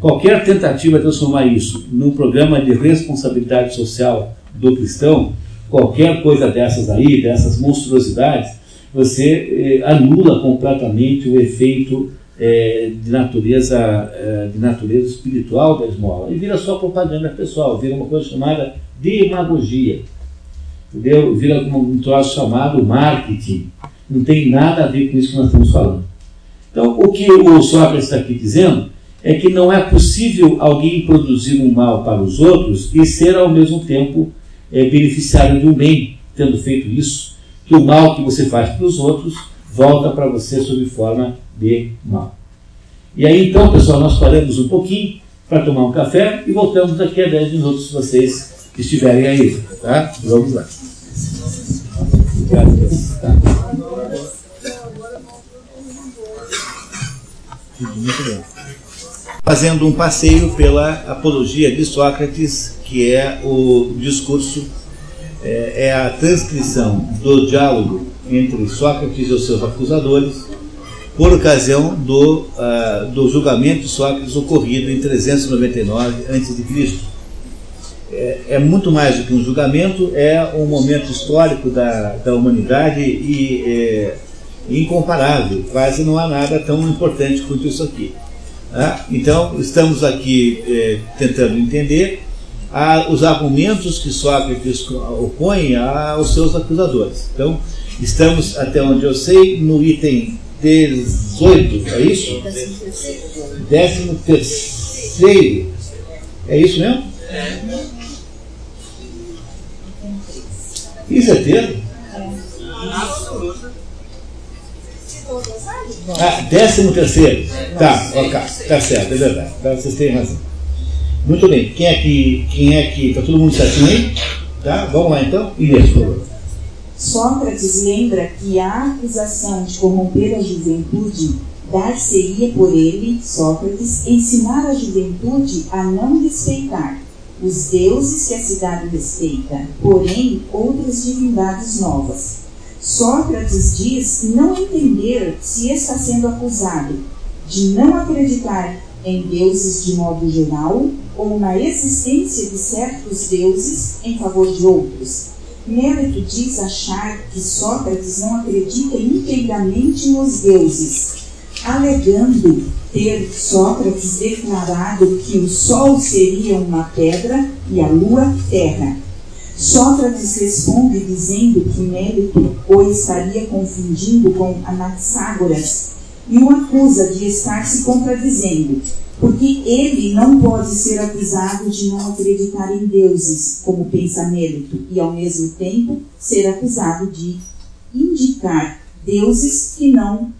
Qualquer tentativa de transformar isso num programa de responsabilidade social do cristão, qualquer coisa dessas aí, dessas monstruosidades, você eh, anula completamente o efeito eh, de, natureza, eh, de natureza espiritual da esmola e vira só propaganda pessoal, vira uma coisa chamada demagogia. entendeu? Vira um troço chamado marketing. Não tem nada a ver com isso que nós estamos falando. Então, o que o Sócrates está aqui dizendo é que não é possível alguém produzir um mal para os outros e ser ao mesmo tempo é, beneficiário de um bem, tendo feito isso, que o mal que você faz para os outros volta para você sob forma de mal. E aí então, pessoal, nós paramos um pouquinho para tomar um café e voltamos daqui a 10 minutos se vocês estiverem aí. Tá? Vamos lá. Obrigado. Tá. Muito bem fazendo um passeio pela apologia de Sócrates, que é o discurso, é, é a transcrição do diálogo entre Sócrates e os seus acusadores, por ocasião do, uh, do julgamento de Sócrates ocorrido em 399 a.C. É, é muito mais do que um julgamento, é um momento histórico da, da humanidade e é, incomparável. Quase não há nada tão importante quanto isso aqui. Né? Então, estamos aqui é, tentando entender a, os argumentos que Sócrates opõe aos seus acusadores. Então, estamos, até onde eu sei, no item 18, é isso? Décimo terceiro. É isso mesmo? Isso é termo? Ah, décimo terceiro. Tá, ok, tá certo, é verdade. Tá, vocês têm razão. Muito bem, quem é que. Quem é que. Tá todo mundo certinho aí? Tá? Vamos lá então? Inês, por favor. Sócrates lembra que a acusação de corromper a juventude dar-se-ia por ele, Sócrates, ensinar a juventude a não respeitar os deuses que a cidade respeita, porém outras divindades novas Sócrates diz não entender se está sendo acusado de não acreditar em deuses de modo geral ou na existência de certos deuses em favor de outros. Mérito diz achar que Sócrates não acredita inteiramente nos deuses, alegando ter Sócrates declarado que o Sol seria uma pedra e a Lua terra Sócrates responde dizendo que Mélito o estaria confundindo com Anaxágoras e o acusa de estar se contradizendo, porque ele não pode ser acusado de não acreditar em deuses, como pensa Mélito, e ao mesmo tempo ser acusado de indicar deuses que não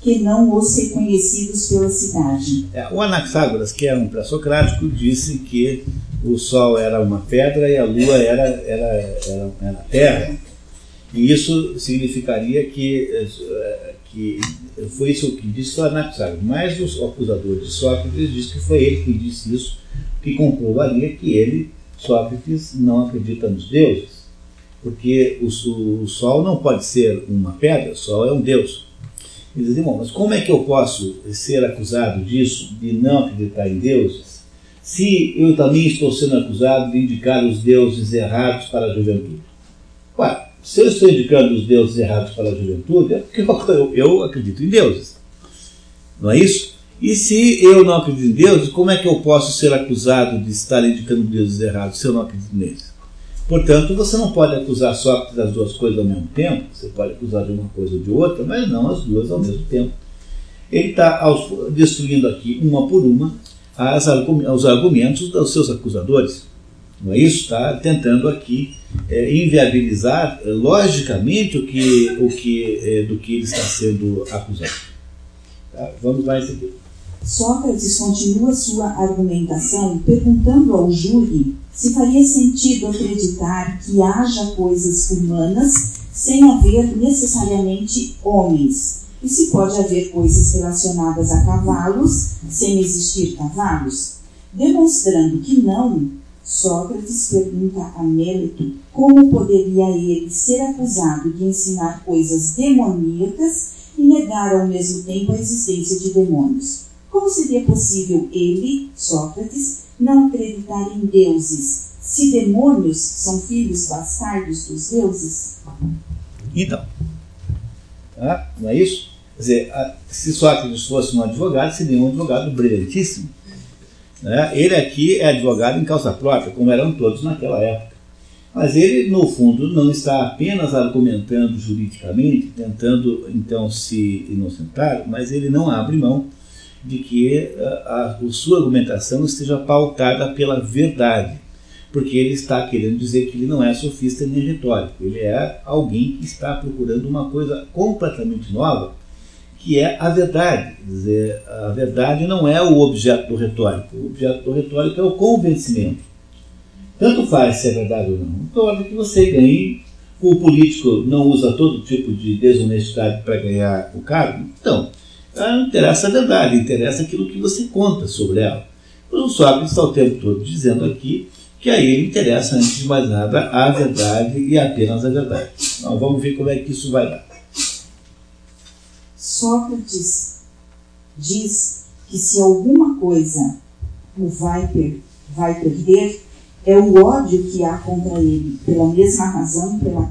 que não os reconhecidos pela cidade. É, o Anaxágoras, que era um pré-socrático, disse que o Sol era uma pedra e a Lua era, era, era, era terra. E isso significaria que, eh, que foi isso que disse o Anaxágoras. Mas o acusador de Sócrates disse que foi ele que disse isso, que comprovaria que ele, Sócrates, não acredita nos deuses. Porque o, o Sol não pode ser uma pedra, o Sol é um Deus. Ele diz, irmão, mas como é que eu posso ser acusado disso, de não acreditar em deuses? Se eu também estou sendo acusado de indicar os deuses errados para a juventude? Ué, se eu estou indicando os deuses errados para a juventude, é porque eu, eu acredito em deuses. Não é isso? E se eu não acredito em deuses, como é que eu posso ser acusado de estar indicando deuses errados se eu não acredito neles? Portanto, você não pode acusar só das duas coisas ao mesmo tempo, você pode acusar de uma coisa ou de outra, mas não as duas ao mesmo tempo. Ele está destruindo aqui, uma por uma, aos argumentos dos seus acusadores. Não é isso? Está tentando aqui é, inviabilizar é, logicamente o que, o que, é, do que ele está sendo acusado. Tá? Vamos lá seguida. Sócrates continua sua argumentação perguntando ao júri se faria sentido acreditar que haja coisas humanas sem haver necessariamente homens, e se pode haver coisas relacionadas a cavalos sem existir cavalos? Demonstrando que não, Sócrates pergunta a Mélito como poderia ele ser acusado de ensinar coisas demoníacas e negar ao mesmo tempo a existência de demônios. Como seria possível ele, Sócrates, não acreditar em deuses, se demônios são filhos bastardos dos deuses? Então, ah, não é isso? Quer dizer, se Sócrates fosse um advogado, seria um advogado brilhantíssimo. Né? Ele aqui é advogado em causa própria, como eram todos naquela época. Mas ele, no fundo, não está apenas argumentando juridicamente, tentando então se inocentar, mas ele não abre mão de que a, a, sua argumentação esteja pautada pela verdade, porque ele está querendo dizer que ele não é sofista nem retórico, ele é alguém que está procurando uma coisa completamente nova, que é a verdade. Quer dizer, a verdade não é o objeto do retórico, o objeto do retórico é o convencimento. Tanto faz se é verdade ou não. Importa que você ganhe. O político não usa todo tipo de desonestidade para ganhar o cargo. Então, não interessa a verdade, interessa aquilo que você conta sobre ela. O Sócrates está o tempo todo dizendo aqui que a ele interessa, antes de mais nada, a verdade e apenas a verdade. Então, vamos ver como é que isso vai dar. Sócrates diz que se alguma coisa o vai, per vai perder, é o ódio que há contra ele, pela mesma razão pela,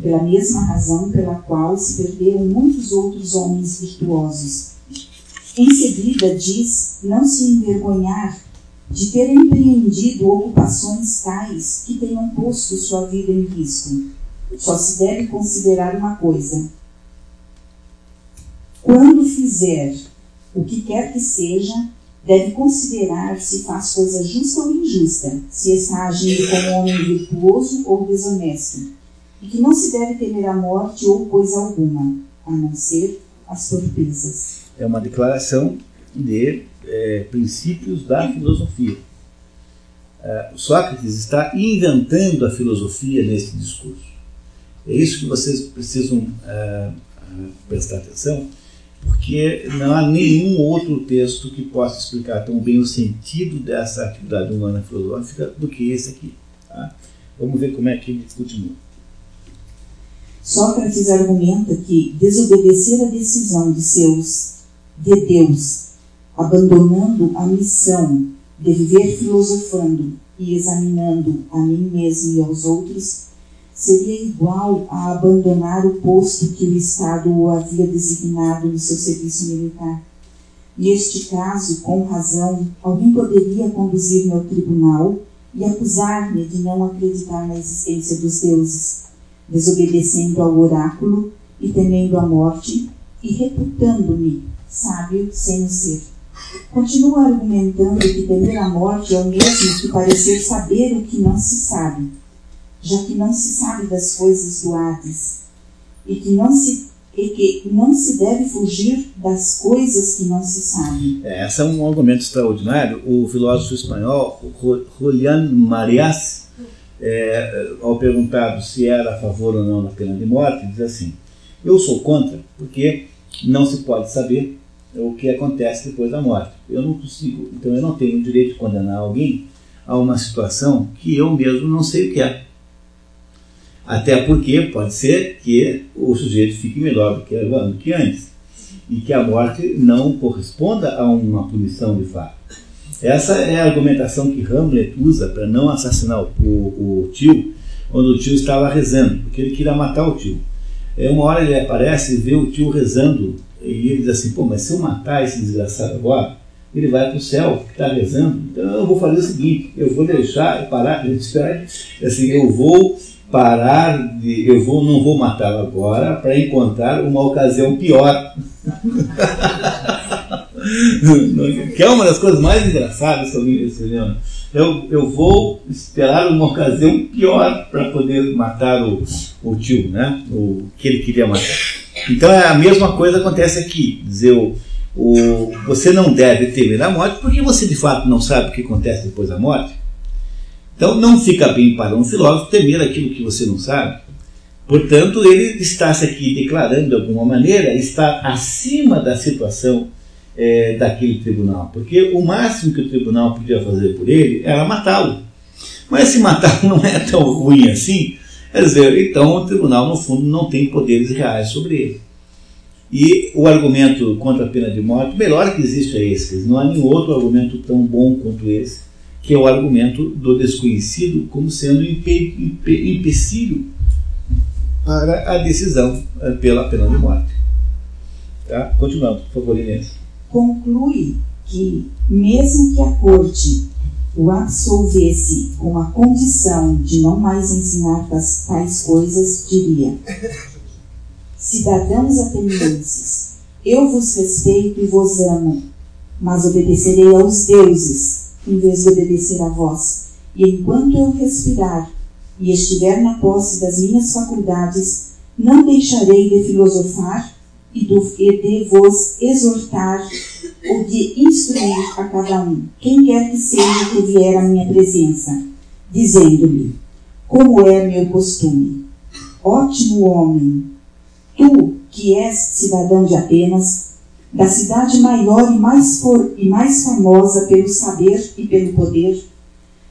pela mesma razão pela qual se perderam muitos outros homens virtuosos. Em seguida diz não se envergonhar de ter empreendido ocupações tais que tenham posto sua vida em risco. Só se deve considerar uma coisa. Quando fizer o que quer que seja, deve considerar se faz coisa justa ou injusta, se está agindo como homem virtuoso ou desonesto, e que não se deve temer a morte ou coisa alguma, a não ser as torpezas. É uma declaração de é, princípios da filosofia. É, Sócrates está inventando a filosofia nesse discurso. É isso que vocês precisam é, prestar atenção porque não há nenhum outro texto que possa explicar tão bem o sentido dessa atividade humana filosófica do que esse aqui. Tá? Vamos ver como é que ele continua. Sócrates argumenta que desobedecer a decisão de seus de Deus, abandonando a missão de viver filosofando e examinando a mim mesmo e aos outros, seria igual a abandonar o posto que o Estado o havia designado no seu serviço militar. Neste caso, com razão, alguém poderia conduzir-me ao tribunal e acusar-me de não acreditar na existência dos deuses, desobedecendo ao oráculo e temendo a morte e reputando-me sábio sem o ser. Continua argumentando que temer a morte é o mesmo que parecer saber o que não se sabe já que não se sabe das coisas do Hades, e que não se, e que não se deve fugir das coisas que não se sabem. É, esse é um argumento extraordinário. O filósofo espanhol Julián Marias, é, ao perguntado se era a favor ou não da pena de morte, diz assim: Eu sou contra, porque não se pode saber o que acontece depois da morte. Eu não consigo, então eu não tenho o direito de condenar alguém a uma situação que eu mesmo não sei o que é. Até porque pode ser que o sujeito fique melhor do que, do que antes e que a morte não corresponda a uma punição de fato. Essa é a argumentação que Hamlet usa para não assassinar o, o, tio, quando o tio estava rezando, porque ele queria matar o tio. É, uma hora ele aparece e vê o tio rezando, e ele diz assim: pô, mas se eu matar esse desgraçado agora, ele vai para o céu, que está rezando. Então eu vou fazer o seguinte: eu vou deixar, parar, esperar, assim, eu vou parar de. Eu vou, não vou matá-lo agora para encontrar uma ocasião pior. que é uma das coisas mais engraçadas sobre esse cinema. Eu, eu vou esperar uma ocasião pior para poder matar o, o tio, né? O que ele queria matar. Então é a mesma coisa acontece aqui. Dizer, o, o, você não deve temer a morte porque você de fato não sabe o que acontece depois da morte. Então não fica bem para um filósofo temer aquilo que você não sabe. Portanto, ele está se aqui declarando de alguma maneira, está acima da situação é, daquele tribunal. Porque o máximo que o tribunal podia fazer por ele era matá-lo. Mas se matá-lo não é tão ruim assim, quer dizer, então o tribunal, no fundo, não tem poderes reais sobre ele. E o argumento contra a pena de morte, o melhor que existe é esse. Não há nenhum outro argumento tão bom quanto esse que é o argumento do desconhecido como sendo empe, empe, empecilho para a decisão eh, pela pena de morte. Tá? Continuando, por favor, Inês. Conclui que, mesmo que a corte o absolvesse com a condição de não mais ensinar tais, coisas, diria: Cidadãos atenienses, eu vos respeito e vos amo, mas obedecerei aos deuses em vez de obedecer a vós. E enquanto eu respirar e estiver na posse das minhas faculdades, não deixarei de filosofar e de vos exortar ou de instruir a cada um, quem quer que seja que vier à minha presença, dizendo-lhe, como é meu costume, ótimo homem, tu que és cidadão de Atenas, da cidade maior e mais, e mais famosa pelo saber e pelo poder,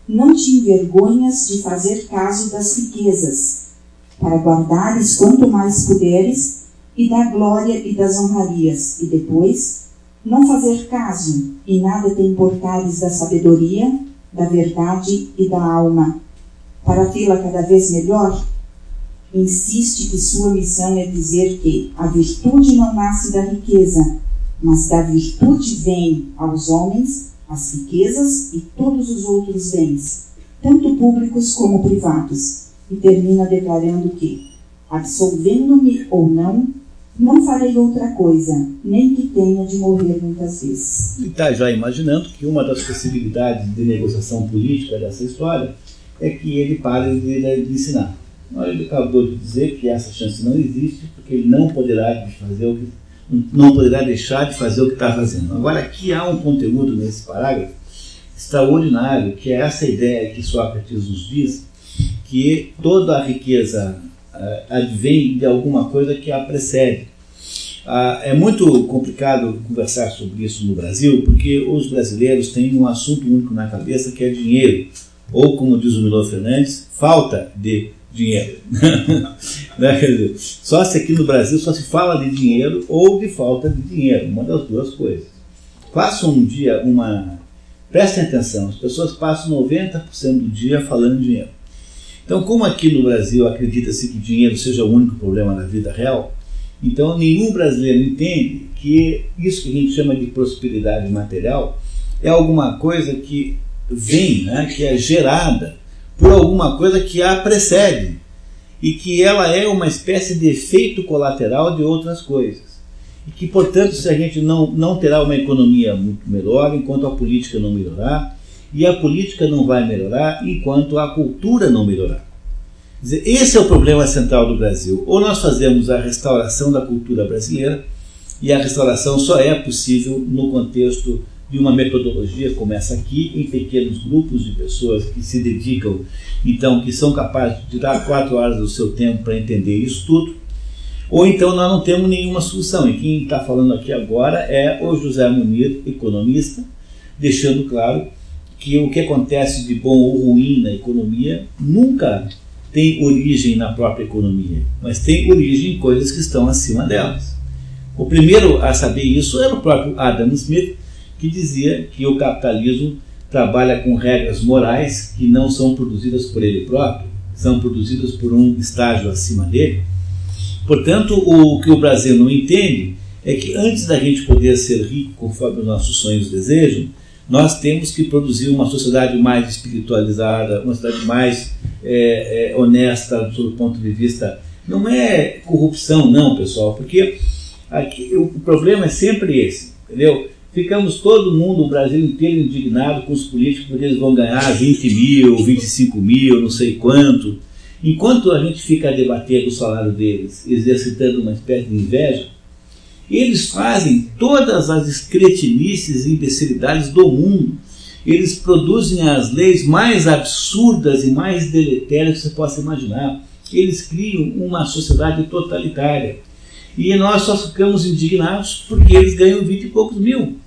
não te envergonhas de fazer caso das riquezas, para guardares quanto mais puderes, e da glória e das honrarias, e depois não fazer caso e nada te importares da sabedoria, da verdade e da alma, para tê-la cada vez melhor? Insiste que sua missão é dizer que a virtude não nasce da riqueza, mas da virtude vem aos homens as riquezas e todos os outros bens, tanto públicos como privados, e termina declarando que, absolvendo-me ou não, não farei outra coisa, nem que tenha de morrer muitas vezes. E está já imaginando que uma das possibilidades de negociação política dessa história é que ele pare de, de ensinar. Ele acabou de dizer que essa chance não existe, porque ele não poderá fazer o que, não poderá deixar de fazer o que está fazendo. Agora, aqui há um conteúdo nesse parágrafo extraordinário, que é essa ideia que Sócrates nos diz, que toda a riqueza advém de alguma coisa que a precede. Uh, é muito complicado conversar sobre isso no Brasil, porque os brasileiros têm um assunto único na cabeça que é dinheiro, ou como diz o Milor Fernandes, falta de dinheiro. né? só se aqui no Brasil só se fala de dinheiro ou de falta de dinheiro, uma das duas coisas. Façam um dia uma. Prestem atenção, as pessoas passam 90% do dia falando de dinheiro. Então, como aqui no Brasil acredita-se que dinheiro seja o único problema na vida real, então nenhum brasileiro entende que isso que a gente chama de prosperidade material é alguma coisa que vem, né, que é gerada por alguma coisa que a precede e que ela é uma espécie de efeito colateral de outras coisas. E que, portanto, se a gente não, não terá uma economia muito melhor enquanto a política não melhorar, e a política não vai melhorar enquanto a cultura não melhorar. Dizer, esse é o problema central do Brasil. Ou nós fazemos a restauração da cultura brasileira, e a restauração só é possível no contexto de uma metodologia como essa aqui, em pequenos grupos de pessoas que se dedicam, então, que são capazes de dar quatro horas do seu tempo para entender isso tudo, ou então nós não temos nenhuma solução. E quem está falando aqui agora é o José Munir, economista, deixando claro que o que acontece de bom ou ruim na economia nunca tem origem na própria economia, mas tem origem em coisas que estão acima delas. O primeiro a saber isso era o próprio Adam Smith, que dizia que o capitalismo trabalha com regras morais que não são produzidas por ele próprio, são produzidas por um estágio acima dele. Portanto, o que o Brasil não entende é que antes da gente poder ser rico conforme os nossos sonhos desejam, nós temos que produzir uma sociedade mais espiritualizada, uma sociedade mais é, é, honesta do ponto de vista. Não é corrupção, não, pessoal, porque aqui, o problema é sempre esse, entendeu? Ficamos todo mundo, o Brasil inteiro, indignado com os políticos porque eles vão ganhar 20 mil, 25 mil, não sei quanto. Enquanto a gente fica a debater o salário deles, exercitando uma espécie de inveja, eles fazem todas as escretinices e imbecilidades do mundo. Eles produzem as leis mais absurdas e mais deletérias que você possa imaginar. Eles criam uma sociedade totalitária. E nós só ficamos indignados porque eles ganham 20 e poucos mil.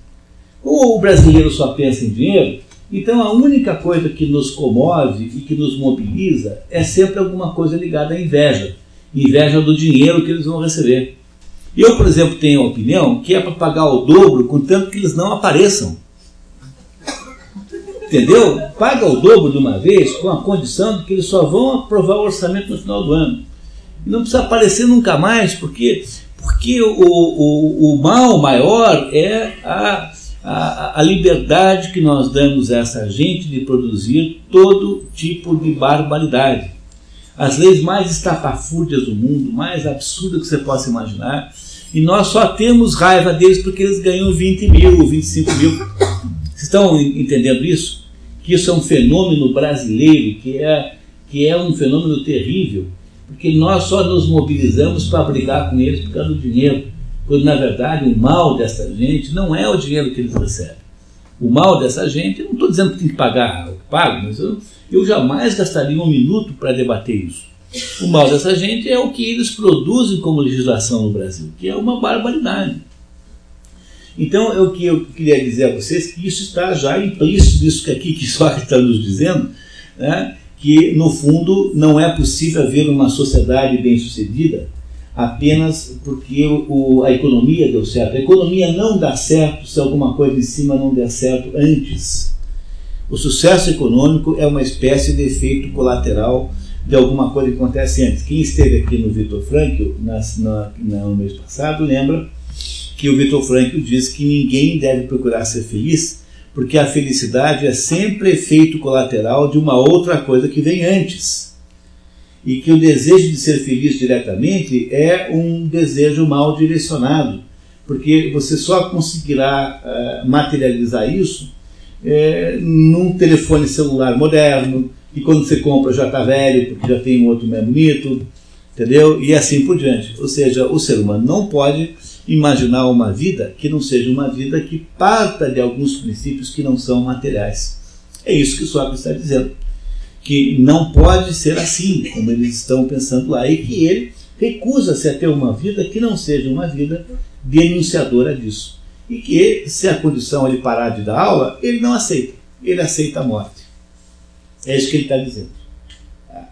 Ou o brasileiro só pensa em dinheiro, então a única coisa que nos comove e que nos mobiliza é sempre alguma coisa ligada à inveja. Inveja do dinheiro que eles vão receber. Eu, por exemplo, tenho a opinião que é para pagar o dobro, contanto que eles não apareçam. Entendeu? Paga o dobro de uma vez com a condição de que eles só vão aprovar o orçamento no final do ano. Não precisa aparecer nunca mais, porque, porque o, o, o mal maior é a, a, a liberdade que nós damos a essa gente de produzir todo tipo de barbaridade. As leis mais estapafúrdias do mundo, mais absurdas que você possa imaginar, e nós só temos raiva deles porque eles ganham 20 mil, 25 mil. Vocês estão entendendo isso? Que isso é um fenômeno brasileiro, que é, que é um fenômeno terrível, porque nós só nos mobilizamos para brigar com eles por causa do dinheiro quando na verdade o mal dessa gente não é o dinheiro que eles recebem. O mal dessa gente, eu não estou dizendo que tem que pagar o que pago, mas eu, eu jamais gastaria um minuto para debater isso. O mal dessa gente é o que eles produzem como legislação no Brasil, que é uma barbaridade. Então, o que eu queria dizer a vocês que isso está já implícito nisso que aqui que só está nos dizendo, né, que no fundo não é possível haver uma sociedade bem sucedida apenas porque o, a economia deu certo. A economia não dá certo se alguma coisa em cima não der certo antes. O sucesso econômico é uma espécie de efeito colateral de alguma coisa que acontece antes. Quem esteve aqui no Vitor Frankl na, no mês passado lembra que o Vitor Frankl diz que ninguém deve procurar ser feliz porque a felicidade é sempre efeito colateral de uma outra coisa que vem antes e que o desejo de ser feliz diretamente é um desejo mal direcionado, porque você só conseguirá uh, materializar isso é, num telefone celular moderno, e quando você compra já está velho, porque já tem um outro mais bonito, entendeu? E assim por diante. Ou seja, o ser humano não pode imaginar uma vida que não seja uma vida que parta de alguns princípios que não são materiais. É isso que Sócrates está dizendo que não pode ser assim, como eles estão pensando lá, e que ele recusa-se a ter uma vida que não seja uma vida denunciadora disso. E que, se a condição ele parar de dar aula, ele não aceita. Ele aceita a morte. É isso que ele está dizendo. Ah,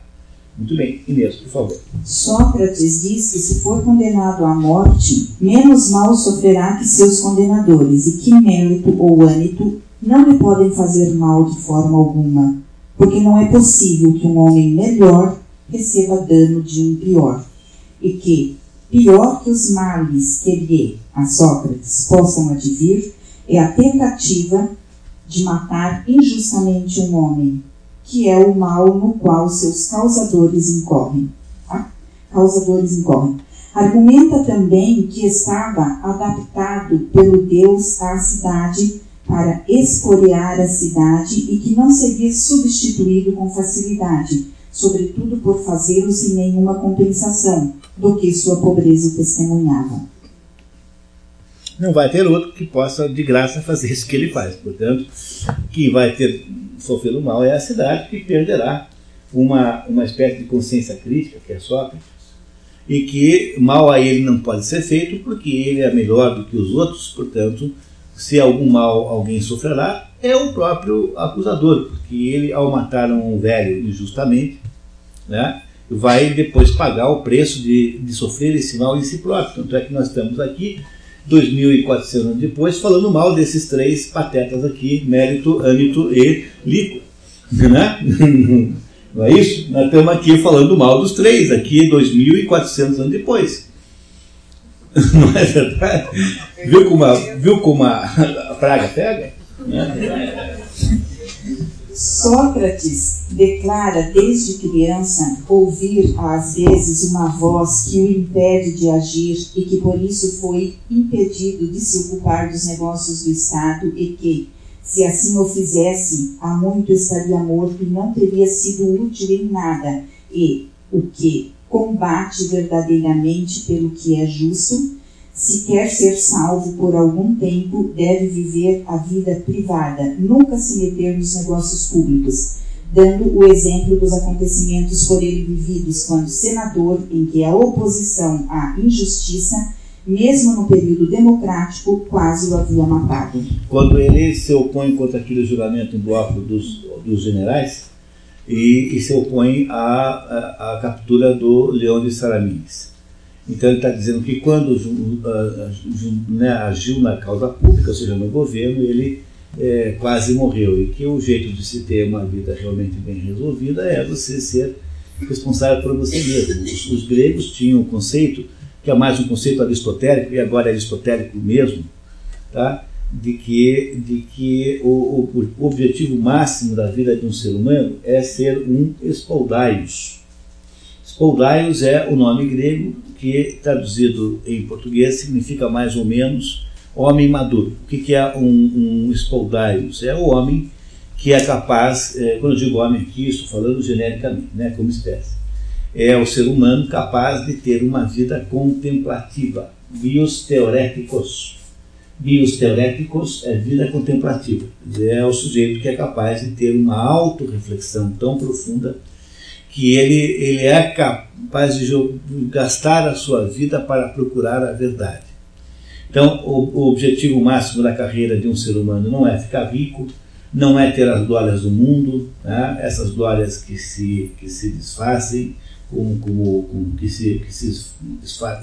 muito bem, Inês, por favor. Sócrates diz que se for condenado à morte, menos mal sofrerá que seus condenadores, e que mérito ou ânito não lhe podem fazer mal de forma alguma porque não é possível que um homem melhor receba dano de um pior, e que, pior que os males que lhe, a Sócrates, possam advir, é a tentativa de matar injustamente um homem, que é o mal no qual seus causadores incorrem. Tá? Causadores incorrem. Argumenta também que estava adaptado pelo Deus à cidade para escorear a cidade e que não seria substituído com facilidade, sobretudo por fazê-lo sem nenhuma compensação do que sua pobreza testemunhava. Não vai ter outro que possa de graça fazer isso que ele faz. Portanto, quem vai ter sofrido mal é a cidade que perderá uma, uma espécie de consciência crítica, que é Sócrates, e que mal a ele não pode ser feito porque ele é melhor do que os outros, portanto, se algum mal alguém sofrerá, é o próprio acusador, porque ele, ao matar um velho injustamente, né, vai depois pagar o preço de, de sofrer esse mal em si próprio. Tanto é que nós estamos aqui, 2.400 anos depois, falando mal desses três patetas aqui, Mérito, Ânito e Lico. Né? Não é isso? Nós estamos aqui falando mal dos três, aqui 2.400 anos depois. Não é verdade? Viu como a, viu como a, a praga pega? Sócrates declara desde criança ouvir às vezes uma voz que o impede de agir e que por isso foi impedido de se ocupar dos negócios do Estado e que, se assim o fizesse, há muito estaria morto e não teria sido útil em nada, e o que combate verdadeiramente pelo que é justo, se quer ser salvo por algum tempo, deve viver a vida privada, nunca se meter nos negócios públicos, dando o exemplo dos acontecimentos por ele vividos quando senador, em que a oposição à injustiça, mesmo no período democrático, quase o havia matado. Quando ele se opõe contra aquele julgamento em bloco dos, dos generais, e, e se opõe à, à, à, captura do Leão de Saramines. Então ele está dizendo que quando né, agiu na causa pública, ou seja, no governo, ele é, quase morreu e que o jeito de se ter uma vida realmente bem resolvida é você ser responsável por você mesmo. Os, os gregos tinham um conceito que é mais um conceito aristotélico e agora é aristotélico mesmo, tá? de que, de que o, o, o objetivo máximo da vida de um ser humano é ser um espaldaios. Espaldaios é o nome grego que, traduzido em português, significa mais ou menos homem maduro. O que, que é um, um? É o homem que é capaz, é, quando eu digo homem aqui, estou falando genericamente, né, como espécie, é o ser humano capaz de ter uma vida contemplativa, bios teoréticos. Bios teoréticos é vida contemplativa, é o sujeito que é capaz de ter uma autorreflexão tão profunda que ele, ele é capaz de gastar a sua vida para procurar a verdade. Então, o, o objetivo máximo da carreira de um ser humano não é ficar rico, não é ter as glórias do mundo, né? essas glórias que se, que se desfazem, como, como, como que, se, que se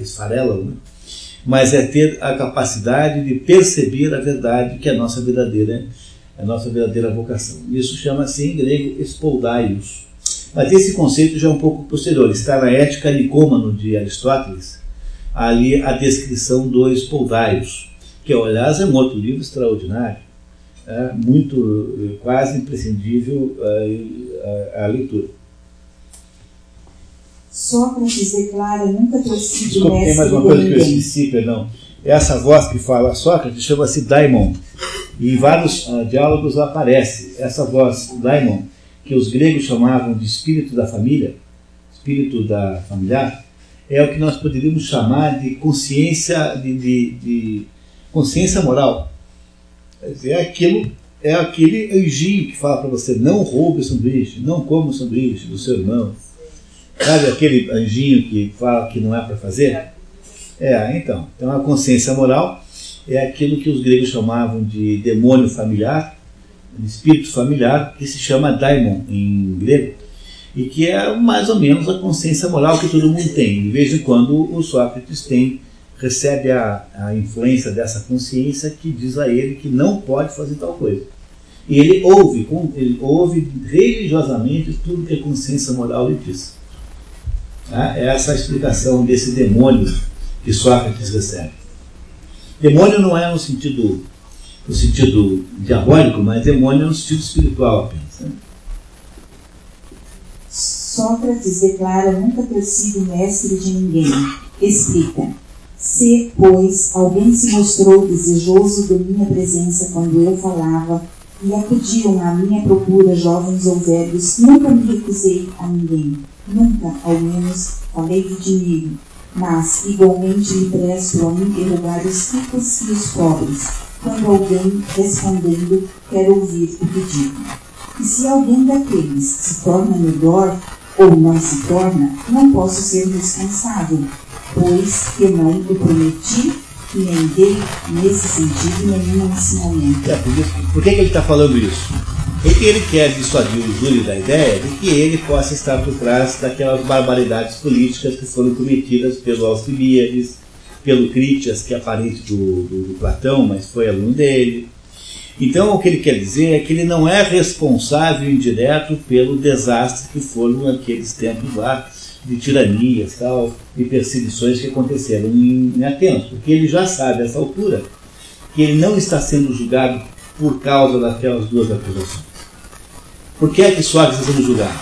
esfarelam, né? mas é ter a capacidade de perceber a verdade que é a nossa verdadeira, a nossa verdadeira vocação. Isso chama-se em grego espoldaios. Mas esse conceito já é um pouco posterior, está na Ética Nicômano de Aristóteles, ali a descrição do espoldaios, que aliás é um outro livro extraordinário, é, muito, quase imprescindível a, a, a leitura. Sócrates declara nunca ter sido Desculpa, tem mais uma coisa que eu esqueci, perdão. Essa voz que fala Sócrates chama-se Daimon. E em vários uh, diálogos aparece essa voz, Daimon, que os gregos chamavam de espírito da família, espírito da familiar, é o que nós poderíamos chamar de consciência, de, de, de consciência moral. É aquilo, é aquele anjinho que fala para você: não roube o sanduíche, não coma o sanduíche do seu irmão Sabe aquele anjinho que fala que não é para fazer? É, então. Então a consciência moral é aquilo que os gregos chamavam de demônio familiar, espírito familiar, que se chama daimon em grego, e que é mais ou menos a consciência moral que todo mundo tem. De vez em quando o Sócrates tem recebe a, a influência dessa consciência que diz a ele que não pode fazer tal coisa. E ele ouve, ele ouve religiosamente tudo que a consciência moral lhe diz. É essa a explicação desse demônio que Sócrates recebe. Demônio não é no sentido, no sentido diabólico, mas demônio é no sentido espiritual apenas. Né? Sócrates declara nunca ter sido mestre de ninguém. Explica. Se, pois, alguém se mostrou desejoso de minha presença quando eu falava, e acudiam à minha procura jovens ou velhos, nunca me recusei a ninguém Nunca, ao menos, falei de dinheiro, mas igualmente me presto a interrogar os ricos e os pobres, quando alguém, respondendo, quer ouvir o que digo. E se alguém daqueles se torna melhor ou não se torna, não posso ser responsável, pois que não o prometi e nem dei, nesse sentido, nenhum ensinamento. É, por, que, que ele está falando isso? Porque ele quer dissuadir o Júlio da ideia de que ele possa estar por trás daquelas barbaridades políticas que foram cometidas pelo Alcibíades, pelo Critias, que é parente do, do, do, Platão, mas foi aluno dele. Então, o que ele quer dizer é que ele não é responsável indireto pelo desastre que foram aqueles tempos lá de tiranias tal, e perseguições que aconteceram em, em Atenas, porque ele já sabe, a essa altura, que ele não está sendo julgado por causa daquelas duas acusações. Por que é que Sócrates está sendo julgado?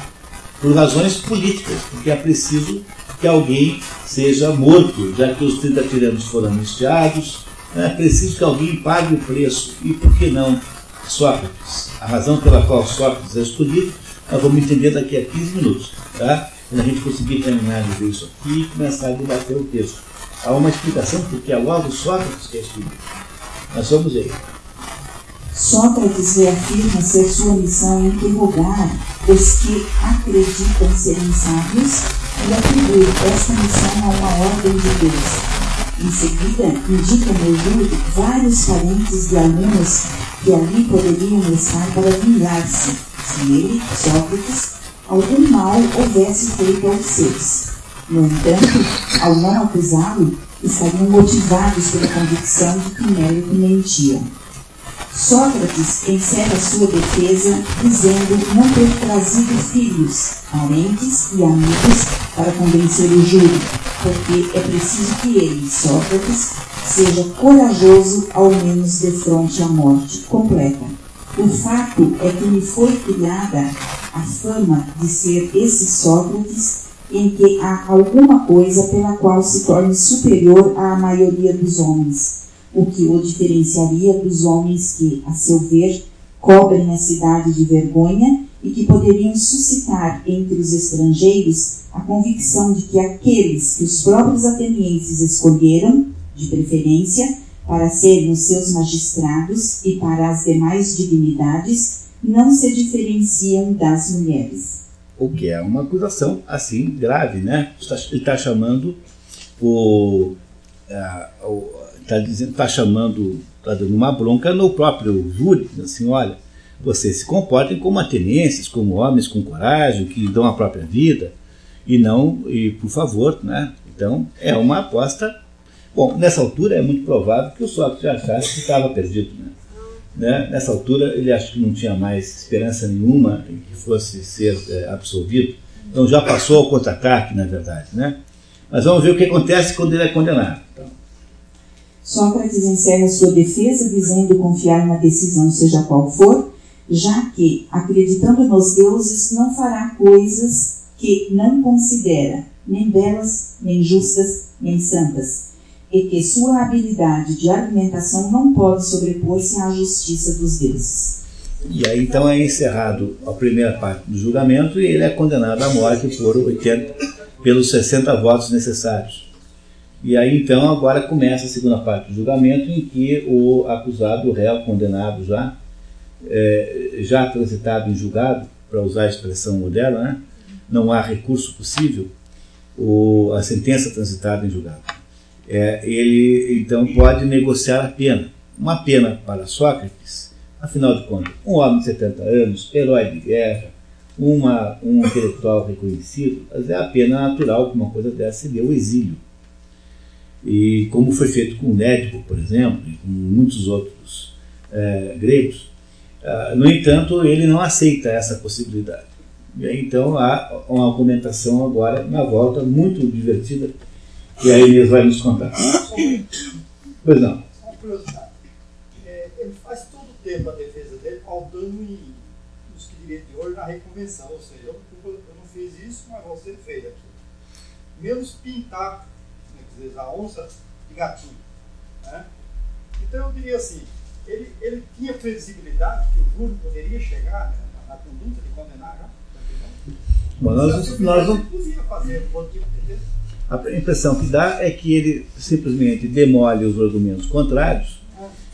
Por razões políticas, porque é preciso que alguém seja morto, já que os 30 tiranos foram anistiados, é preciso que alguém pague o preço. E por que não Sócrates? A razão pela qual Sócrates é escolhido, nós vamos entender daqui a 15 minutos, tá? quando a gente conseguir terminar de ver isso aqui e começar a debater o texto. Há uma explicação porque é logo Sócrates que é escolhido. Nós vamos ver. Sócrates reafirma ser sua missão interrogar os que acreditam serem sábios e atribui esta missão a uma ordem de Deus. Em seguida, indica Merlúdio vários parentes de alunos que ali poderiam estar para vingar-se, se ele, Sócrates, algum mal houvesse feito aos seus. No entanto, ao não acusá-lo, estariam motivados pela convicção de que Mérito mentia. Sócrates encerra sua defesa dizendo não ter trazido filhos, parentes e amigos para convencer o júri, porque é preciso que ele, Sócrates, seja corajoso ao menos de fronte à morte completa. O fato é que me foi criada a fama de ser esse Sócrates em que há alguma coisa pela qual se torne superior à maioria dos homens, o que o diferenciaria dos homens que, a seu ver, cobrem a cidade de vergonha e que poderiam suscitar entre os estrangeiros a convicção de que aqueles que os próprios atenienses escolheram, de preferência, para serem os seus magistrados e para as demais dignidades, não se diferenciam das mulheres. O que é uma acusação assim grave, né? Ele está chamando o. Está dizendo, está chamando, está dando uma bronca no próprio júri, assim, olha, vocês se comportem como atenienses, como homens com coragem, que dão a própria vida, e não, e por favor, né? Então é uma aposta. Bom, nessa altura é muito provável que o Sócrates achasse que estava perdido, né? Né? Nessa altura, ele acha que não tinha mais esperança nenhuma em que fosse ser é, absolvido. Então já passou ao contra-ataque, na verdade. Né? Mas vamos ver o que acontece quando ele é condenado. Então. Sócrates encerra sua defesa dizendo confiar na decisão, seja qual for, já que, acreditando nos deuses, não fará coisas que não considera, nem belas, nem justas, nem santas e que sua habilidade de argumentação não pode sobrepor-se à justiça dos deuses. E aí então é encerrado a primeira parte do julgamento e ele é condenado à morte por 80, pelos 60 votos necessários. E aí então agora começa a segunda parte do julgamento em que o acusado, o réu condenado já, é, já transitado em julgado, para usar a expressão moderna, né? não há recurso possível, o, a sentença transitada em julgado é, ele então pode negociar a pena. Uma pena para Sócrates, afinal de contas, um homem de 70 anos, herói de guerra, uma, um intelectual reconhecido, mas é a pena natural que uma coisa dessa seria o exílio. E como foi feito com Nédipo, por exemplo, e com muitos outros é, gregos, ah, no entanto, ele não aceita essa possibilidade. E aí, então há uma argumentação agora na volta muito divertida que a Inês vai nos contar. Pois não. Uma curiosidade. É, ele faz todo o tempo a defesa dele pautando em, nos que direito de hoje na reconvenção. Ou seja, eu, eu, não fiz isso, mas você fez aquilo. Menos pintar, né, dizer, a onça de gatinho. Né? Então eu diria assim, ele, ele tinha previsibilidade que o júri poderia chegar né, na, na conduta de condenar já? Bom, nós, nós não... Podia fazer tipo a impressão que dá é que ele simplesmente demole os argumentos contrários,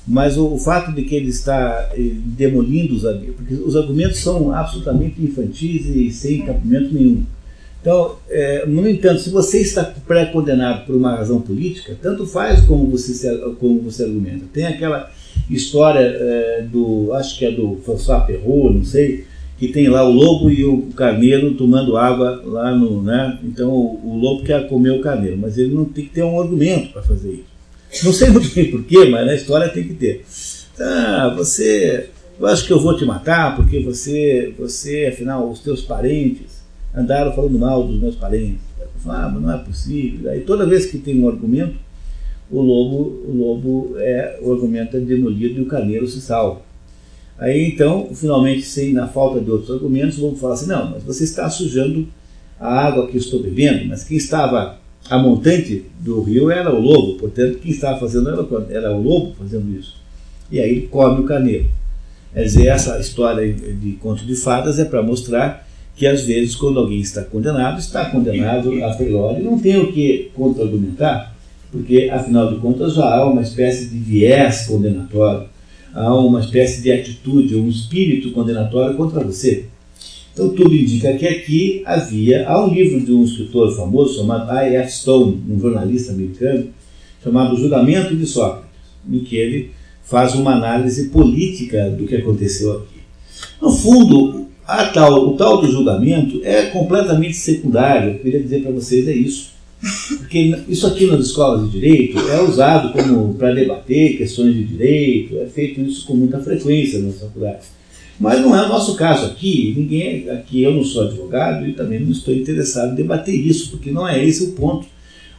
mas o, o fato de que ele está eh, demolindo os argumentos, porque os argumentos são absolutamente infantis e sem cabimento nenhum. Então, é, no entanto, se você está pré-condenado por uma razão política, tanto faz como você, como você argumenta. Tem aquela história é, do, acho que é do François Perrault, não sei, que tem lá o lobo e o carneiro tomando água lá no. Né? Então o, o lobo quer comer o carneiro, mas ele não tem que ter um argumento para fazer isso. Não sei muito bem porquê, mas na história tem que ter. Ah, você. Eu acho que eu vou te matar porque você, você, afinal, os teus parentes andaram falando mal dos meus parentes. Ah, mas não é possível. Aí toda vez que tem um argumento, o lobo, o lobo é, o argumento é demolido e o carneiro se salva. Aí então, finalmente, sem na falta de outros argumentos, vamos falar assim: não, mas você está sujando a água que eu estou bebendo, mas quem estava a montante do rio era o lobo, portanto, quem estava fazendo era, era o lobo fazendo isso. E aí ele come o carneiro. Quer dizer, essa história de conto de fadas é para mostrar que às vezes, quando alguém está condenado, está condenado a priori, não tem o que contra-argumentar, porque afinal de contas já há uma espécie de viés condenatório há uma espécie de atitude, um espírito condenatório contra você. Então tudo indica que aqui havia, há um livro de um escritor famoso chamado I.F. Stone, um jornalista americano, chamado Julgamento de Sócrates, em que ele faz uma análise política do que aconteceu aqui. No fundo, tal, o tal do julgamento é completamente secundário, eu queria dizer para vocês é isso. Porque isso aqui nas escolas de direito é usado como para debater questões de direito, é feito isso com muita frequência nas faculdades. Mas não é o nosso caso aqui. Ninguém aqui eu não sou advogado e também não estou interessado em debater isso, porque não é esse o ponto.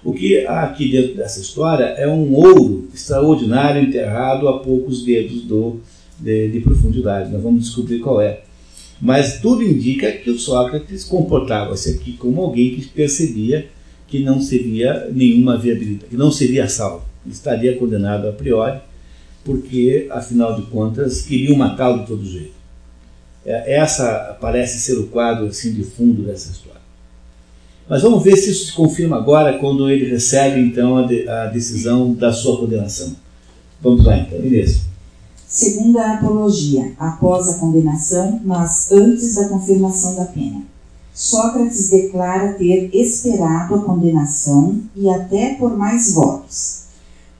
O que há aqui dentro dessa história é um ouro extraordinário enterrado a poucos dedos do, de, de profundidade. Nós vamos descobrir qual é. Mas tudo indica que o Sócrates comportava-se aqui como alguém que percebia que não seria nenhuma viabilidade, que não seria salvo. Estaria condenado a priori, porque, afinal de contas, queriam matá-lo de todo jeito. É, essa parece ser o quadro assim, de fundo dessa história. Mas vamos ver se isso se confirma agora quando ele recebe então a, de, a decisão da sua condenação. Vamos lá então, Inês. Segundo a apologia, após a condenação, mas antes da confirmação da pena. Sócrates declara ter esperado a condenação e até por mais votos.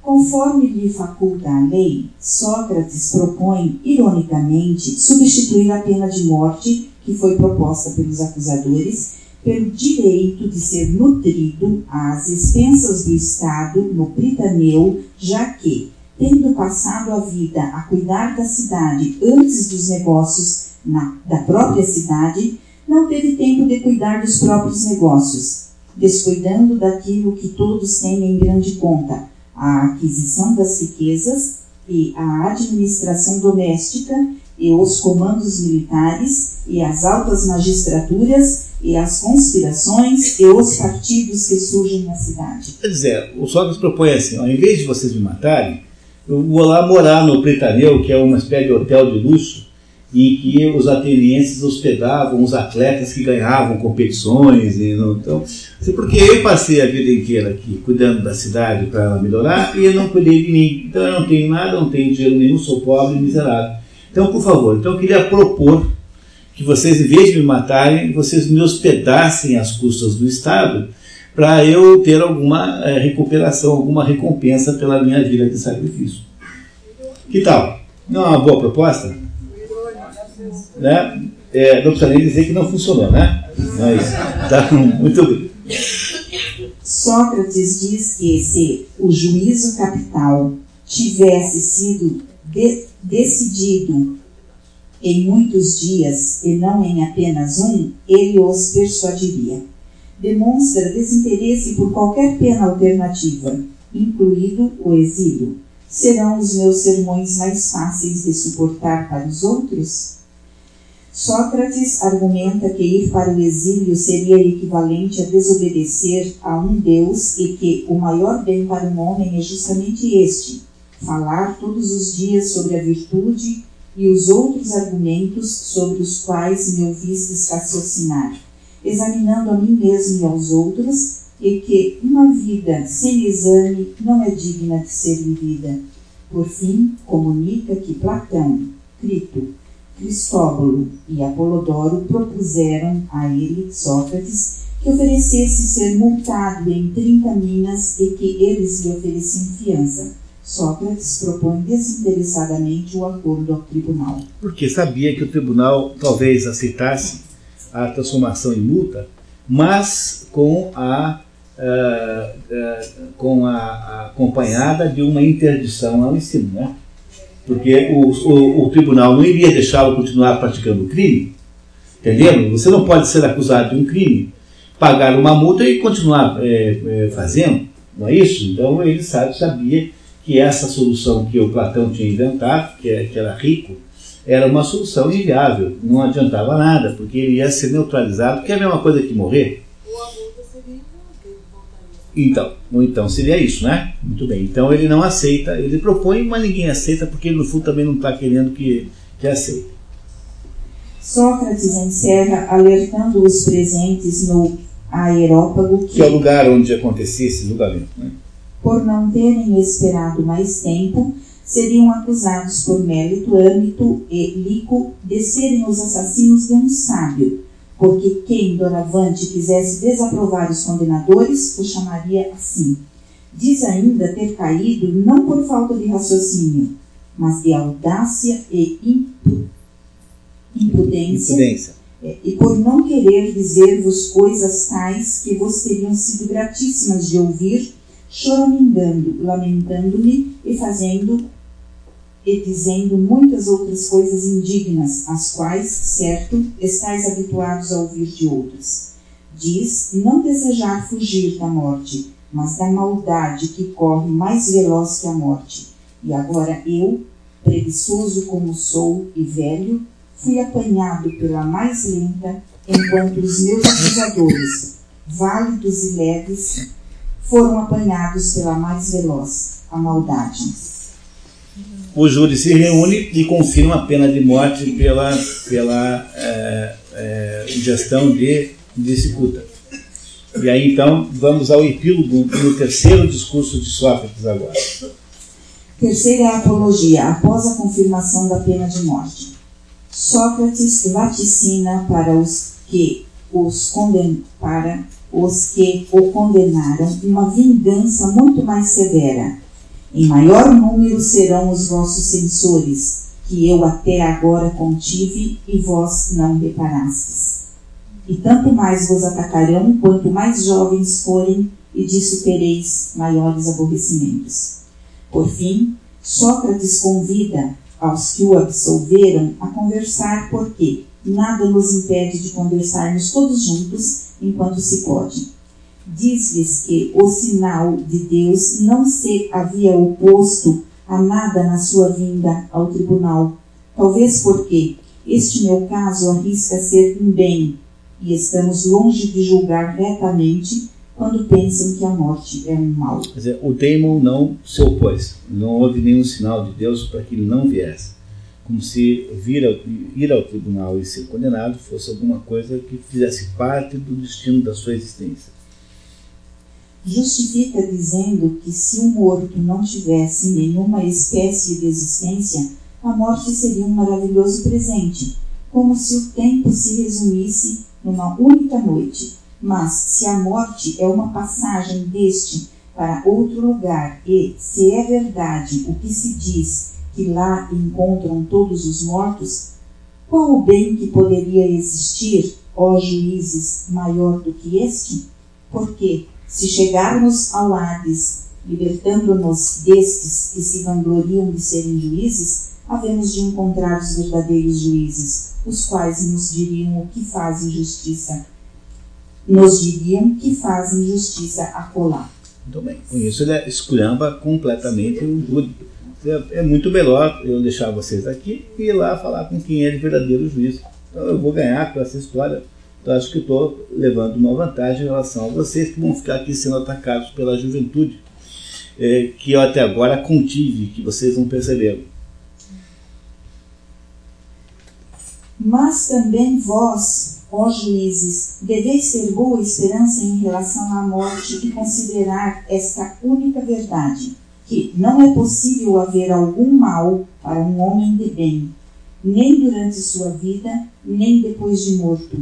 Conforme lhe faculta a lei, Sócrates propõe, ironicamente, substituir a pena de morte que foi proposta pelos acusadores pelo direito de ser nutrido às expensas do Estado no Pritaneu, já que, tendo passado a vida a cuidar da cidade antes dos negócios na, da própria cidade, não teve tempo de cuidar dos próprios negócios, descuidando daquilo que todos têm em grande conta, a aquisição das riquezas e a administração doméstica e os comandos militares e as altas magistraturas e as conspirações e os partidos que surgem na cidade. Quer dizer, o Sócrates propõe assim, ao invés de vocês me matarem, vou lá morar no Pretaneu, que é uma espécie de hotel de luxo, em que os atenienses hospedavam os atletas que ganhavam competições. E não, então, porque eu passei a vida inteira aqui cuidando da cidade para melhorar e eu não cuidei de mim. Então eu não tenho nada, não tenho dinheiro nenhum, sou pobre e miserável. Então, por favor, então eu queria propor que vocês, em vez de me matarem, vocês me hospedassem às custas do Estado para eu ter alguma é, recuperação, alguma recompensa pela minha vida de sacrifício. Que tal? Não é uma boa proposta? Né? É, não precisa nem dizer que não funcionou, né? Mas tá muito bem. Sócrates diz que se o juízo capital tivesse sido de decidido em muitos dias e não em apenas um, ele os persuadiria. Demonstra desinteresse por qualquer pena alternativa, incluído o exílio. Serão os meus sermões mais fáceis de suportar para os outros? Sócrates argumenta que ir para o exílio seria equivalente a desobedecer a um Deus e que o maior bem para um homem é justamente este: falar todos os dias sobre a virtude e os outros argumentos sobre os quais me ouvistes raciocinar, examinando a mim mesmo e aos outros, e que uma vida sem exame não é digna de ser vivida. Por fim, comunica que Platão, Crito, Cristóbalo e Apolodoro propuseram a ele, Sócrates, que oferecesse ser multado em 30 minas e que eles lhe ofereciam fiança Sócrates propõe desinteressadamente o acordo ao tribunal. Porque sabia que o tribunal talvez aceitasse a transformação em multa, mas com a, uh, uh, com a, a, acompanhada de uma interdição ao ensino, né? Porque o, o, o tribunal não iria deixá-lo continuar praticando o crime, entendeu? Você não pode ser acusado de um crime, pagar uma multa e continuar é, é, fazendo, não é isso? Então ele sabe, sabia que essa solução que o Platão tinha inventado, que, é, que era rico, era uma solução inviável, não adiantava nada, porque ele ia ser neutralizado, que é a mesma coisa que morrer. Então, então seria isso, né? Muito bem. Então ele não aceita, ele propõe, mas ninguém aceita, porque ele no fundo também não está querendo que, que aceite. Sócrates encerra alertando os presentes no aerópago que, que é o lugar onde acontecia esse julgamento, né? por não terem esperado mais tempo, seriam acusados por Mélito, Âmito e Lico de serem os assassinos de um sábio, porque quem doravante quisesse desaprovar os condenadores o chamaria assim. Diz ainda ter caído não por falta de raciocínio, mas de audácia e impu impudência, impudência. É, e por não querer dizer-vos coisas tais que vos teriam sido gratíssimas de ouvir choramingando, lamentando-me e fazendo e dizendo muitas outras coisas indignas, as quais, certo, estáis habituados a ouvir de outros. Diz não desejar fugir da morte, mas da maldade que corre mais veloz que a morte. E agora eu, preguiçoso como sou e velho, fui apanhado pela mais lenta, enquanto os meus acusadores, válidos e leves, foram apanhados pela mais veloz, a maldade. O júri se reúne e confirma a pena de morte pela, pela é, é, ingestão de, de cicuta. E aí então vamos ao epílogo no terceiro discurso de Sócrates agora. Terceira apologia, após a confirmação da pena de morte. Sócrates vaticina para os que os condem, para os que o condenaram uma vingança muito mais severa. Em maior número serão os vossos censores, que eu até agora contive e vós não reparastes. E tanto mais vos atacarão quanto mais jovens forem, e disso tereis maiores aborrecimentos. Por fim, Sócrates convida aos que o absolveram a conversar, porque nada nos impede de conversarmos todos juntos enquanto se pode. Diz-lhes que o sinal de Deus não se havia oposto a nada na sua vinda ao tribunal, talvez porque este meu caso arrisca ser um bem, e estamos longe de julgar retamente quando pensam que a morte é um mal. Quer dizer, o Daimon não se opôs, não houve nenhum sinal de Deus para que ele não viesse. Como se vir ao, ir ao tribunal e ser condenado fosse alguma coisa que fizesse parte do destino da sua existência. Justifica dizendo que se o morto não tivesse nenhuma espécie de existência, a morte seria um maravilhoso presente, como se o tempo se resumisse numa única noite mas se a morte é uma passagem deste para outro lugar e, se é verdade o que se diz que lá encontram todos os mortos, qual o bem que poderia existir, ó juízes, maior do que este? Porque, se chegarmos ao Hades, libertando-nos destes que se vangloriam de serem juízes, havemos de encontrar os verdadeiros juízes, os quais nos diriam o que fazem justiça nos diriam que fazem justiça a colar. Muito bem. Com isso ele esculhamba completamente o. É, é muito melhor eu deixar vocês aqui e ir lá falar com quem é o verdadeiro juiz. Então eu vou ganhar com essa história. Então acho que estou levando uma vantagem em relação a vocês que vão ficar aqui sendo atacados pela juventude, é, que eu até agora contive, que vocês não perceberam. Mas também vós, Ó juízes, deveis ter boa esperança em relação à morte e considerar esta única verdade, que não é possível haver algum mal para um homem de bem, nem durante sua vida, nem depois de morto,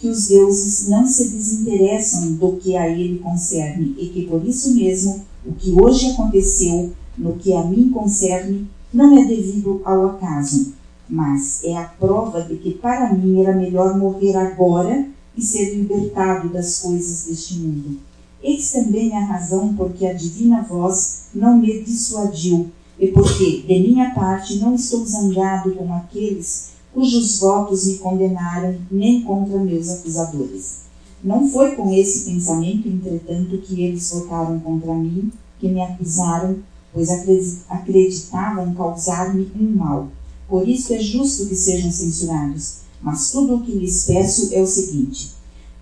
que os deuses não se desinteressam do que a ele concerne e que por isso mesmo o que hoje aconteceu no que a mim concerne não é devido ao acaso, mas é a prova de que para mim era melhor morrer agora e ser libertado das coisas deste mundo. Eis também a razão por que a divina voz não me dissuadiu, e porque, de minha parte, não estou zangado com aqueles cujos votos me condenaram, nem contra meus acusadores. Não foi com esse pensamento, entretanto, que eles votaram contra mim, que me acusaram, pois acreditavam causar-me um mal por isso é justo que sejam censurados. Mas tudo o que lhes peço é o seguinte: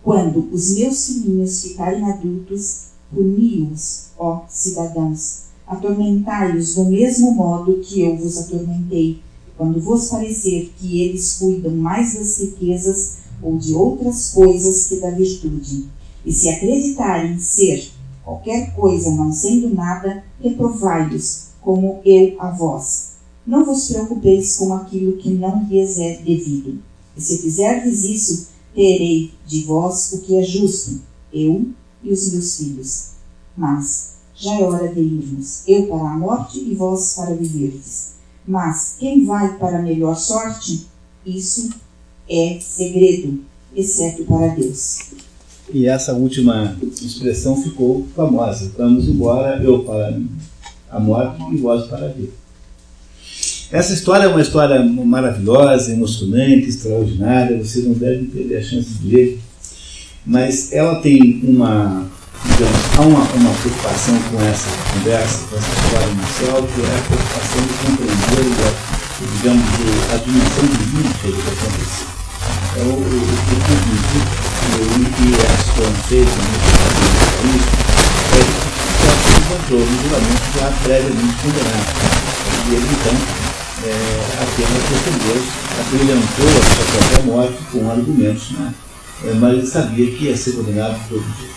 quando os meus filhinhos ficarem adultos, puni-os, ó cidadãos, atormentai-os do mesmo modo que eu vos atormentei, quando vos parecer que eles cuidam mais das riquezas ou de outras coisas que da virtude. E se acreditarem ser qualquer coisa não sendo nada, reprovai-os, como eu a vós não vos preocupeis com aquilo que não lhes é devido. E se fizerdes isso, terei de vós o que é justo, eu e os meus filhos. Mas já é hora de irmos, eu para a morte e vós para viverdes. Mas quem vai para a melhor sorte, isso é segredo, exceto para Deus. E essa última expressão ficou famosa. Vamos embora, eu para a morte e vós para a vida. Essa história é uma história maravilhosa, emocionante, extraordinária, vocês não devem perder a chance de ler, mas ela tem uma, digamos, há uma, uma preocupação com essa conversa, com essa história inicial, que é a preocupação de compreender, digamos, a dimensão jurídica do que aconteceu. É o, que que é a situação fez no isso, é que encontrou no julgamento já previamente condenado. E ele, então, é, apenas defendeu, abrilhantou a sua própria morte com argumentos, né? É, mas ele sabia que ia ser condenado todo dia.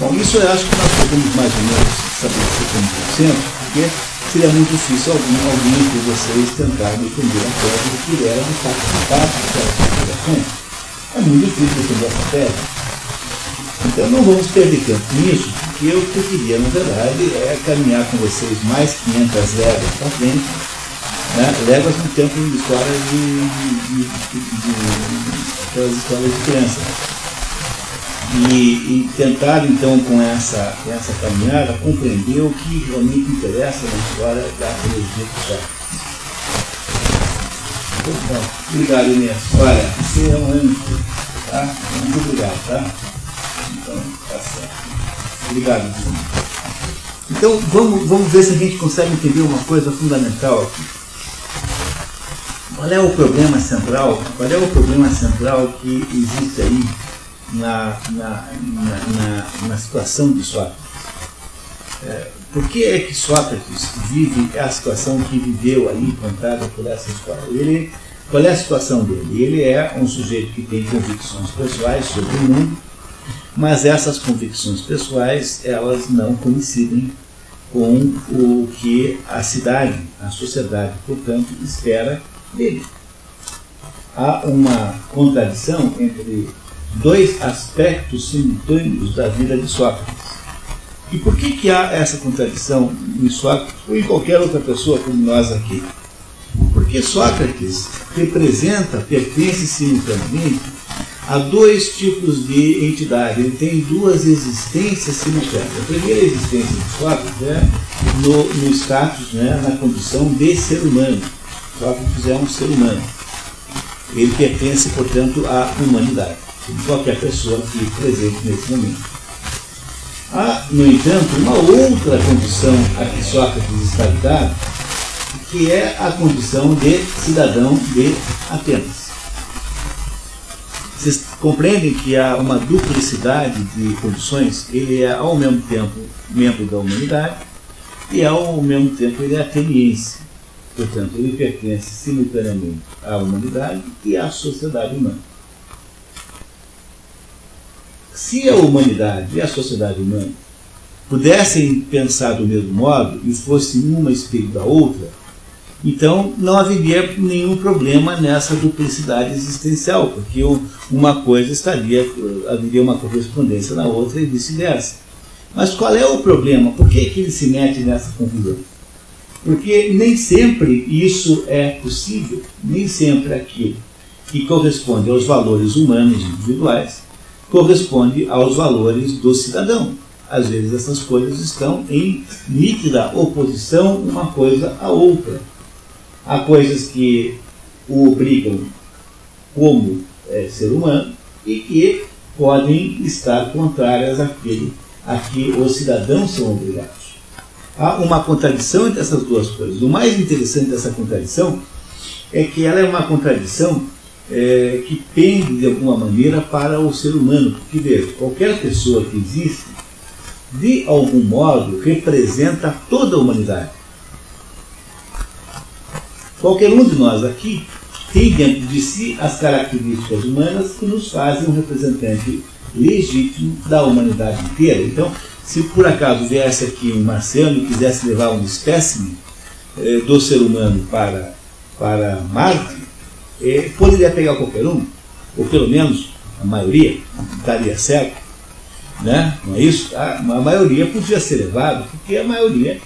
Bom, isso eu acho que nós podemos mais ou menos estabelecer como consenso, porque seria muito difícil algum, alguém de vocês tentar defender a tese de que era de fato de fato considerações. É muito difícil defender essa tese. Então não vamos perder tempo nisso, porque o que eu queria, na verdade, é caminhar com vocês mais 500 léguas para frente, né? léguas no tempo de história de, de, de, de, de histórias de criança e, e tentar então com essa, com essa caminhada compreender o que realmente interessa na história da teologia cristã. Obrigado, Inês. Olha, você é um anjo, tá? Muito obrigado, tá? Então, tá certo. Obrigado, Então, vamos, vamos ver se a gente consegue entender uma coisa fundamental aqui. Qual é o problema central? Qual é o problema central que existe aí na, na, na, na, situação de Sócrates. É, por que é que Sócrates vive a situação que viveu ali, contada por essa história? Ele, qual é a situação dele? Ele é um sujeito que tem convicções pessoais sobre o mundo, mas essas convicções pessoais elas não coincidem com o que a cidade, a sociedade, portanto, espera dele. Há uma contradição entre dois aspectos simultâneos da vida de Sócrates. E por que, que há essa contradição em Sócrates ou em qualquer outra pessoa como nós aqui? Porque Sócrates representa, pertence simultaneamente a dois tipos de entidade. Ele tem duas existências simultâneas. A primeira existência de Sócrates é no, no status, né, na condição de ser humano. Sócrates é um ser humano. Ele pertence, portanto, à humanidade qualquer pessoa aqui presente nesse momento. Há, no entanto, uma outra condição a que Sócrates está ligado, que é a condição de cidadão de Atenas. Vocês compreendem que há uma duplicidade de condições? Ele é, ao mesmo tempo, membro da humanidade e, ao mesmo tempo, ele é ateniense. Portanto, ele pertence simultaneamente à humanidade e à sociedade humana. Se a humanidade e a sociedade humana pudessem pensar do mesmo modo e fossem uma espelho da outra, então não haveria nenhum problema nessa duplicidade existencial, porque uma coisa estaria, haveria uma correspondência na outra e vice-versa. Mas qual é o problema? Por que, que ele se mete nessa confusão? Porque nem sempre isso é possível, nem sempre aquilo que corresponde aos valores humanos individuais corresponde aos valores do cidadão. Às vezes essas coisas estão em nítida oposição uma coisa à outra. Há coisas que o obrigam como é, ser humano e que podem estar contrárias àquilo a que os cidadãos são obrigados. Há uma contradição entre essas duas coisas. O mais interessante dessa contradição é que ela é uma contradição é, que pende de alguma maneira para o ser humano. Porque veja, qualquer pessoa que existe, de algum modo, representa toda a humanidade. Qualquer um de nós aqui tem dentro de si as características humanas que nos fazem um representante legítimo da humanidade inteira. Então, se por acaso viesse aqui um marciano e quisesse levar um espécime eh, do ser humano para, para Marte, é, poderia pegar qualquer um, ou pelo menos a maioria, daria certo, né? não é isso? A, a maioria podia ser levado, porque a maioria,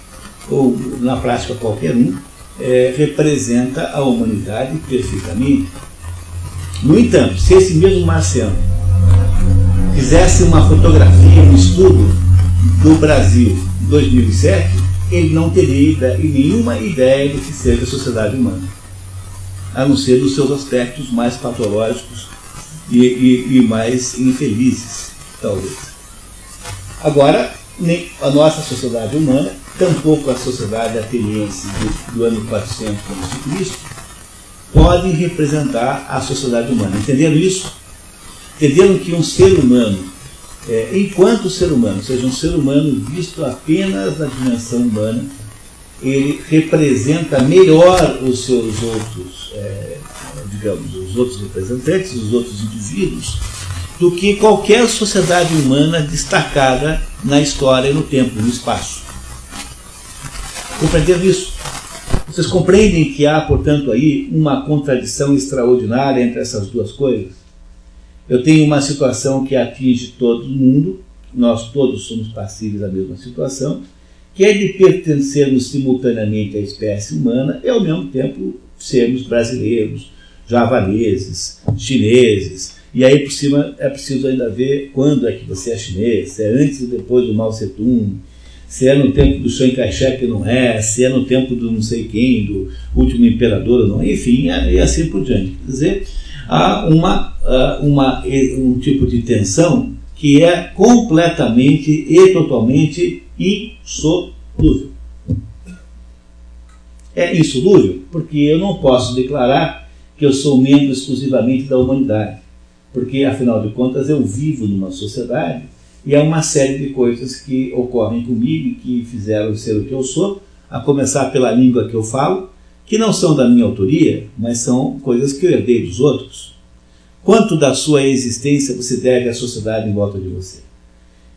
ou na prática qualquer um, é, representa a humanidade perfeitamente. No entanto, se esse mesmo marciano fizesse uma fotografia, um estudo do Brasil em 2007, ele não teria nenhuma ideia do que seja a sociedade humana a não ser dos seus aspectos mais patológicos e, e, e mais infelizes, talvez. Agora, nem a nossa sociedade humana, tampouco a sociedade ateniense do, do ano 400 a.C., pode representar a sociedade humana. Entenderam isso? Entenderam que um ser humano, é, enquanto ser humano, seja um ser humano visto apenas na dimensão humana, ele representa melhor os seus outros, é, digamos, os outros representantes, os outros indivíduos, do que qualquer sociedade humana destacada na história, no tempo, no espaço. Compreenderam isso? Vocês compreendem que há, portanto, aí uma contradição extraordinária entre essas duas coisas? Eu tenho uma situação que atinge todo mundo, nós todos somos passíveis da mesma situação, que é de pertencermos simultaneamente à espécie humana e, ao mesmo tempo, sermos brasileiros, javaneses, chineses. E aí, por cima, é preciso ainda ver quando é que você é chinês, se é antes ou depois do Mao Tse-tung, se é no tempo do Chiang Kai-shek não é, se é no tempo do não sei quem, do último imperador ou não, enfim, e assim por diante. Quer dizer, há uma, uma, um tipo de tensão que é completamente e totalmente insolúvel. É insolúvel porque eu não posso declarar que eu sou membro exclusivamente da humanidade, porque afinal de contas eu vivo numa sociedade e há uma série de coisas que ocorrem comigo e que fizeram ser o que eu sou, a começar pela língua que eu falo, que não são da minha autoria, mas são coisas que eu herdei dos outros. Quanto da sua existência você deve à sociedade em volta de você?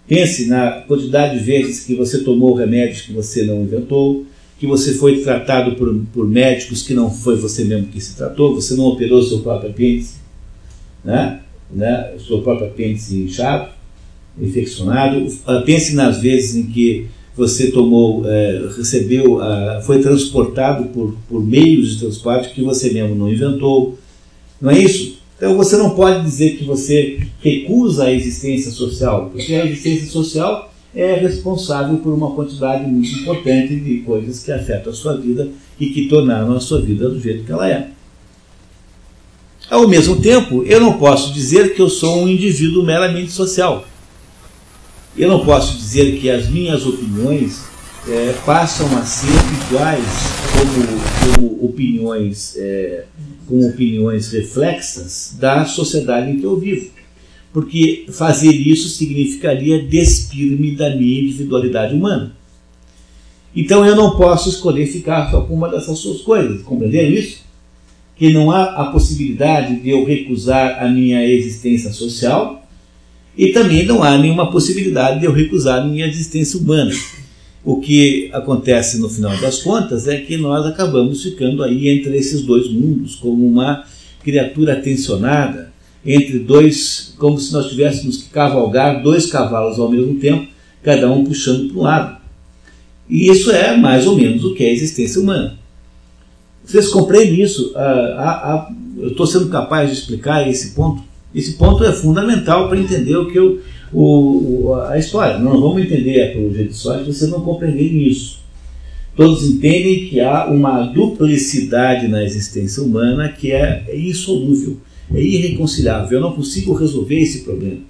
Pense na quantidade de vezes que você tomou remédios que você não inventou, que você foi tratado por, por médicos que não foi você mesmo que se tratou, você não operou seu próprio apêndice, né? Né? seu próprio apêndice inchado, infeccionado. Pense nas vezes em que você tomou, é, recebeu, foi transportado por, por meios de transporte que você mesmo não inventou. Não é isso? Então você não pode dizer que você recusa a existência social, porque a existência social é responsável por uma quantidade muito importante de coisas que afetam a sua vida e que tornaram a sua vida do jeito que ela é. Ao mesmo tempo, eu não posso dizer que eu sou um indivíduo meramente social. Eu não posso dizer que as minhas opiniões é, passam a ser iguais como, como opiniões, é, como opiniões reflexas da sociedade em que eu vivo. Porque fazer isso significaria despir-me da minha individualidade humana. Então eu não posso escolher ficar só com uma dessas suas coisas. Compreenderam isso? Que não há a possibilidade de eu recusar a minha existência social e também não há nenhuma possibilidade de eu recusar a minha existência humana. O que acontece no final das contas é que nós acabamos ficando aí entre esses dois mundos, como uma criatura tensionada, entre dois, como se nós tivéssemos que cavalgar dois cavalos ao mesmo tempo, cada um puxando para um lado. E isso é mais ou menos o que é a existência humana. Vocês compreendem isso? Ah, ah, ah, eu estou sendo capaz de explicar esse ponto? Esse ponto é fundamental para entender o que eu, o, a história. Não vamos entender a apologia de história se vocês não compreenderem isso. Todos entendem que há uma duplicidade na existência humana que é insolúvel, é irreconciliável. Eu não consigo resolver esse problema.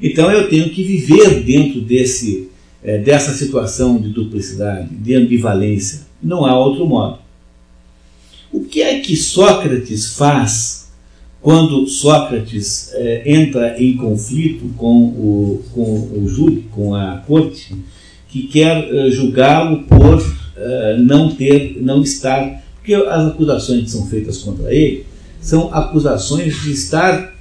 Então eu tenho que viver dentro desse, é, dessa situação de duplicidade, de ambivalência. Não há outro modo. O que é que Sócrates faz quando Sócrates é, entra em conflito com o, com o júri, com a corte, que quer é, julgá-lo por é, não ter, não estar, porque as acusações que são feitas contra ele são acusações de estar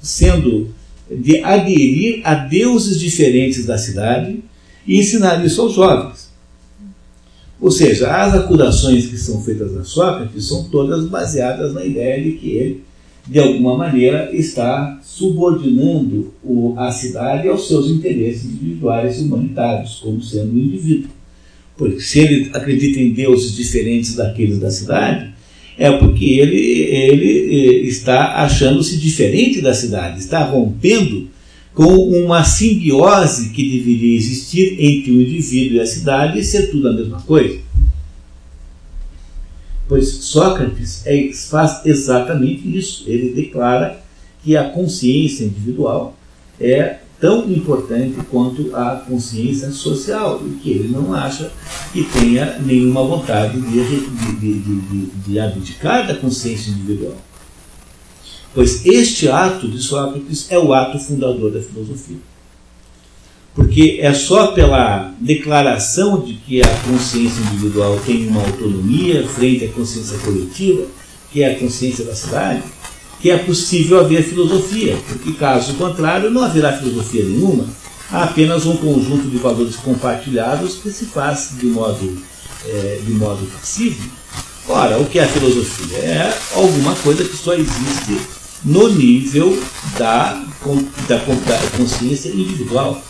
sendo, de aderir a deuses diferentes da cidade e ensinar isso aos jovens. Ou seja, as acusações que são feitas a Sócrates são todas baseadas na ideia de que ele de alguma maneira, está subordinando a cidade aos seus interesses individuais e humanitários, como sendo um indivíduo. Porque se ele acredita em deuses diferentes daqueles da cidade, é porque ele, ele eh, está achando-se diferente da cidade, está rompendo com uma simbiose que deveria existir entre o indivíduo e a cidade e ser tudo a mesma coisa. Pois Sócrates é, faz exatamente isso. Ele declara que a consciência individual é tão importante quanto a consciência social, e que ele não acha que tenha nenhuma vontade de, de, de, de abdicar da consciência individual. Pois este ato de Sócrates é o ato fundador da filosofia. Porque é só pela declaração de que a consciência individual tem uma autonomia frente à consciência coletiva, que é a consciência da cidade, que é possível haver filosofia, porque caso contrário não haverá filosofia nenhuma, há apenas um conjunto de valores compartilhados que se faz de modo, é, de modo passivo. Ora, o que é a filosofia? É alguma coisa que só existe no nível da, da, consciência individual.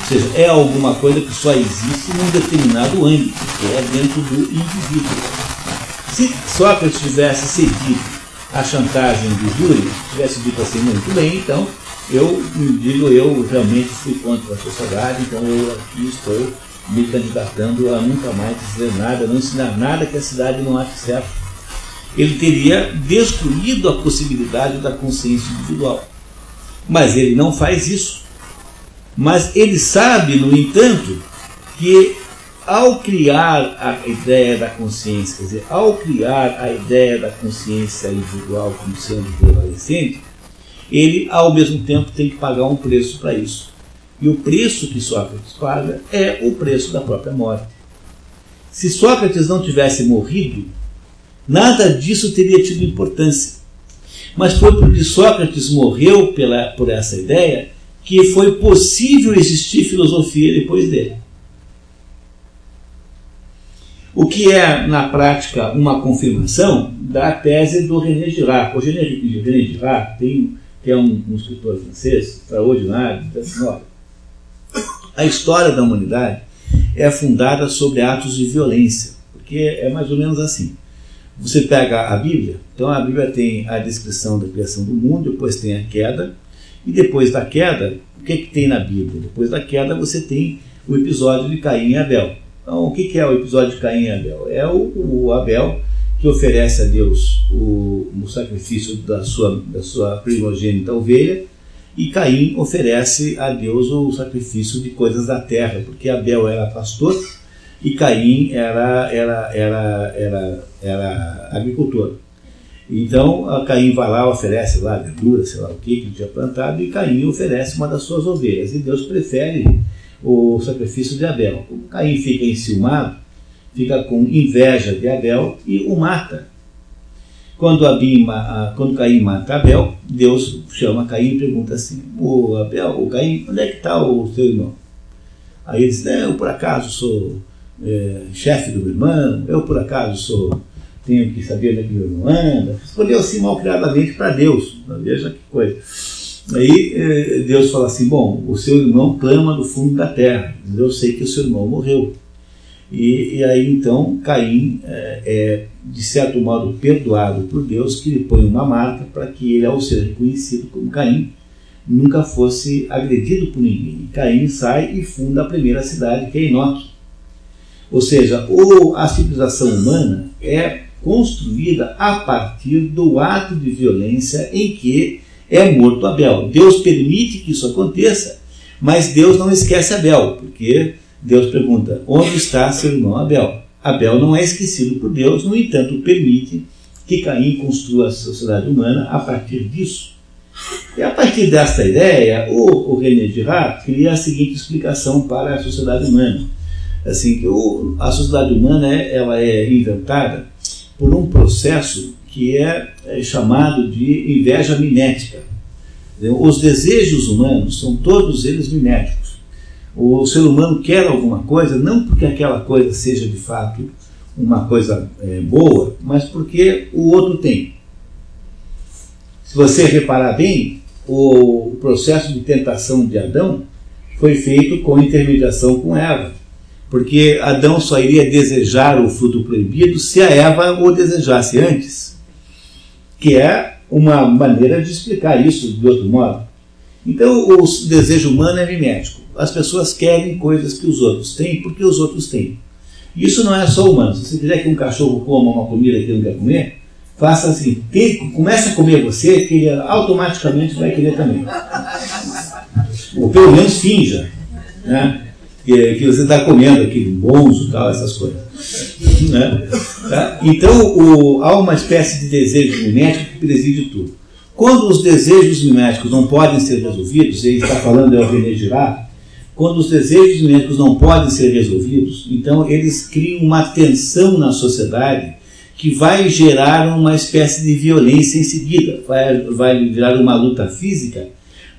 Ou seja, é alguma coisa que só existe num determinado âmbito, que é dentro do indivíduo. Se Sócrates tivesse cedido a chantagem de Júlio tivesse dito assim, muito bem, então eu digo, eu realmente fui contra a sociedade, então eu aqui estou me candidatando a nunca mais dizer nada, não ensinar nada que a cidade não ache certo. Ele teria destruído a possibilidade da consciência individual. Mas ele não faz isso. Mas ele sabe, no entanto, que ao criar a ideia da consciência, quer dizer, ao criar a ideia da consciência individual como sendo prevalecente, ele ao mesmo tempo tem que pagar um preço para isso. E o preço que Sócrates paga é o preço da própria morte. Se Sócrates não tivesse morrido, nada disso teria tido importância. Mas foi porque Sócrates morreu pela, por essa ideia que foi possível existir filosofia depois dele. O que é, na prática, uma confirmação da tese do René Girard. O René, René Girard tem, que é um, um escritor francês extraordinário, diz assim, olha, a história da humanidade é fundada sobre atos de violência, porque é mais ou menos assim. Você pega a Bíblia, então a Bíblia tem a descrição da criação do mundo, depois tem a queda, e depois da queda, o que, é que tem na Bíblia? Depois da queda você tem o episódio de Caim e Abel. Então, o que é o episódio de Caim e Abel? É o, o Abel que oferece a Deus o, o, sacrifício da sua, da sua primogênita ovelha, e Caim oferece a Deus o sacrifício de coisas da terra, porque Abel era pastor e Caim era, era, era, era, era agricultor. Então, Caim vai lá, oferece lá verdura, sei lá o que, que ele tinha plantado, e Caim oferece uma das suas ovelhas. E Deus prefere o sacrifício de Abel. O Caim fica enciumado, fica com inveja de Abel e o mata. Quando, Abim, quando Caim mata Abel, Deus chama Caim e pergunta assim: O Abel, o Caim, onde é que está o seu irmão? Aí ele diz: Eu por acaso sou é, chefe do meu irmão, eu por acaso sou tenho que saber onde é que meu irmão anda. Escolheu assim mal criadamente para Deus. Veja que coisa. Aí eh, Deus fala assim: Bom, o seu irmão clama do fundo da terra, eu sei que o seu irmão morreu. E, e aí então Caim é, é, de certo modo, perdoado por Deus, que lhe põe uma marca para que ele, ao ser reconhecido como Caim, nunca fosse agredido por ninguém. E Caim sai e funda a primeira cidade, que é Enoque. Ou seja, o, a civilização humana é construída a partir do ato de violência em que é morto Abel. Deus permite que isso aconteça, mas Deus não esquece Abel, porque Deus pergunta: onde está seu irmão Abel? Abel não é esquecido por Deus, no entanto, permite que Caim construa a sociedade humana a partir disso. E a partir desta ideia, o, o René Girard cria a seguinte explicação para a sociedade humana. Assim, que o, a sociedade humana é, ela é inventada por um processo que é, é chamado de inveja mimética. Os desejos humanos são todos eles miméticos. O ser humano quer alguma coisa não porque aquela coisa seja de fato uma coisa é, boa, mas porque o outro tem. Se você reparar bem, o processo de tentação de Adão foi feito com intermediação com Eva. Porque Adão só iria desejar o fruto proibido se a Eva o desejasse antes que é uma maneira de explicar isso de outro modo. Então, o desejo humano é mimético. As pessoas querem coisas que os outros têm porque os outros têm. Isso não é só humano. Se você quiser que um cachorro coma uma comida que ele não quer comer, faça assim: comece a comer você, que ele automaticamente vai querer também. Ou pelo menos finja. Né? Que, que você está comendo aquele bonzo tal, essas coisas. Né? Tá? Então o, há uma espécie de desejo mimético que preside tudo. Quando os desejos miméticos não podem ser resolvidos, ele está falando é o René Girard, quando os desejos miméticos não podem ser resolvidos, então eles criam uma tensão na sociedade que vai gerar uma espécie de violência em seguida, vai, vai virar uma luta física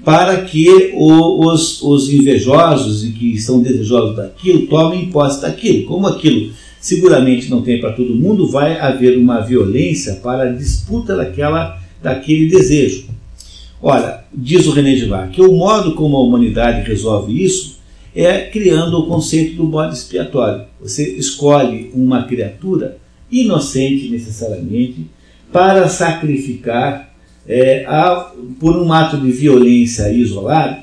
para que o, os, os invejosos e que são desejosos daquilo tomem posse daquilo. Como aquilo seguramente não tem para todo mundo, vai haver uma violência para a disputa daquela, daquele desejo. Ora, diz o René Girard, que o modo como a humanidade resolve isso é criando o conceito do bode expiatório. Você escolhe uma criatura inocente necessariamente para sacrificar é, a, por um ato de violência isolado,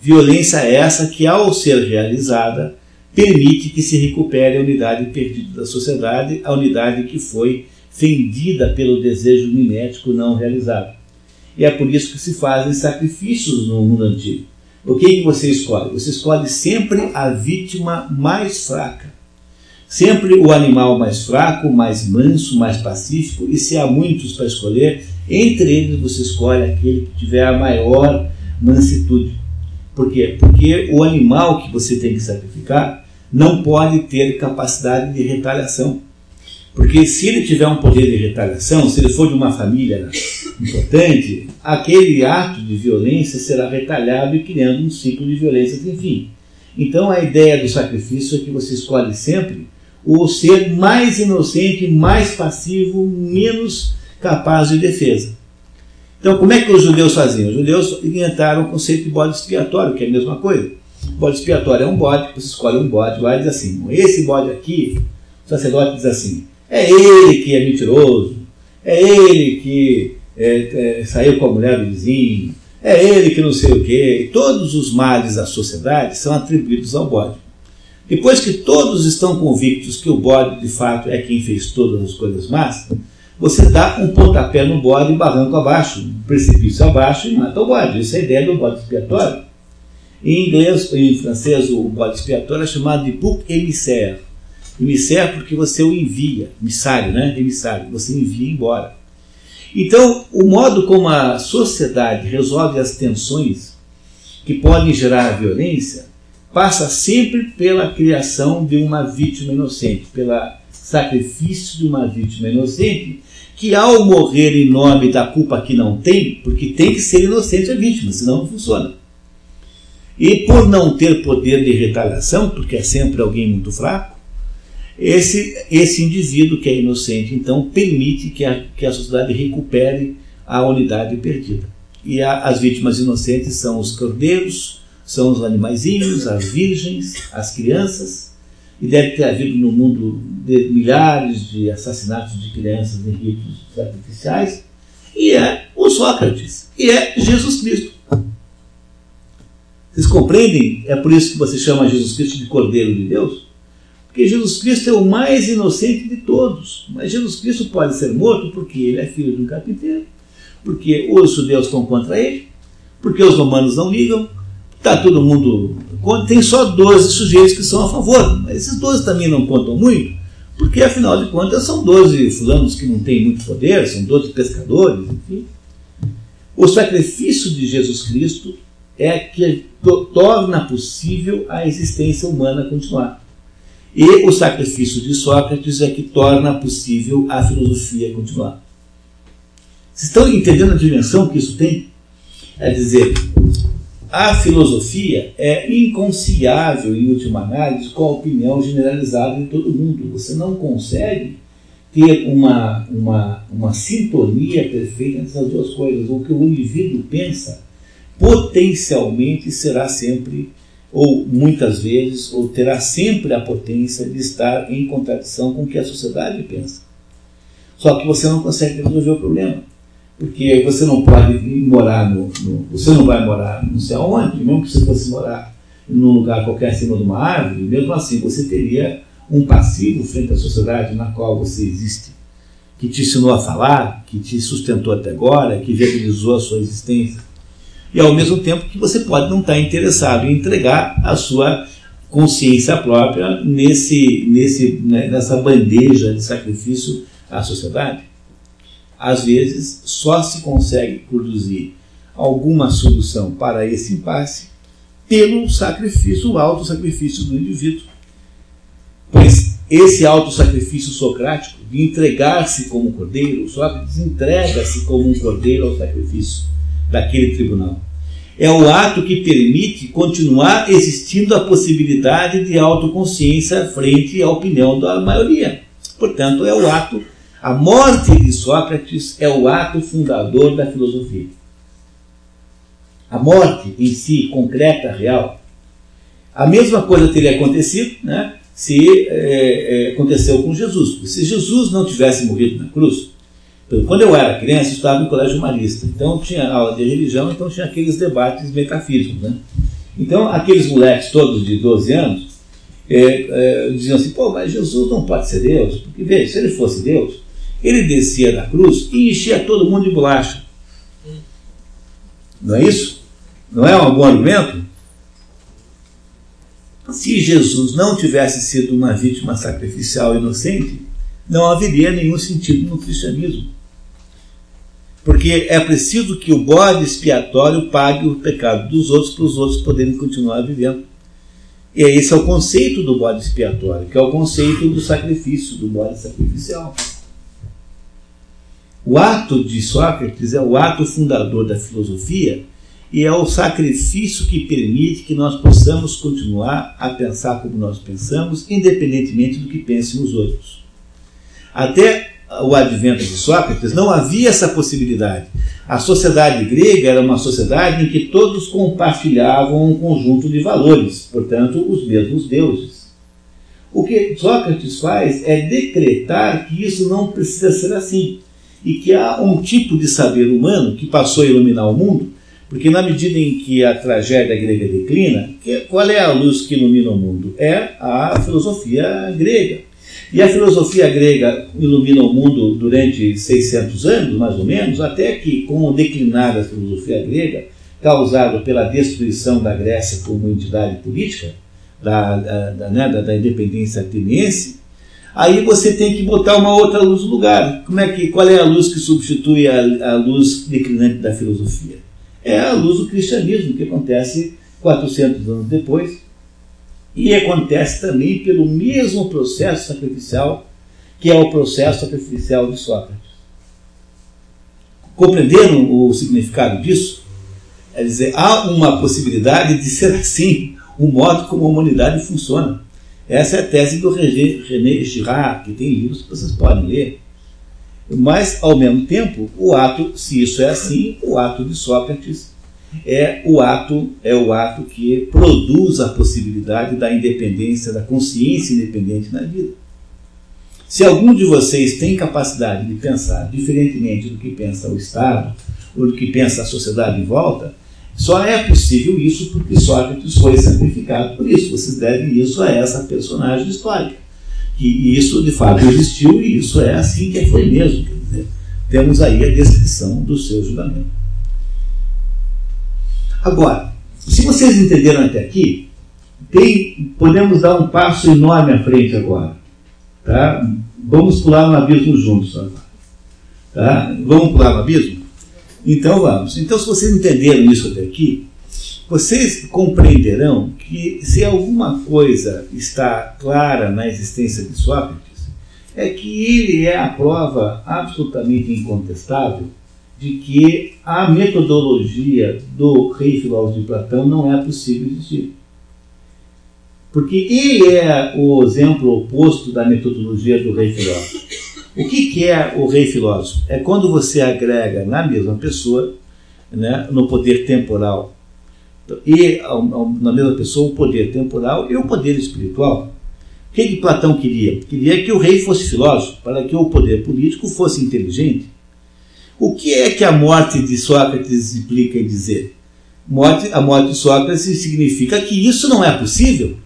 violência essa que, ao ser realizada, permite que se recupere a unidade perdida da sociedade, a unidade que foi fendida pelo desejo mimético não realizado. E é por isso que se fazem sacrifícios no mundo antigo. O que, que você escolhe? Você escolhe sempre a vítima mais fraca. Sempre o animal mais fraco, mais manso, mais pacífico, e se há muitos para escolher, entre eles você escolhe aquele que tiver a maior mansitude. Por quê? Porque o animal que você tem que sacrificar não pode ter capacidade de retaliação. Porque se ele tiver um poder de retaliação, se ele for de uma família importante, aquele ato de violência será retalhado e criando um ciclo de violência sem fim. Então a ideia do sacrifício é que você escolhe sempre o ser mais inocente, mais passivo, menos capaz de defesa. Então, como é que os judeus faziam? Os judeus inventaram o conceito de bode expiatório, que é a mesma coisa. Bode expiatório é um bode, você escolhe um bode lá e diz assim: esse bode aqui, o sacerdote diz assim, é ele que é mentiroso, é ele que é, é, saiu com a mulher do vizinho, é ele que não sei o quê. Todos os males da sociedade são atribuídos ao bode. Depois que todos estão convictos que o bode de fato é quem fez todas as coisas más, você dá um pontapé no bode, barranco abaixo, um precipício abaixo e mata o bode. Essa é a ideia do bode expiatório. Em inglês, em francês, o bode expiatório é chamado de bouc émissaire. Émissaire porque você o envia, emissário, né? Emissário, você envia embora. Então, o modo como a sociedade resolve as tensões que podem gerar violência passa sempre pela criação de uma vítima inocente, pelo sacrifício de uma vítima inocente, que ao morrer em nome da culpa que não tem, porque tem que ser inocente a vítima, senão não funciona. E por não ter poder de retaliação, porque é sempre alguém muito fraco, esse, esse indivíduo que é inocente, então, permite que a, que a sociedade recupere a unidade perdida. E a, as vítimas inocentes são os cordeiros, são os animaizinhos, as virgens, as crianças, e deve ter havido no mundo de milhares de assassinatos de crianças em ritos sacrificiais, e é o Sócrates, e é Jesus Cristo. Vocês compreendem? É por isso que você chama Jesus Cristo de Cordeiro de Deus? Porque Jesus Cristo é o mais inocente de todos. Mas Jesus Cristo pode ser morto porque ele é filho de um carpinteiro, porque os judeus estão contra ele, porque os romanos não ligam, Está todo mundo. Tem só 12 sujeitos que são a favor, mas esses 12 também não contam muito, porque afinal de contas são 12 fulanos que não têm muito poder, são 12 pescadores, enfim. O sacrifício de Jesus Cristo é que torna possível a existência humana continuar. E o sacrifício de Sócrates é que torna possível a filosofia continuar. Vocês estão entendendo a dimensão que isso tem? É dizer, a filosofia é inconciliável, em última análise, com a opinião generalizada de todo mundo. Você não consegue ter uma, uma, uma sintonia perfeita entre essas duas coisas. O que o indivíduo pensa potencialmente será sempre, ou muitas vezes, ou terá sempre a potência de estar em contradição com o que a sociedade pensa. Só que você não consegue resolver o problema porque você não pode morar no, no, Você não vai morar não sei aonde, mesmo que você fosse morar num lugar qualquer acima de uma árvore, mesmo assim você teria um passivo frente à sociedade na qual você existe, que te ensinou a falar, que te sustentou até agora, que viabilizou a sua existência. E ao mesmo tempo que você pode não estar interessado em entregar a sua consciência própria nesse, nesse, né, nessa bandeja de sacrifício à sociedade. Às vezes, só se consegue produzir alguma solução para esse impasse pelo sacrifício, o auto-sacrifício do indivíduo. Pois esse auto-sacrifício socrático de entregar-se como cordeiro, Sócrates entrega-se como um cordeiro ao sacrifício daquele tribunal. É o ato que permite continuar existindo a possibilidade de autoconsciência frente à opinião da maioria. Portanto, é o ato, a morte de Sócrates é o ato fundador da filosofia. A morte em si, concreta, real. A mesma coisa teria acontecido né, se é, é, aconteceu com Jesus. Se Jesus não tivesse morrido na cruz, quando eu era criança, eu estava no colégio humanista. Então tinha aula de religião, então tinha aqueles debates metafísicos. Né? Então aqueles moleques todos de 12 anos é, é, diziam assim, pô, mas Jesus não pode ser Deus, porque veja, se ele fosse Deus, ele descia da cruz e enchia todo mundo de bolacha. Não é isso? Não é um bom argumento? Se Jesus não tivesse sido uma vítima sacrificial inocente, não haveria nenhum sentido no cristianismo. Porque é preciso que o bode expiatório pague o pecado dos outros para os outros poderem continuar vivendo. E esse é o conceito do bode expiatório, que é o conceito do sacrifício, do bode sacrificial. O ato de Sócrates é o ato fundador da filosofia e é o sacrifício que permite que nós possamos continuar a pensar como nós pensamos, independentemente do que pensem os outros. Até o advento de Sócrates, não havia essa possibilidade. A sociedade grega era uma sociedade em que todos compartilhavam um conjunto de valores, portanto, os mesmos deuses. O que Sócrates faz é decretar que isso não precisa ser assim e que há um tipo de saber humano que passou a iluminar o mundo, porque na medida em que a tragédia grega declina, qual é a luz que ilumina o mundo? É a filosofia grega. E a filosofia grega ilumina o mundo durante 600 anos, mais ou menos, até que, com o declinar da filosofia grega, causado pela destruição da Grécia como entidade política, da, da, né, da, da independência ateniense, aí você tem que botar uma outra luz no lugar. Como é que, qual é a luz que substitui a, a luz declinante da filosofia? É a luz do cristianismo, que acontece 400 anos depois, e acontece também pelo mesmo processo sacrificial que é o processo sacrificial de Sócrates. Compreenderam o significado disso? É dizer, há uma possibilidade de ser assim o modo como a humanidade funciona. Essa é a tese do René Girard, que tem livros que vocês podem ler. Mas, ao mesmo tempo, o ato, se isso é assim, o ato de Sócrates é o ato é o ato que produz a possibilidade da independência, da consciência independente na vida. Se algum de vocês tem capacidade de pensar diferentemente do que pensa o Estado ou do que pensa a sociedade em volta, só é possível isso porque Sócrates foi sacrificado por isso. Vocês devem isso a essa personagem histórica. E isso de fato existiu e isso é assim que foi mesmo. Dizer, temos aí a descrição do seu julgamento. Agora, se vocês entenderam até aqui, tem, podemos dar um passo enorme à frente agora. Tá? Vamos pular no abismo juntos agora. Tá? Vamos pular no abismo? Então vamos. Então, se vocês entenderam isso até aqui, vocês compreenderão que se alguma coisa está clara na existência de Sócrates, é que ele é a prova absolutamente incontestável de que a metodologia do rei filósofo de Platão não é possível existir. Porque ele é o exemplo oposto da metodologia do rei filósofo. O que, que é o rei filósofo? É quando você agrega na mesma pessoa, né, no poder temporal, e na mesma pessoa o poder temporal e o poder espiritual. O que, que Platão queria? Queria que o rei fosse filósofo, para que o poder político fosse inteligente o que é que a morte de Sócrates implica em dizer? Morte, a morte de Sócrates significa que isso não é possível.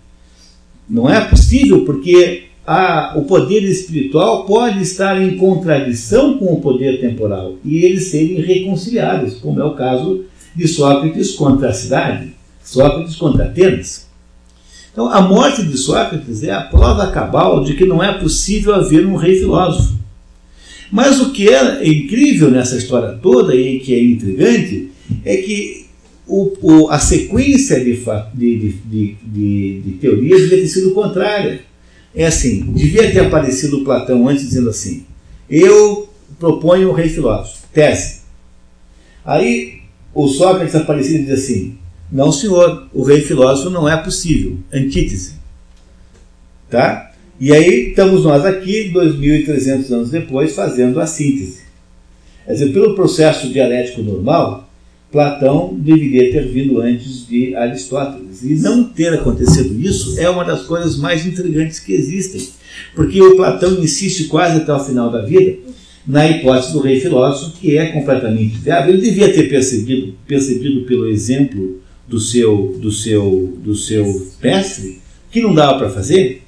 Não é possível porque a, o poder espiritual pode estar em contradição com o poder temporal e eles serem reconciliáveis, como é o caso de Sócrates contra a cidade, Sócrates contra Atenas. Então, a morte de Sócrates é a prova cabal de que não é possível haver um rei filósofo. Mas o que é incrível nessa história toda e que é intrigante é que o, o, a sequência de, de, de, de, teorias devia ter sido contrária. É assim, devia ter aparecido Platão antes dizendo assim, eu proponho o rei filósofo, tese. Aí o Sócrates aparecido diz assim, não senhor, o rei filósofo não é possível, antítese. Tá? E aí estamos nós aqui, 2.300 anos depois, fazendo a síntese. Quer dizer, pelo processo dialético normal, Platão deveria ter vindo antes de Aristóteles. E não ter acontecido isso é uma das coisas mais intrigantes que existem. Porque o Platão insiste quase até o final da vida na hipótese do rei filósofo, que é completamente viável. Ele devia ter percebido, percebido pelo exemplo do seu, do seu, do seu mestre que não dava para fazer,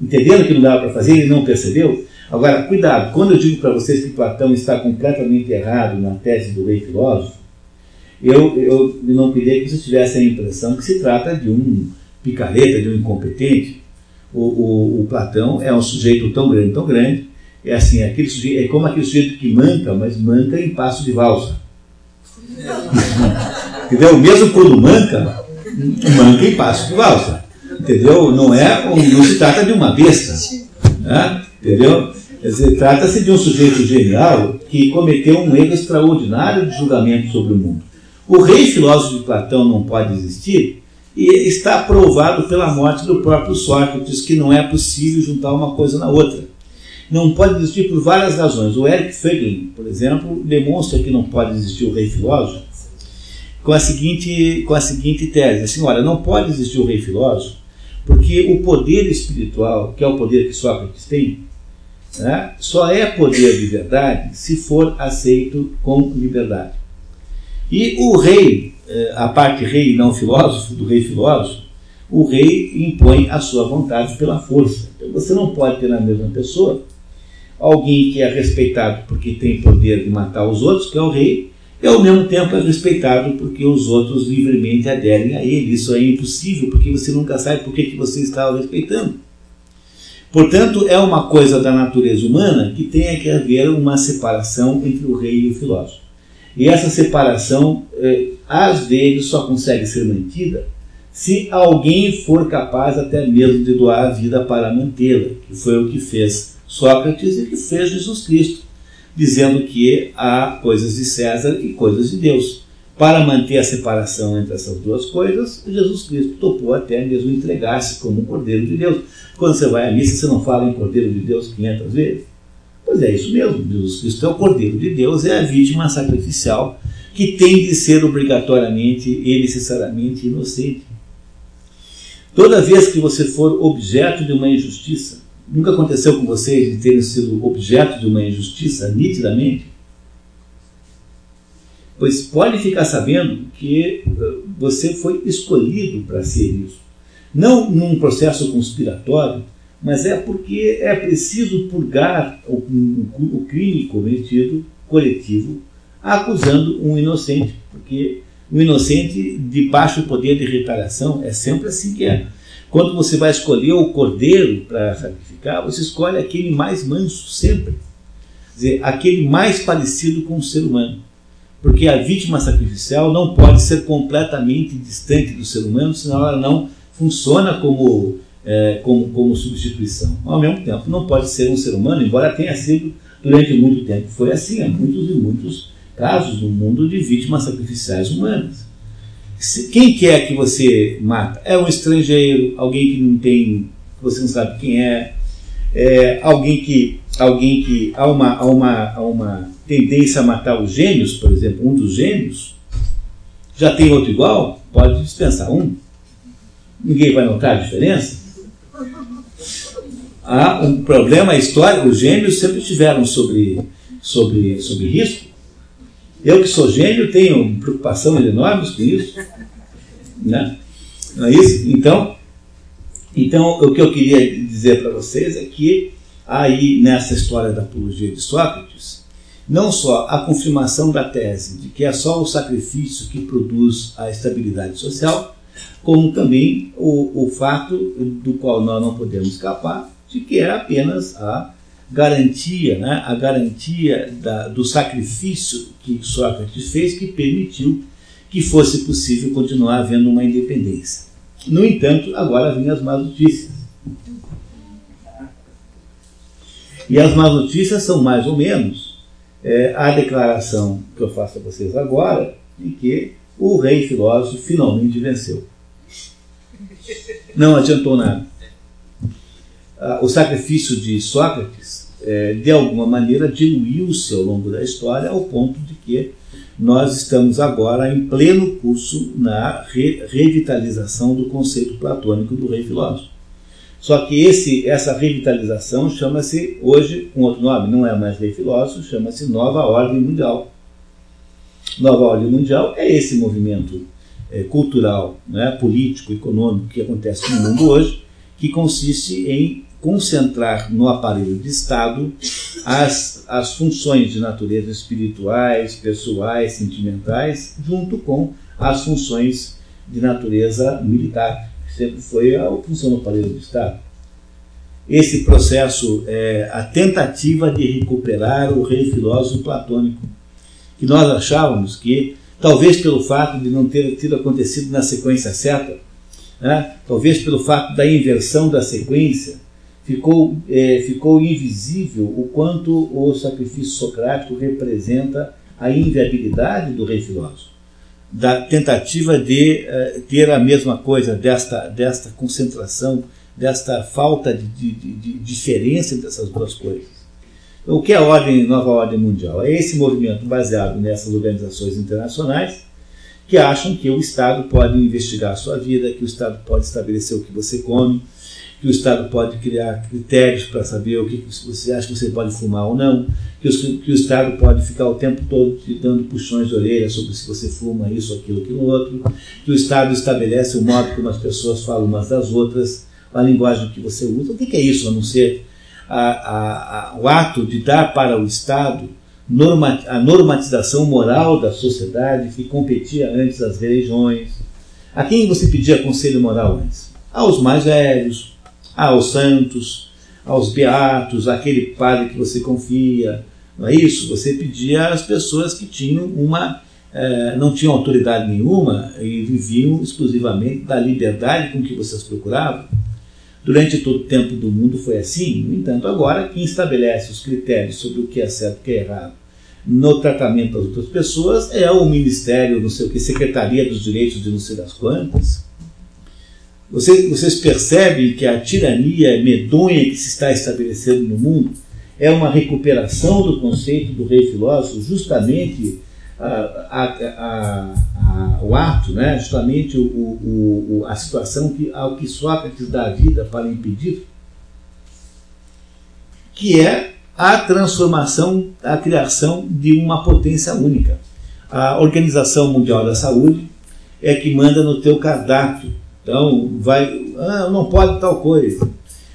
entendendo que não dava para fazer, ele não percebeu. Agora, cuidado, quando eu digo para vocês que Platão está completamente errado na tese do rei filósofo, eu, eu não queria que vocês tivessem a impressão que se trata de um picareta, de um incompetente. O, o, o Platão é um sujeito tão grande, tão grande, é assim, aquele sujeito, é como aquele sujeito que manca, mas manca em passo de valsa. Entendeu? Mesmo quando manca, manca em passo de valsa. Entendeu? Não, é, não se trata de uma besta. Né? Entendeu? Trata-se de um sujeito genial que cometeu um erro extraordinário de julgamento sobre o mundo. O rei filósofo de Platão não pode existir e está provado pela morte do próprio Sócrates que não é possível juntar uma coisa na outra. Não pode existir por várias razões. O Eric Feiglin, por exemplo, demonstra que não pode existir o rei filósofo com a seguinte, com a seguinte tese: assim, olha, não pode existir o rei filósofo porque o poder espiritual, que é o poder que Sócrates tem, né, só é poder de verdade se for aceito com liberdade. E o rei, eh, a parte rei não filósofo, do rei filósofo, o rei impõe a sua vontade pela força. Então você não pode ter na mesma pessoa alguém que é respeitado porque tem poder de matar os outros, que é o rei, e ao mesmo tempo é respeitado porque os outros livremente aderem a ele. Isso é impossível porque você nunca sabe por que, você está o respeitando. Portanto, é uma coisa da natureza humana que tem que haver uma separação entre o rei e o filósofo. E essa separação, eh, às vezes, só consegue ser mantida se alguém for capaz até mesmo de doar a vida para mantê-la, que foi o que fez Sócrates e que fez Jesus Cristo, dizendo que há coisas de César e coisas de Deus. Para manter a separação entre essas duas coisas, Jesus Cristo topou até mesmo entregar-se como um Cordeiro de Deus. Quando você vai à missa, você não fala em Cordeiro de Deus 500 vezes? Pois é isso mesmo, Jesus Cristo é o Cordeiro de Deus, é a vítima sacrificial que tem de ser obrigatoriamente e necessariamente inocente. Toda vez que você for objeto de uma injustiça, nunca aconteceu com vocês de terem sido objeto de uma injustiça nitidamente? Pois pode ficar sabendo que eh, você foi escolhido para ser isso. Não num processo conspiratório, mas é porque é preciso purgar o, crime cometido coletivo acusando um inocente, porque o inocente de baixo poder de retaliação é sempre assim que é. Quando você vai escolher o cordeiro para sacrificar, você escolhe aquele mais manso sempre. Quer dizer, aquele mais parecido com o ser humano. Porque a vítima sacrificial não pode ser completamente distante do ser humano, senão ela não funciona como é, como, como substituição. Ao mesmo tempo, não pode ser um ser humano, embora tenha sido durante muito tempo. Foi assim, há muitos e muitos casos no mundo de vítimas sacrificiais humanas. Quem quer é que você mata? É um estrangeiro, alguém que não tem, você não sabe quem é, é alguém que, alguém que há uma, há uma, há uma tendência a matar os gênios, por exemplo, um dos gênios, já tem outro igual, pode dispensar um. Ninguém vai notar a diferença há um problema histórico, os gêmeos sempre tiveram sobre, sobre, sobre risco. Eu que sou gêmeo tenho preocupação enorme com isso. Né? Não é isso? Então, Então, o que eu queria dizer para vocês é que aí nessa história da apologia de Sócrates, não só a confirmação da tese de que é só o sacrifício que produz a estabilidade social, como também o, o fato do qual nós não podemos escapar, de que é apenas a garantia, né, a garantia da, do sacrifício que Sócrates fez que permitiu que fosse possível continuar havendo uma independência. No entanto, agora vêm as más notícias. E as más notícias são mais ou menos é, a declaração que eu faço a vocês agora de que o rei filósofo finalmente venceu. Não adiantou nada. Ah, o sacrifício de Sócrates, é, de alguma maneira, diluiu-se ao longo da história ao ponto de que nós estamos agora em pleno curso na re revitalização do conceito platônico do rei filósofo. Só que esse, essa revitalização chama-se, hoje, com outro nome, não é mais rei filósofo, chama-se Nova Ordem Mundial. Nova Ordem Mundial é esse movimento é, cultural, né, político, econômico que acontece no mundo hoje, que consiste em concentrar no aparelho de Estado as, as funções de natureza espirituais, pessoais, sentimentais, junto com as funções de natureza militar, que sempre foi a função do aparelho do Estado. Esse processo é a tentativa de recuperar o rei filósofo platônico, que nós achávamos que, talvez pelo fato de não ter tido acontecido na sequência certa, né, talvez pelo fato da inversão da sequência, ficou, é, ficou invisível o quanto o sacrifício socrático representa a inviabilidade do rei filósofo, da tentativa de é, ter a mesma coisa, desta, desta concentração, desta falta de, de, de, diferença entre essas duas coisas. O que é a ordem, nova ordem mundial? É esse movimento baseado nessas organizações internacionais que acham que o Estado pode investigar a sua vida, que o Estado pode estabelecer o que você come, que o Estado pode criar critérios para saber o que você acha que você pode fumar ou não, que, os, que o Estado pode ficar o tempo todo te dando puxões de orelha sobre se você fuma isso, aquilo, aquilo outro, que o Estado estabelece o modo como as pessoas falam umas das outras, a linguagem que você usa. O que é isso a não ser a, a, a, o ato de dar para o Estado norma, a normatização moral da sociedade que competia antes às religiões? A quem você pedia conselho moral antes? Aos mais velhos, aos santos, aos beatos, aquele padre que você confia. Não é isso? Você pedia às pessoas que tinham uma. Eh, não tinham autoridade nenhuma e viviam exclusivamente da liberdade com que vocês procuravam. Durante todo o tempo do mundo foi assim. No entanto, agora quem estabelece os critérios sobre o que é certo e o que é errado no tratamento das outras pessoas é o Ministério, não sei o que, Secretaria dos Direitos de não sei das quantas. Vocês, vocês percebem que a tirania medonha que se está estabelecendo no mundo é uma recuperação do conceito do rei filósofo, justamente a, a, a, o ato, né? justamente o, o, a situação que, ao que Sócrates dá vida para impedir, que é a transformação, a criação de uma potência única. A Organização Mundial da Saúde é que manda no teu cardápio então, vai, ah, não pode tal coisa.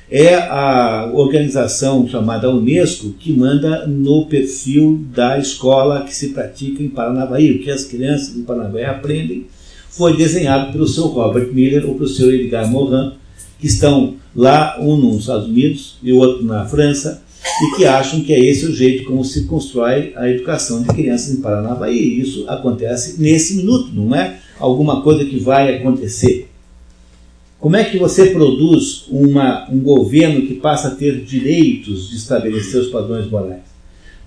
É a organização chamada Unesco que manda no perfil da escola que se pratica em Paranavaí. O que as crianças em Paranavaí aprendem foi desenhado pelo seu Robert Miller ou pelo seu Edgar Morin, que estão lá, um nos Estados Unidos e o outro na França, e que acham que é esse o jeito como se constrói a educação de crianças em Paranavaí. E isso acontece nesse minuto, não é alguma coisa que vai acontecer. Como é que você produz uma, um governo que passa a ter direitos de estabelecer os padrões morais?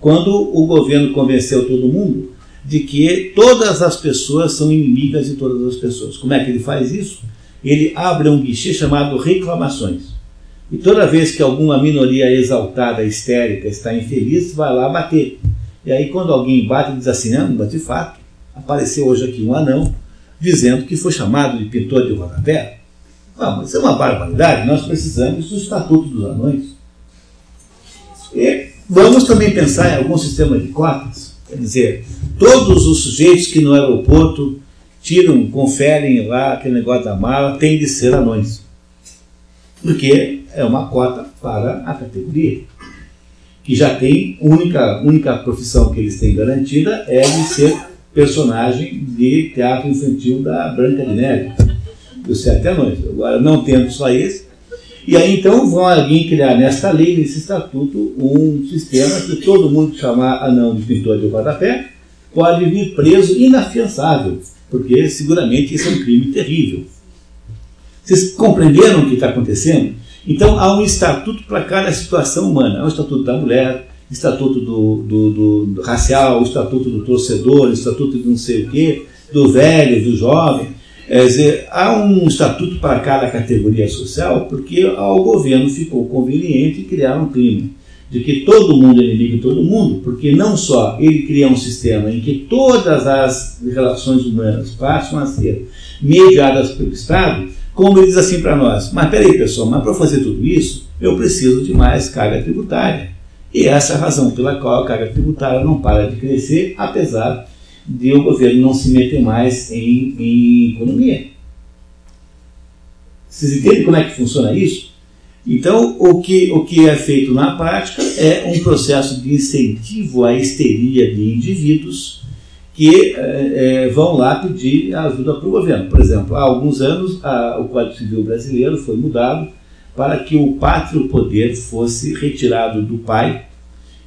Quando o governo convenceu todo mundo de que todas as pessoas são inimigas de todas as pessoas. Como é que ele faz isso? Ele abre um guichê chamado reclamações. E toda vez que alguma minoria exaltada, histérica, está infeliz, vai lá bater. E aí, quando alguém bate, diz assim: não, mas de fato, apareceu hoje aqui um anão dizendo que foi chamado de pintor de rodapé. Ah, mas isso é uma barbaridade, nós precisamos do Estatuto dos Anões. E vamos também pensar em algum sistema de cotas. Quer dizer, todos os sujeitos que no aeroporto tiram, conferem lá aquele negócio da mala, têm de ser anões. porque é uma cota para a categoria, que já tem, única, única profissão que eles têm garantida é de ser personagem de teatro infantil da Branca de Neve, do Sete Anões. Agora, não tendo só esse, e aí então vão alguém criar nesta lei, nesse estatuto, um sistema que todo mundo que chamar anão de pintor de rodapé pode vir preso inafiançável, porque seguramente isso é um crime terrível. Vocês compreenderam o que está acontecendo? Então há um estatuto para cada situação humana. Há o estatuto da mulher, estatuto do, do, do, do racial, o estatuto do torcedor, o estatuto de não sei o quê, do velho, do jovem. Quer dizer, há um estatuto para cada categoria social porque ao governo ficou conveniente criar um crime de que todo mundo é inimigo de todo mundo, porque não só ele cria um sistema em que todas as relações humanas passam a ser mediadas pelo Estado, como ele diz assim para nós, mas peraí pessoal, mas para fazer tudo isso, eu preciso de mais carga tributária. E essa é a razão pela qual a carga tributária não para de crescer, apesar de o governo não se meter mais em, em economia. Vocês entendem como é que funciona isso? Então, o que, o que é feito na prática é um processo de incentivo à histeria de indivíduos que é, vão lá pedir ajuda para o governo. Por exemplo, há alguns anos a, o Código Civil brasileiro foi mudado para que o pátrio poder fosse retirado do pai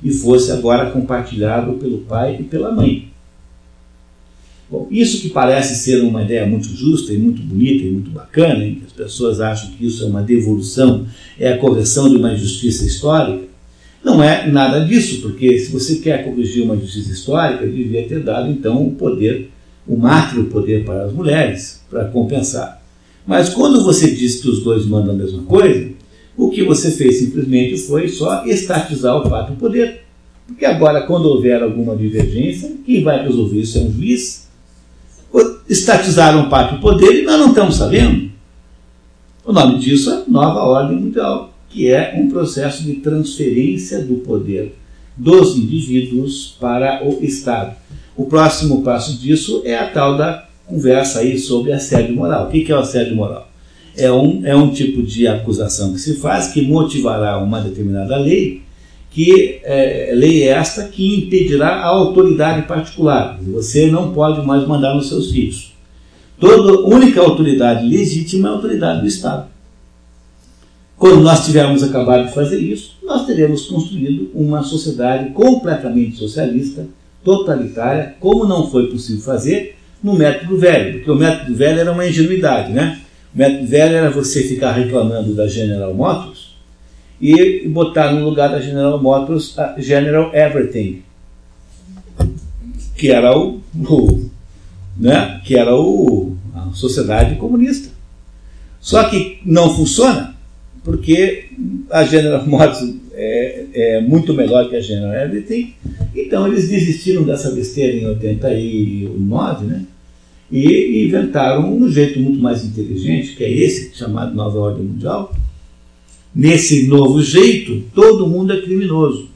e fosse agora compartilhado pelo pai e pela mãe. Bom, isso que parece ser uma ideia muito justa e muito bonita e muito bacana, hein? as pessoas acham que isso é uma devolução, é a correção de uma injustiça histórica, não é nada disso, porque se você quer corrigir uma justiça histórica, devia ter dado então o poder, o mátrio poder para as mulheres, para compensar. Mas quando você diz que os dois mandam a mesma coisa, o que você fez simplesmente foi só estatizar o fato do poder. Porque agora, quando houver alguma divergência, quem vai resolver isso é um juiz estatizaram parte do poder e nós não estamos sabendo. O nome disso é Nova Ordem Mundial, que é um processo de transferência do poder dos indivíduos para o Estado. O próximo passo disso é a tal da conversa aí sobre assédio moral. O que é o assédio moral? É um, é um tipo de acusação que se faz que motivará uma determinada lei que é, lei esta que impedirá a autoridade particular. Você não pode mais mandar nos seus filhos. Toda única autoridade legítima é a autoridade do Estado. Quando nós tivermos acabado de fazer isso, nós teremos construído uma sociedade completamente socialista, totalitária, como não foi possível fazer no método velho, porque o método velho era uma ingenuidade, né? O método velho era você ficar reclamando da General Motors e botar no lugar da General Motors a General Everything, que era o, o né, que era o, a sociedade comunista. Só que não funciona, porque a General Motors é, é, muito melhor que a General Everything, então eles desistiram dessa besteira em 89, né? E inventaram um jeito muito mais inteligente, que é esse chamado Nova Ordem Mundial, Nesse novo jeito, todo mundo é criminoso.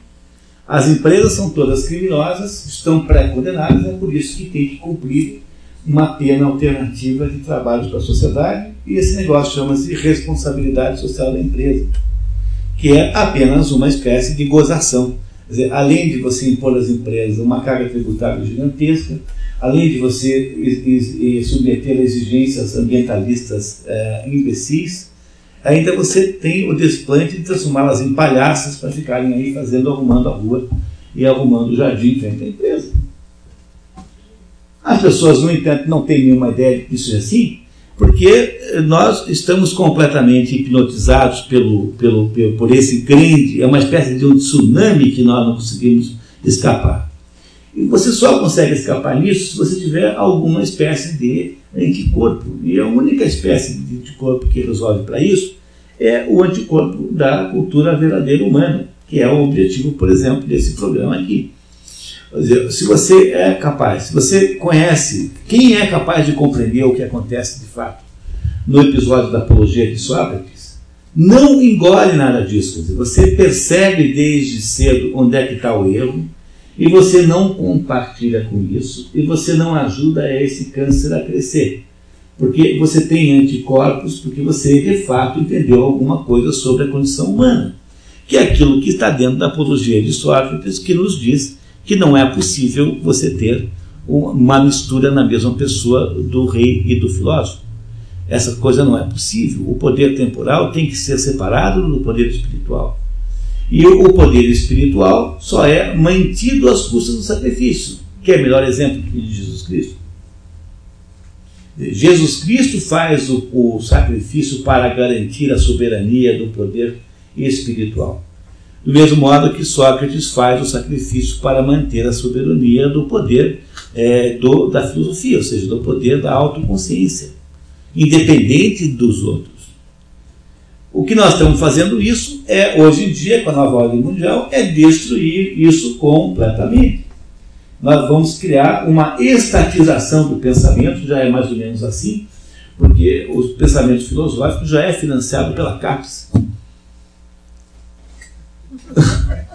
As empresas são todas criminosas, estão pré-condenadas, é por isso que tem que cumprir uma pena alternativa de trabalho para a sociedade, e esse negócio chama-se responsabilidade social da empresa, que é apenas uma espécie de gozação. Dizer, além de você impor às empresas uma carga tributária gigantesca, além de você submeter a exigências ambientalistas é, imbecis, ainda você tem o desplante de transformá-las em palhaças para ficarem aí fazendo, arrumando a rua e arrumando o jardim frente à empresa. As pessoas, no entanto, não têm nenhuma ideia de que isso é assim, porque nós estamos completamente hipnotizados pelo, pelo, pelo, por esse grande, é uma espécie de um tsunami que nós não conseguimos escapar. E você só consegue escapar nisso se você tiver alguma espécie de anticorpo. E a única espécie de anticorpo que resolve para isso é o anticorpo da cultura verdadeira humana, que é o objetivo, por exemplo, desse programa aqui. Dizer, se você é capaz, se você conhece, quem é capaz de compreender o que acontece de fato no episódio da apologia de Sócrates, não engole nada disso. Dizer, você percebe desde cedo onde é que está o erro, e você não compartilha com isso, e você não ajuda esse câncer a crescer. Porque você tem anticorpos, porque você de fato entendeu alguma coisa sobre a condição humana, que é aquilo que está dentro da apologia de Sócrates, que nos diz que não é possível você ter uma mistura na mesma pessoa do rei e do filósofo. Essa coisa não é possível. O poder temporal tem que ser separado do poder espiritual. E o poder espiritual só é mantido às custas do sacrifício, que é o melhor exemplo de Jesus Cristo. Jesus Cristo faz o, o sacrifício para garantir a soberania do poder espiritual. Do mesmo modo que Sócrates faz o sacrifício para manter a soberania do poder é, do, da filosofia, ou seja, do poder da autoconsciência, independente dos outros. O que nós estamos fazendo isso é, hoje em dia, com a nova ordem mundial, é destruir isso completamente. Nós vamos criar uma estatização do pensamento, já é mais ou menos assim, porque o pensamento filosófico já é financiado pela CAPES.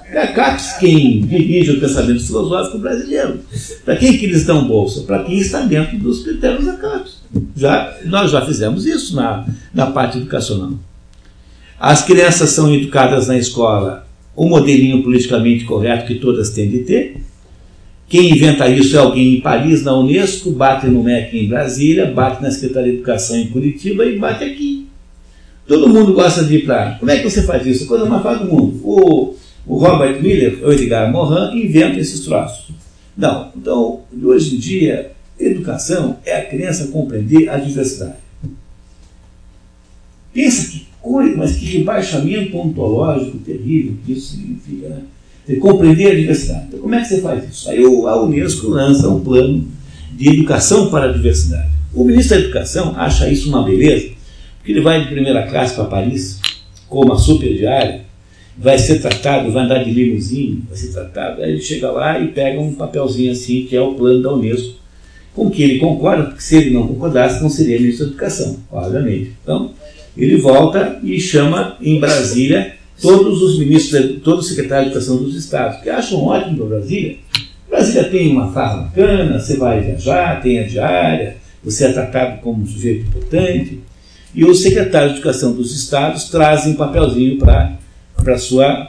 É a CAPES quem dirige o pensamento filosófico brasileiro. Para quem que eles dão bolsa? Para quem está dentro dos critérios da CAPES. Já, nós já fizemos isso na, na parte educacional. As crianças são educadas na escola o modelinho politicamente correto que todas têm de ter. Quem inventa isso é alguém em Paris, na Unesco, bate no MEC em Brasília, bate na Secretaria de Educação em Curitiba e bate aqui. Todo mundo gosta de ir para. Como é que você faz isso? A coisa mais fácil do mundo. O, o Robert Miller, o Edgar Morin, inventa esses troços. Não. Então, hoje em dia, educação é a criança compreender a diversidade. Pensa que coisa, mas que rebaixamento ontológico terrível que isso significa, né? Compreender a diversidade. Então, como é que você faz isso? Aí a Unesco lança um plano de educação para a diversidade. O ministro da Educação acha isso uma beleza, porque ele vai de primeira classe para Paris, com uma super diária, vai ser tratado, vai andar de limusine, vai ser tratado. Aí ele chega lá e pega um papelzinho assim, que é o plano da Unesco, com que ele concorda, porque se ele não concordasse, não seria ministro da Educação, obviamente. Então, ele volta e chama em Brasília todos os ministros, todos os secretários de Educação dos estados, que acham ótimo para Brasília. Brasília tem uma farra bacana, você vai viajar, tem a diária, você é tratado como um sujeito importante. E os secretários de Educação dos estados trazem um papelzinho para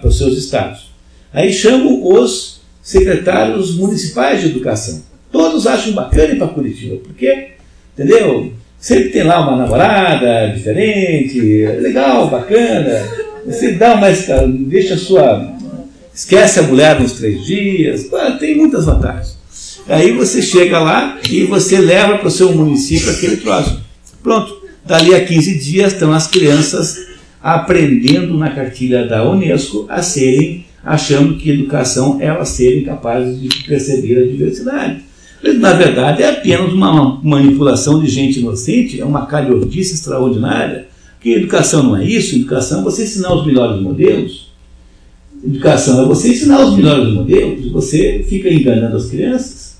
os seus estados. Aí chamam os secretários municipais de educação. Todos acham bacana ir para Curitiba, porque, entendeu? Sempre tem lá uma namorada diferente, legal, bacana. Você dá mais, deixa a sua. Esquece a mulher nos três dias. Tem muitas vantagens. Aí você chega lá e você leva para o seu município aquele troço. Pronto. Dali a 15 dias estão as crianças aprendendo na cartilha da Unesco a serem, achando que educação é elas serem capazes de perceber a diversidade. Na verdade, é apenas uma manipulação de gente inocente, é uma calhordice extraordinária. Porque educação não é isso, educação é você ensinar os melhores modelos. Educação é você ensinar os melhores modelos, você fica enganando as crianças.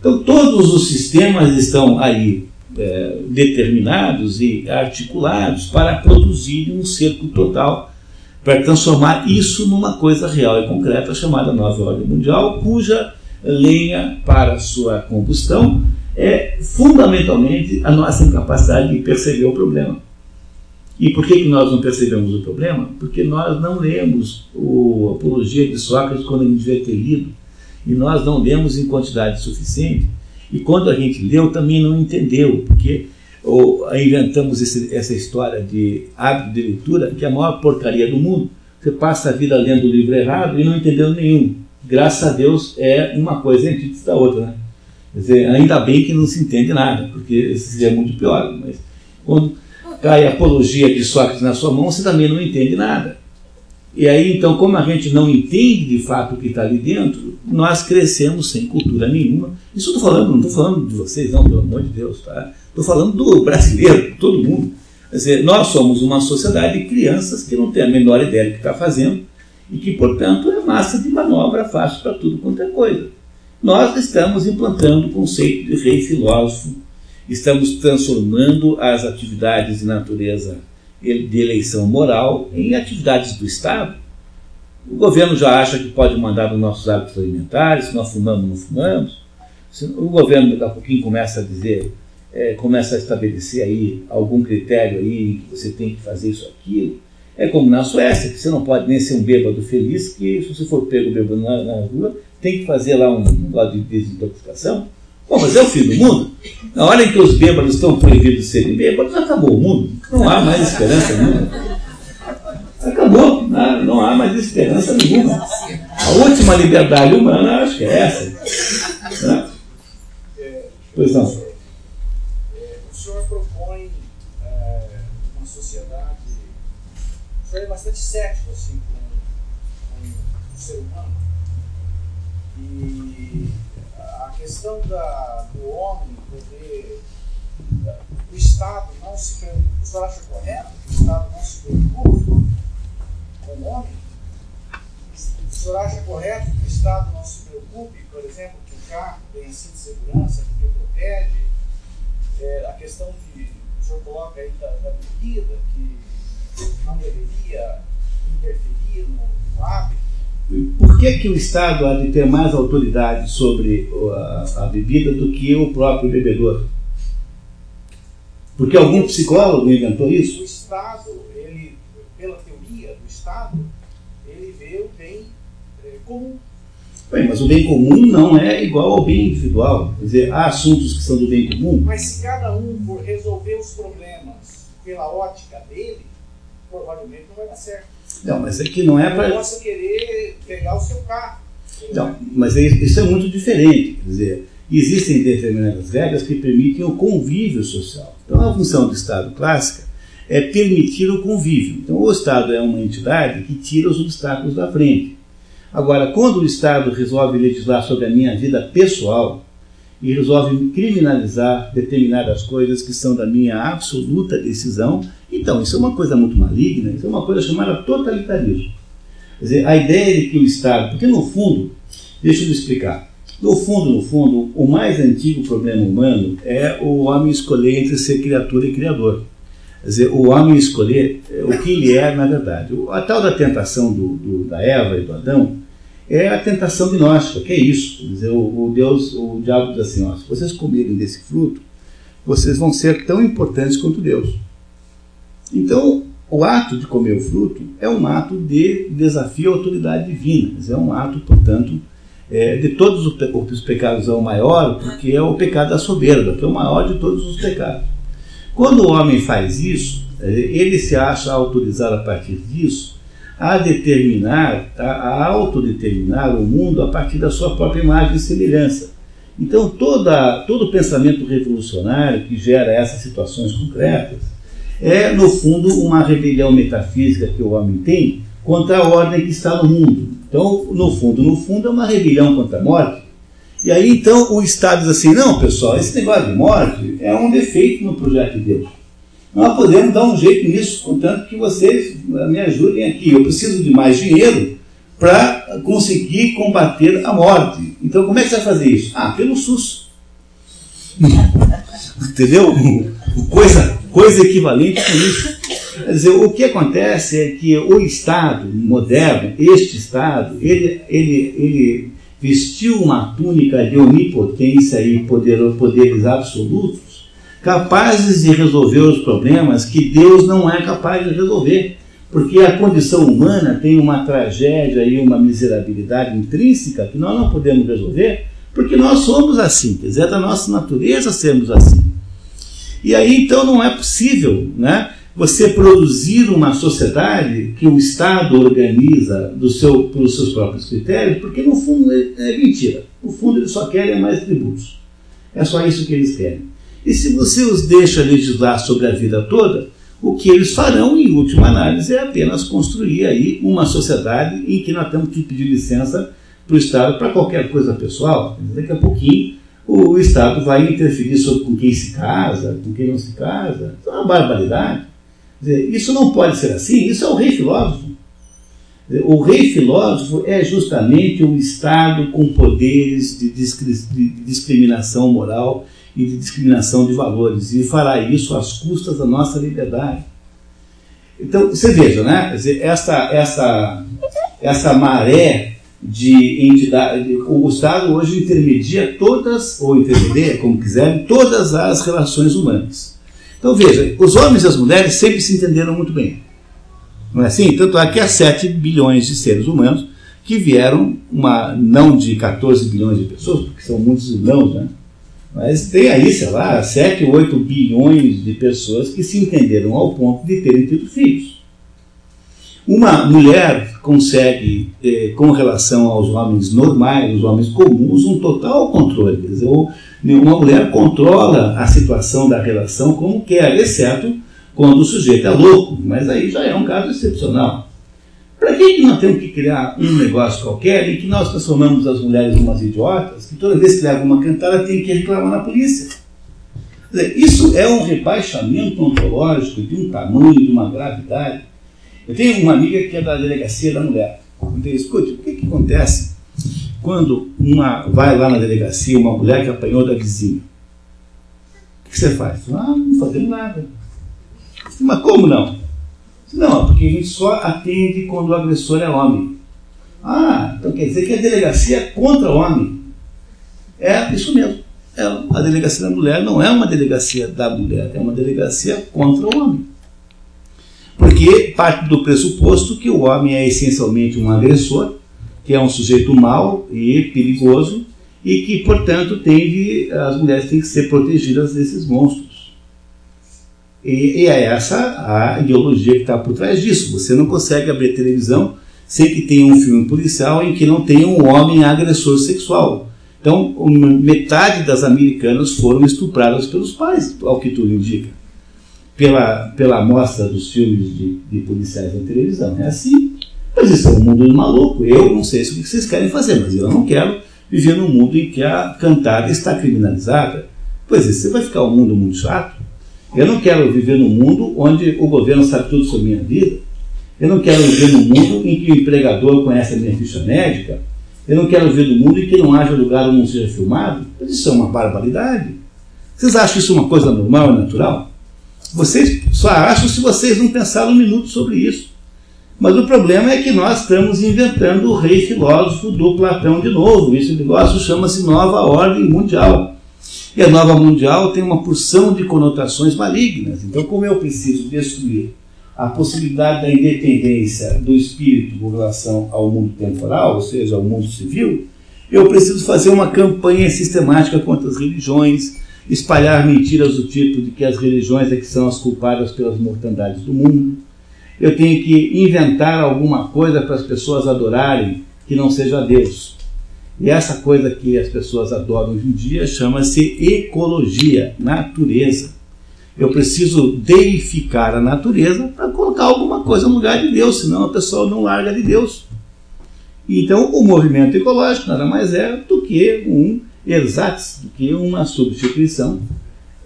Então, todos os sistemas estão aí é, determinados e articulados para produzir um cerco total, para transformar isso numa coisa real e concreta chamada nova ordem mundial, cuja lenha para sua combustão é fundamentalmente a nossa incapacidade de perceber o problema. E por que, que nós não percebemos o problema? Porque nós não lemos o Apologia de Sócrates quando a gente devia ter lido, e nós não lemos em quantidade suficiente, e quando a gente leu também não entendeu, porque ou, inventamos esse, essa história de hábito de leitura, que é a maior porcaria do mundo. Você passa a vida lendo o livro errado e não entendeu nenhum graças a Deus, é uma coisa antítese da outra. Né? Quer dizer, ainda bem que não se entende nada, porque seria muito pior. Mas quando cai a apologia de Sócrates na sua mão, você também não entende nada. E aí, então, como a gente não entende de fato o que está ali dentro, nós crescemos sem cultura nenhuma. Isso estou falando, não estou falando de vocês, não, pelo amor de Deus, tá? Estou falando do brasileiro, todo mundo. Quer dizer, nós somos uma sociedade de crianças que não tem a menor ideia do que está fazendo, e que, portanto, é massa de manobra fácil para tudo quanto é coisa. Nós estamos implantando o conceito de rei filósofo, estamos transformando as atividades de natureza de eleição moral em atividades do Estado. O governo já acha que pode mandar nos nossos hábitos alimentares, se nós fumamos não fumamos. O governo daqui a pouquinho começa a dizer é, começa a estabelecer aí algum critério aí que você tem que fazer isso aquilo. É como na Suécia, que você não pode nem ser um bêbado feliz, que se você for pego bêbado na, na rua, tem que fazer lá um, lado de desintoxicação. Bom, mas é o fim do mundo. Na hora em que os bêbados estão proibidos de serem bêbados, acabou o mundo. Não há mais esperança nenhuma. Acabou, não, não há mais esperança nenhuma. A última liberdade humana, acho que é essa. Né? Pois não. Bastante cético assim, com, com o ser humano. E a questão da, do homem poder. O Estado não se. O senhor acha correto que o Estado não se preocupe com o homem? O senhor acha correto que o Estado não se preocupe, por exemplo, que o carro tenha cinto de segurança, porque protege? É, a questão que o senhor coloca aí da, da bebida, que não deveria interferir no, no hábito. Por que, que o Estado há de ter mais autoridade sobre a, a bebida do que o próprio bebedor? Porque algum psicólogo inventou isso? O Estado, ele, pela teoria do Estado, ele vê o bem é, comum. Bem, mas o bem comum não é igual ao bem individual. Quer dizer, há assuntos que são do bem comum. Mas se cada um for resolver os problemas pela ótica dele, provavelmente não vai dar certo. Não, mas é que não é Eu para. posso querer pegar o seu carro. Não, mas é- isso é muito diferente. Quer dizer, existem determinadas regras que permitem o convívio social. Então, a função do Estado clássica é permitir o convívio. Então, o Estado é uma entidade que tira os obstáculos da frente. Agora, quando o Estado resolve legislar sobre a minha vida pessoal e resolve criminalizar determinadas coisas que são da minha absoluta decisão, então isso é uma coisa muito maligna, isso é uma coisa chamada totalitarismo. Quer dizer, a ideia de que o Estado, porque no fundo, deixa eu explicar, no fundo, no fundo, o mais antigo problema humano é o homem escolher entre ser criatura e criador. Quer dizer, o homem escolher é, o que ele é na verdade. A tal da tentação do, do- da Eva e do Adão é a tentação gnóstica, que é isso. Quer dizer, o, o Deus, o diabo diz assim, ó, se vocês comerem desse fruto, vocês vão ser tão importantes quanto Deus. Então, o ato de comer o fruto é um ato de desafio à autoridade divina. É um ato, portanto, é, de todos os, pe- os pecados é o maior, porque é o pecado da soberba, que é o maior de todos os pecados. Quando o homem faz isso, eh, ele se acha autorizado a partir disso a determinar, a, a autodeterminar o mundo a partir da sua própria imagem e semelhança. Então, toda, todo pensamento revolucionário que gera essas situações concretas é, no fundo, uma rebelião metafísica que o homem tem contra a ordem que está no mundo. Então, no fundo, no fundo, é uma rebelião contra a morte. E aí, então, o Estado diz assim: não, pessoal, esse negócio de morte é um defeito no projeto de Deus. Nós podemos dar um jeito nisso, contanto que vocês me ajudem aqui. Eu preciso de mais dinheiro para conseguir combater a morte. Então, como é que você vai fazer isso? Ah, pelo SUS. Entendeu? Coisa, coisa equivalente com isso. Quer dizer, o que acontece é que o Estado moderno, este Estado, ele, ele, ele vestiu uma túnica de onipotência e poder, poderes absolutos, capazes de resolver os problemas que Deus não é capaz de resolver. Porque a condição humana tem uma tragédia e uma miserabilidade intrínseca que nós não podemos resolver, porque nós somos assim, quer dizer, é da nossa natureza sermos assim. E aí então não é possível né, você produzir uma sociedade que o Estado organiza do seu, pelos seus próprios critérios, porque no fundo é, é mentira. No fundo eles só querem mais tributos. É só isso que eles querem. E se você os deixa legislar sobre a vida toda, o que eles farão, em última análise, é apenas construir aí uma sociedade em que nós temos que pedir licença para o Estado para qualquer coisa pessoal. Daqui a pouquinho o Estado vai interferir sobre com quem se casa, com quem não se casa. Isso é uma barbaridade. Dizer, isso não pode ser assim, isso é o rei filósofo. O rei filósofo é justamente um Estado com poderes de, de discriminação moral e de discriminação de valores, e fará isso às custas da nossa liberdade. Então, você veja, né? Dizer, essa, essa, essa maré de entidade. O Estado hoje intermedia todas, ou intermedia, como quiserem, todas as relações humanas. Então veja, os homens e as mulheres sempre se entenderam muito bem. Não é assim? Tanto é que há 7 bilhões de seres humanos que vieram, uma, não de 14 bilhões de pessoas, porque são muitos irmãos, né? Mas tem aí, sei lá, 7, 8 bilhões de pessoas que se entenderam ao ponto de terem tido filhos. Uma mulher consegue, eh, com relação aos homens normais, os homens comuns, um total controle. Quer dizer, uma mulher controla a situação da relação como quer, exceto quando o sujeito é louco, mas aí já é um caso excepcional. Para que, que nós temos que criar um negócio qualquer em que nós transformamos as mulheres em umas idiotas, que toda vez que leva uma cantada tem que reclamar na polícia? Dizer, isso é um rebaixamento ontológico de um tamanho, de uma gravidade. Eu tenho uma amiga que é da delegacia da mulher. Então, escute, o que, que acontece quando uma, vai lá na delegacia uma mulher que apanhou da vizinha? O que você faz? Ah, não fazendo nada. Mas como não? Não, porque a gente só atende quando o agressor é homem. Ah, então quer dizer que a delegacia é contra o homem. É isso mesmo. É, a delegacia da mulher não é uma delegacia da mulher, é uma delegacia contra o homem. Porque parte do pressuposto que o homem é essencialmente um agressor, que é um sujeito mau e perigoso, e que, portanto, tende, as mulheres têm que ser protegidas desses monstros. E, e é essa a ideologia que está por trás disso. Você não consegue abrir televisão sem que tenha um filme policial em que não tenha um homem agressor sexual. Então, metade das americanas foram estupradas pelos pais, ao que tudo indica. Pela, pela amostra dos filmes de, de policiais na televisão. É assim. Mas isso é um mundo maluco. Eu não sei o que vocês querem fazer, mas eu não quero viver num mundo em que a cantada está criminalizada. Pois é, você vai ficar um mundo muito chato. Eu não quero viver num mundo onde o governo sabe tudo sobre minha vida. Eu não quero viver num mundo em que o empregador conhece a minha ficha médica. Eu não quero viver num mundo em que não haja lugar onde não seja filmado. Isso é uma barbaridade. Vocês acham isso uma coisa normal e natural? Vocês só acham se vocês não pensaram um minuto sobre isso. Mas o problema é que nós estamos inventando o rei filósofo do Platão de novo. Esse negócio chama-se nova ordem mundial. E a nova mundial tem uma porção de conotações malignas. Então, como eu preciso destruir a possibilidade da independência do espírito com relação ao mundo temporal, ou seja, ao mundo civil, eu preciso fazer uma campanha sistemática contra as religiões, espalhar mentiras do tipo de que as religiões é que são as culpadas pelas mortandades do mundo. Eu tenho que inventar alguma coisa para as pessoas adorarem que não seja Deus. E essa coisa que as pessoas adoram hoje em dia chama-se ecologia, natureza. Eu preciso deificar a natureza para colocar alguma coisa no lugar de Deus, senão a pessoa não larga de Deus. Então, o movimento ecológico nada mais é do que um ersatz, do que uma substituição,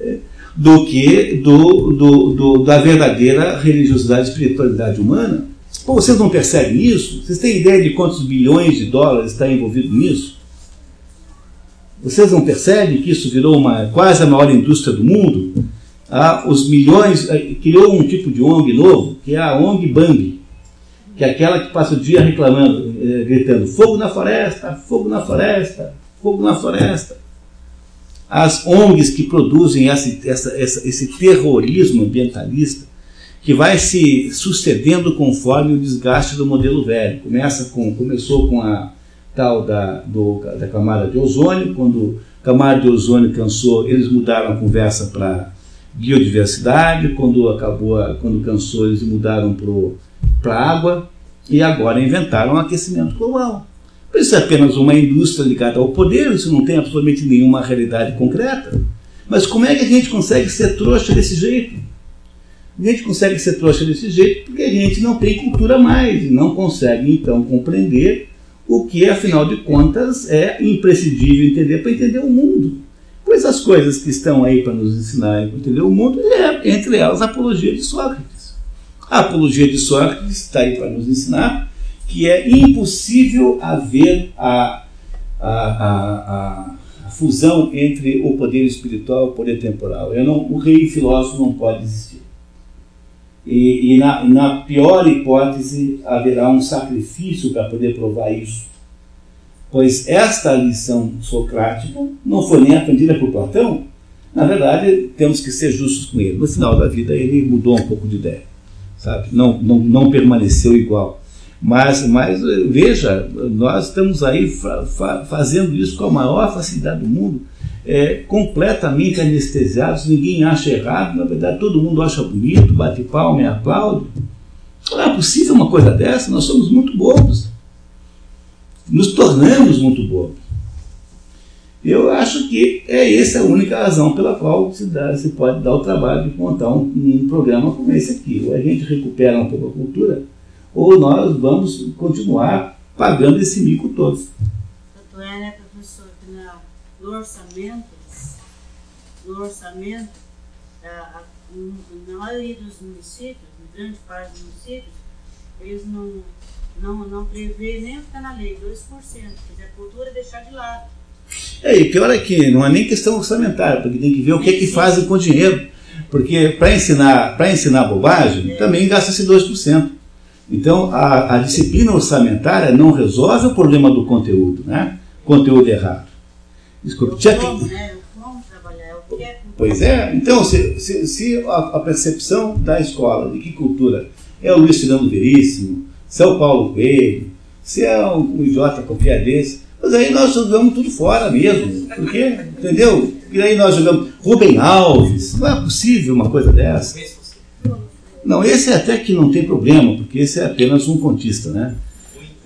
é, do que do, do, do, da verdadeira religiosidade e espiritualidade humana Pô, vocês não percebem isso? Vocês têm ideia de quantos bilhões de dólares está envolvido nisso? Vocês não percebem que isso virou uma quase a maior indústria do mundo? Ah, os milhões eh, criou um tipo de ONG novo, que é a ONG Bambi, que é aquela que passa o dia reclamando, eh, gritando fogo na floresta, fogo na floresta, fogo na floresta. As ONGs que produzem esse, essa, essa, esse terrorismo ambientalista que vai se sucedendo conforme o desgaste do modelo velho. Começa com, começou com a tal da, do, da camada de ozônio, quando a camada de ozônio cansou, eles mudaram a conversa para biodiversidade, quando acabou, quando cansou, eles mudaram para água, e agora inventaram o aquecimento global. Isso é apenas uma indústria ligada ao poder, isso não tem absolutamente nenhuma realidade concreta. Mas como é que a gente consegue ser trouxa desse jeito? A gente consegue ser trouxa desse jeito porque a gente não tem cultura mais, não consegue então compreender o que, afinal de contas, é imprescindível entender para entender o mundo. Pois as coisas que estão aí para nos ensinar a entender o mundo é, entre elas, a apologia de Sócrates. A apologia de Sócrates está aí para nos ensinar que é impossível haver a, a, a, a, fusão entre o poder espiritual e o poder temporal. Não, o rei filósofo não pode existir. E, e na, na, pior hipótese, haverá um sacrifício para poder provar isso. Pois esta lição socrática não foi nem aprendida por Platão. Na verdade, temos que ser justos com ele. No final da vida, ele mudou um pouco de ideia, sabe? Não, não, não permaneceu igual. Mas, mas veja, nós estamos aí fa fa fazendo isso com a maior facilidade do mundo, é, completamente anestesiados, ninguém acha errado, na verdade todo mundo acha bonito, bate palma e aplaude. Não é possível uma coisa dessa, nós somos muito bobos. Nos tornamos muito bobos. Eu acho que é essa a única razão pela qual se, dá, se pode dar o trabalho de montar um, um programa como esse aqui. Ou a gente recupera um pouco a cultura, ou nós vamos continuar pagando esse mico todo. Tanto é, né, professor, que no orçamento, no orçamento, a, na maioria dos municípios, grande parte dos municípios, eles não, não, não prevê nem o que está na lei, 2%, quer dizer, a cultura é deixar de lado. É, e pior é que não é nem questão orçamentária, porque tem que ver o que é que fazem com o dinheiro. Porque para ensinar, ensinar bobagem, é. também gasta-se 2%. Então, a, a, disciplina orçamentária não resolve o problema do conteúdo, né? Conteúdo errado. Desculpe, tinha que... Né? É pois é, então, se, se, se a, a, percepção da escola de que cultura é o Luiz Fernando Veríssimo, se é o Paulo Coelho, se é um, um idiota qualquer desse, mas aí nós jogamos tudo fora mesmo. Porque, entendeu? E aí nós jogamos Rubem Alves. Não é possível uma coisa dessa. Não, esse é até que não tem problema, porque esse é apenas um contista, né?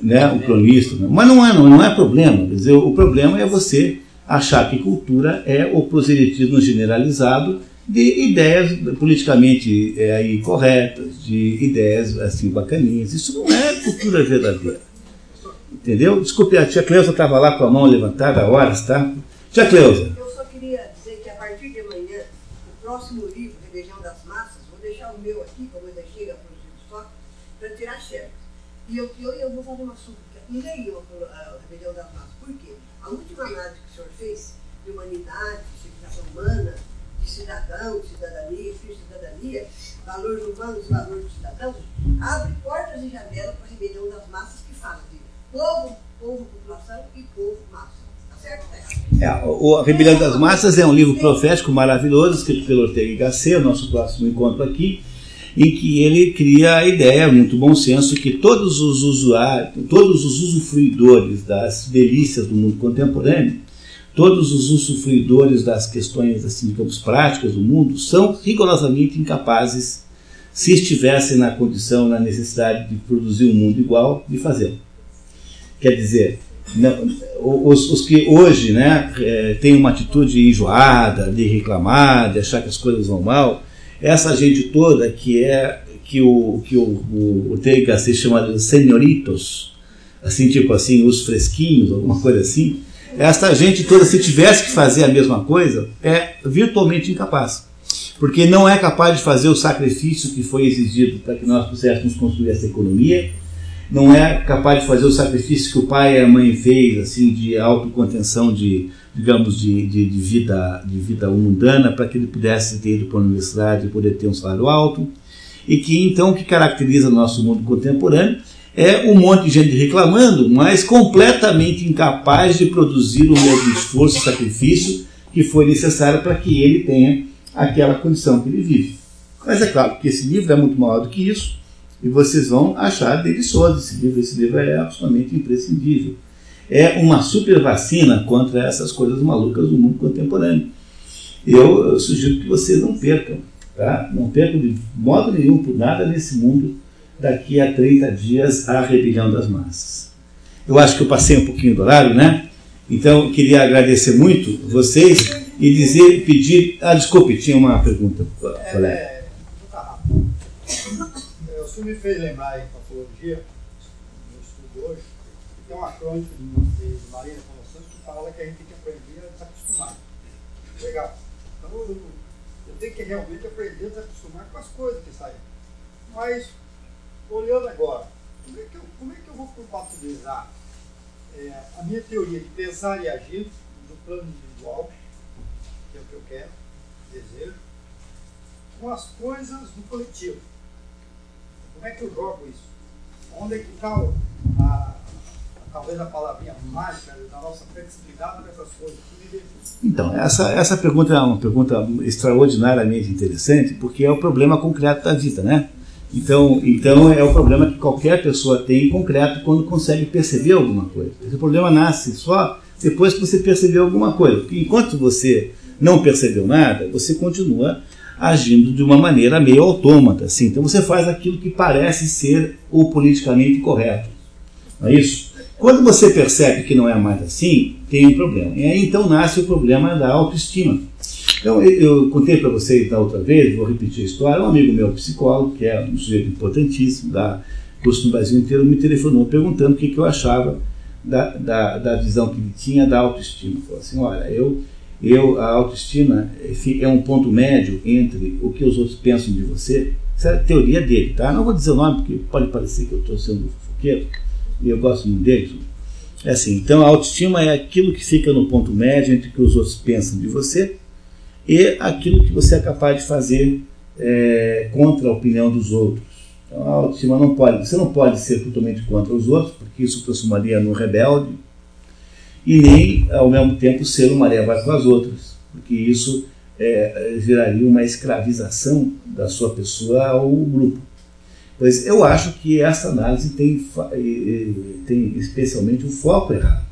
né? Um cronista. Né? Mas não é, não, é problema. Quer dizer, o problema é você achar que cultura é o proselitismo generalizado de ideias politicamente é, corretas, de ideias assim bacaninhas. Isso não é cultura verdadeira. Entendeu? Desculpe, a tia Cleusa estava lá com a mão levantada há horas, tá? Tia Cleusa. Eu só queria dizer que a partir de amanhã, o próximo livro, Religião das Massas, vou deixar o meu aqui, como ainda chega para o só, E eu, eu, eu vou fazer uma. Leiam a Rebelião das Massas. Por quê? A última análise que o senhor fez de humanidade, de civilização humana, de cidadão, de cidadania, de cidadania, valores humanos, valores dos cidadãos, abre portas e janelas para a rebelião das massas que fala de povo, povo, população e povo, massa. Tá certo? É, o, a Rebelião das Massas é um livro profético maravilhoso, escrito pelo Ortega Gasset, o nosso próximo encontro aqui, em que ele cria a ideia, muito bom senso, que todos os usuários, todos os usufruidores das delícias do mundo contemporâneo, todos os usufruidores das questões, assim, digamos, práticas do mundo, são rigorosamente incapazes, se estivessem na condição, na necessidade de produzir um mundo igual, de fazê-lo. Quer dizer, não, os, os, que hoje né, é, têm uma atitude enjoada, de reclamar, de achar que as coisas vão mal, essa gente toda que é que o que o, o, o Teiga se chama de senhoritos, assim tipo assim, os fresquinhos, alguma coisa assim, esta gente toda, se tivesse que fazer a mesma coisa, é virtualmente incapaz. Porque não é capaz de fazer o sacrifício que foi exigido para que nós pudéssemos construir essa economia, não é capaz de fazer o sacrifício que o pai e a mãe fez, assim, de autocontenção, de, digamos, de, de, de vida, de vida mundana, para que ele pudesse ter ido para a universidade e poder ter um salário alto. E que então o que caracteriza nosso mundo contemporâneo é um monte de gente reclamando, mas completamente incapaz de produzir o mesmo esforço e sacrifício que foi necessário para que ele tenha aquela condição que ele vive. Mas é claro que esse livro é muito maior do que isso, e vocês vão achar delicioso esse livro. Esse livro é absolutamente imprescindível. É uma super vacina contra essas coisas malucas do mundo contemporâneo. Eu, sugiro que vocês não percam, tá? Não percam de modo nenhum por nada nesse mundo daqui a 30 dias a rebelião das massas. Eu acho que eu passei um pouquinho do horário, né? Então, queria agradecer muito vocês e dizer, pedir. Ah, desculpe, tinha uma pergunta, colega. É, isso me fez lembrar em patologia, crônica de Marina Santos que fala que a gente tem que aprender a desacostumar. Legal. Então eu, eu tenho que realmente aprender a desacostumar com as coisas que saem. Mas, olhando agora, como é que eu, como é que eu vou compatibilizar é, a minha teoria de pensar e agir no plano individual, que é o que eu quero, desejo, com as coisas do coletivo? Como é que eu jogo isso? Onde é que está a talvez a palavrinha mágica da nossa flexibilidade nessas coisas. Então, essa, essa pergunta é uma pergunta extraordinariamente interessante, porque é o problema concreto da vida, né? Então, então é o problema que qualquer pessoa tem em concreto quando consegue perceber alguma coisa. Esse problema nasce só depois que você percebeu alguma coisa. Porque enquanto você não percebeu nada, você continua agindo de uma maneira meio autômata. Assim. Então você faz aquilo que parece ser o politicamente correto. Não é isso? Quando você percebe que não é mais assim, tem um problema. E aí então nasce o problema da autoestima. Então, eu, contei para vocês da outra vez, vou repetir a história. Um amigo meu, psicólogo, que é um sujeito importantíssimo, da curso no Brasil inteiro, me telefonou perguntando o que, que eu achava da, da, da visão que ele tinha da autoestima. Falou assim: olha, eu, eu, a autoestima é um ponto médio entre o que os outros pensam de você. Essa é a teoria dele, tá? Não vou dizer o nome, porque pode parecer que eu estou sendo fofoqueiro, e eu gosto muito dele. É assim, então a autoestima é aquilo que fica no ponto médio entre o que os outros pensam de você e aquilo que você é capaz de fazer é, contra a opinião dos outros. Então, a autoestima não pode, você não pode ser totalmente contra os outros, porque isso transformaria no rebelde, e nem, ao mesmo tempo, ser uma leva com as outras, porque isso é, geraria uma escravização da sua pessoa ao grupo. Pois eu acho que essa análise tem, tem especialmente um foco errado.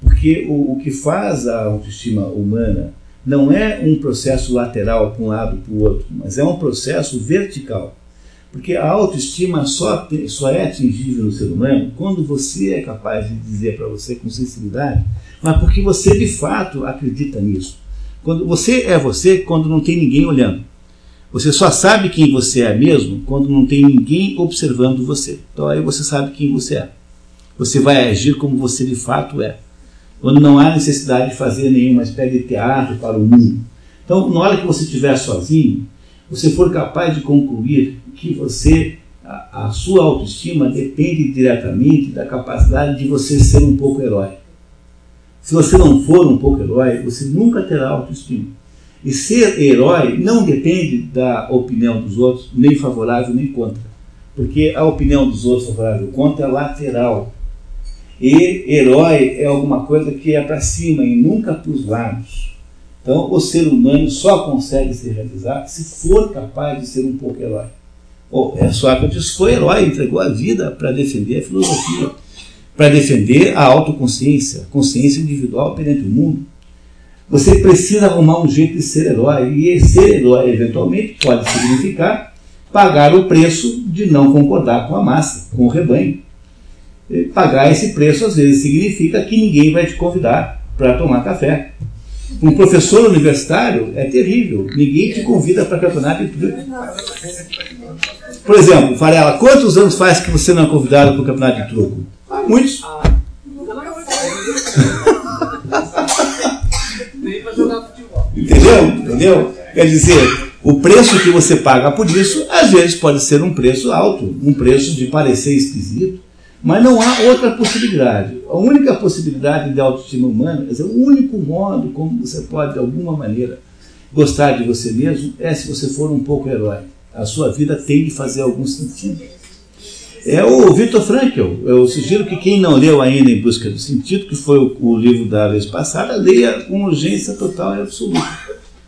Porque o, o que faz a autoestima humana não é um processo lateral para um lado para o outro, mas é um processo vertical. Porque a autoestima só, só é atingível no ser humano quando você é capaz de dizer para você com sinceridade, mas porque você de fato acredita nisso. Quando você é você quando não tem ninguém olhando. Você só sabe quem você é mesmo quando não tem ninguém observando você. Então aí você sabe quem você é. Você vai agir como você de fato é quando não há necessidade de fazer nenhuma espécie de teatro para o mundo. Então, na hora que você estiver sozinho, você for capaz de concluir que você, a, a sua autoestima depende diretamente da capacidade de você ser um pouco herói. Se você não for um pouco herói, você nunca terá autoestima. E ser herói não depende da opinião dos outros, nem favorável nem contra. Porque a opinião dos outros favorável ou contra é lateral. E herói é alguma coisa que é para cima e nunca para os lados. Então, o ser humano só consegue se realizar se for capaz de ser um pouco herói. Oh, é, Sócrates foi herói, entregou a vida para defender a filosofia, para defender a autoconsciência, a consciência individual perante o mundo. Você precisa arrumar um jeito de ser herói, e ser herói, eventualmente, pode significar pagar o preço de não concordar com a massa, com o rebanho pagar esse preço às vezes significa que ninguém vai te convidar para tomar café. Um professor universitário é terrível, ninguém te convida para campeonato de Por exemplo, Varela, quantos anos faz que você não é convidado para o campeonato de truco? Ah, muitos. Entendeu? Entendeu? Quer dizer, o preço que você paga por isso, às vezes pode ser um preço alto, um preço de parecer esquisito. Mas não há outra possibilidade. A única possibilidade de autoestima humana, quer dizer, o único modo como você pode, de alguma maneira, gostar de você mesmo é se você for um pouco herói. A sua vida tem de fazer algum sentido. É o Victor Frankl. Eu sugiro que quem não leu ainda Em Busca do Sentido, que foi o, o livro da vez passada, leia com urgência total e absoluta.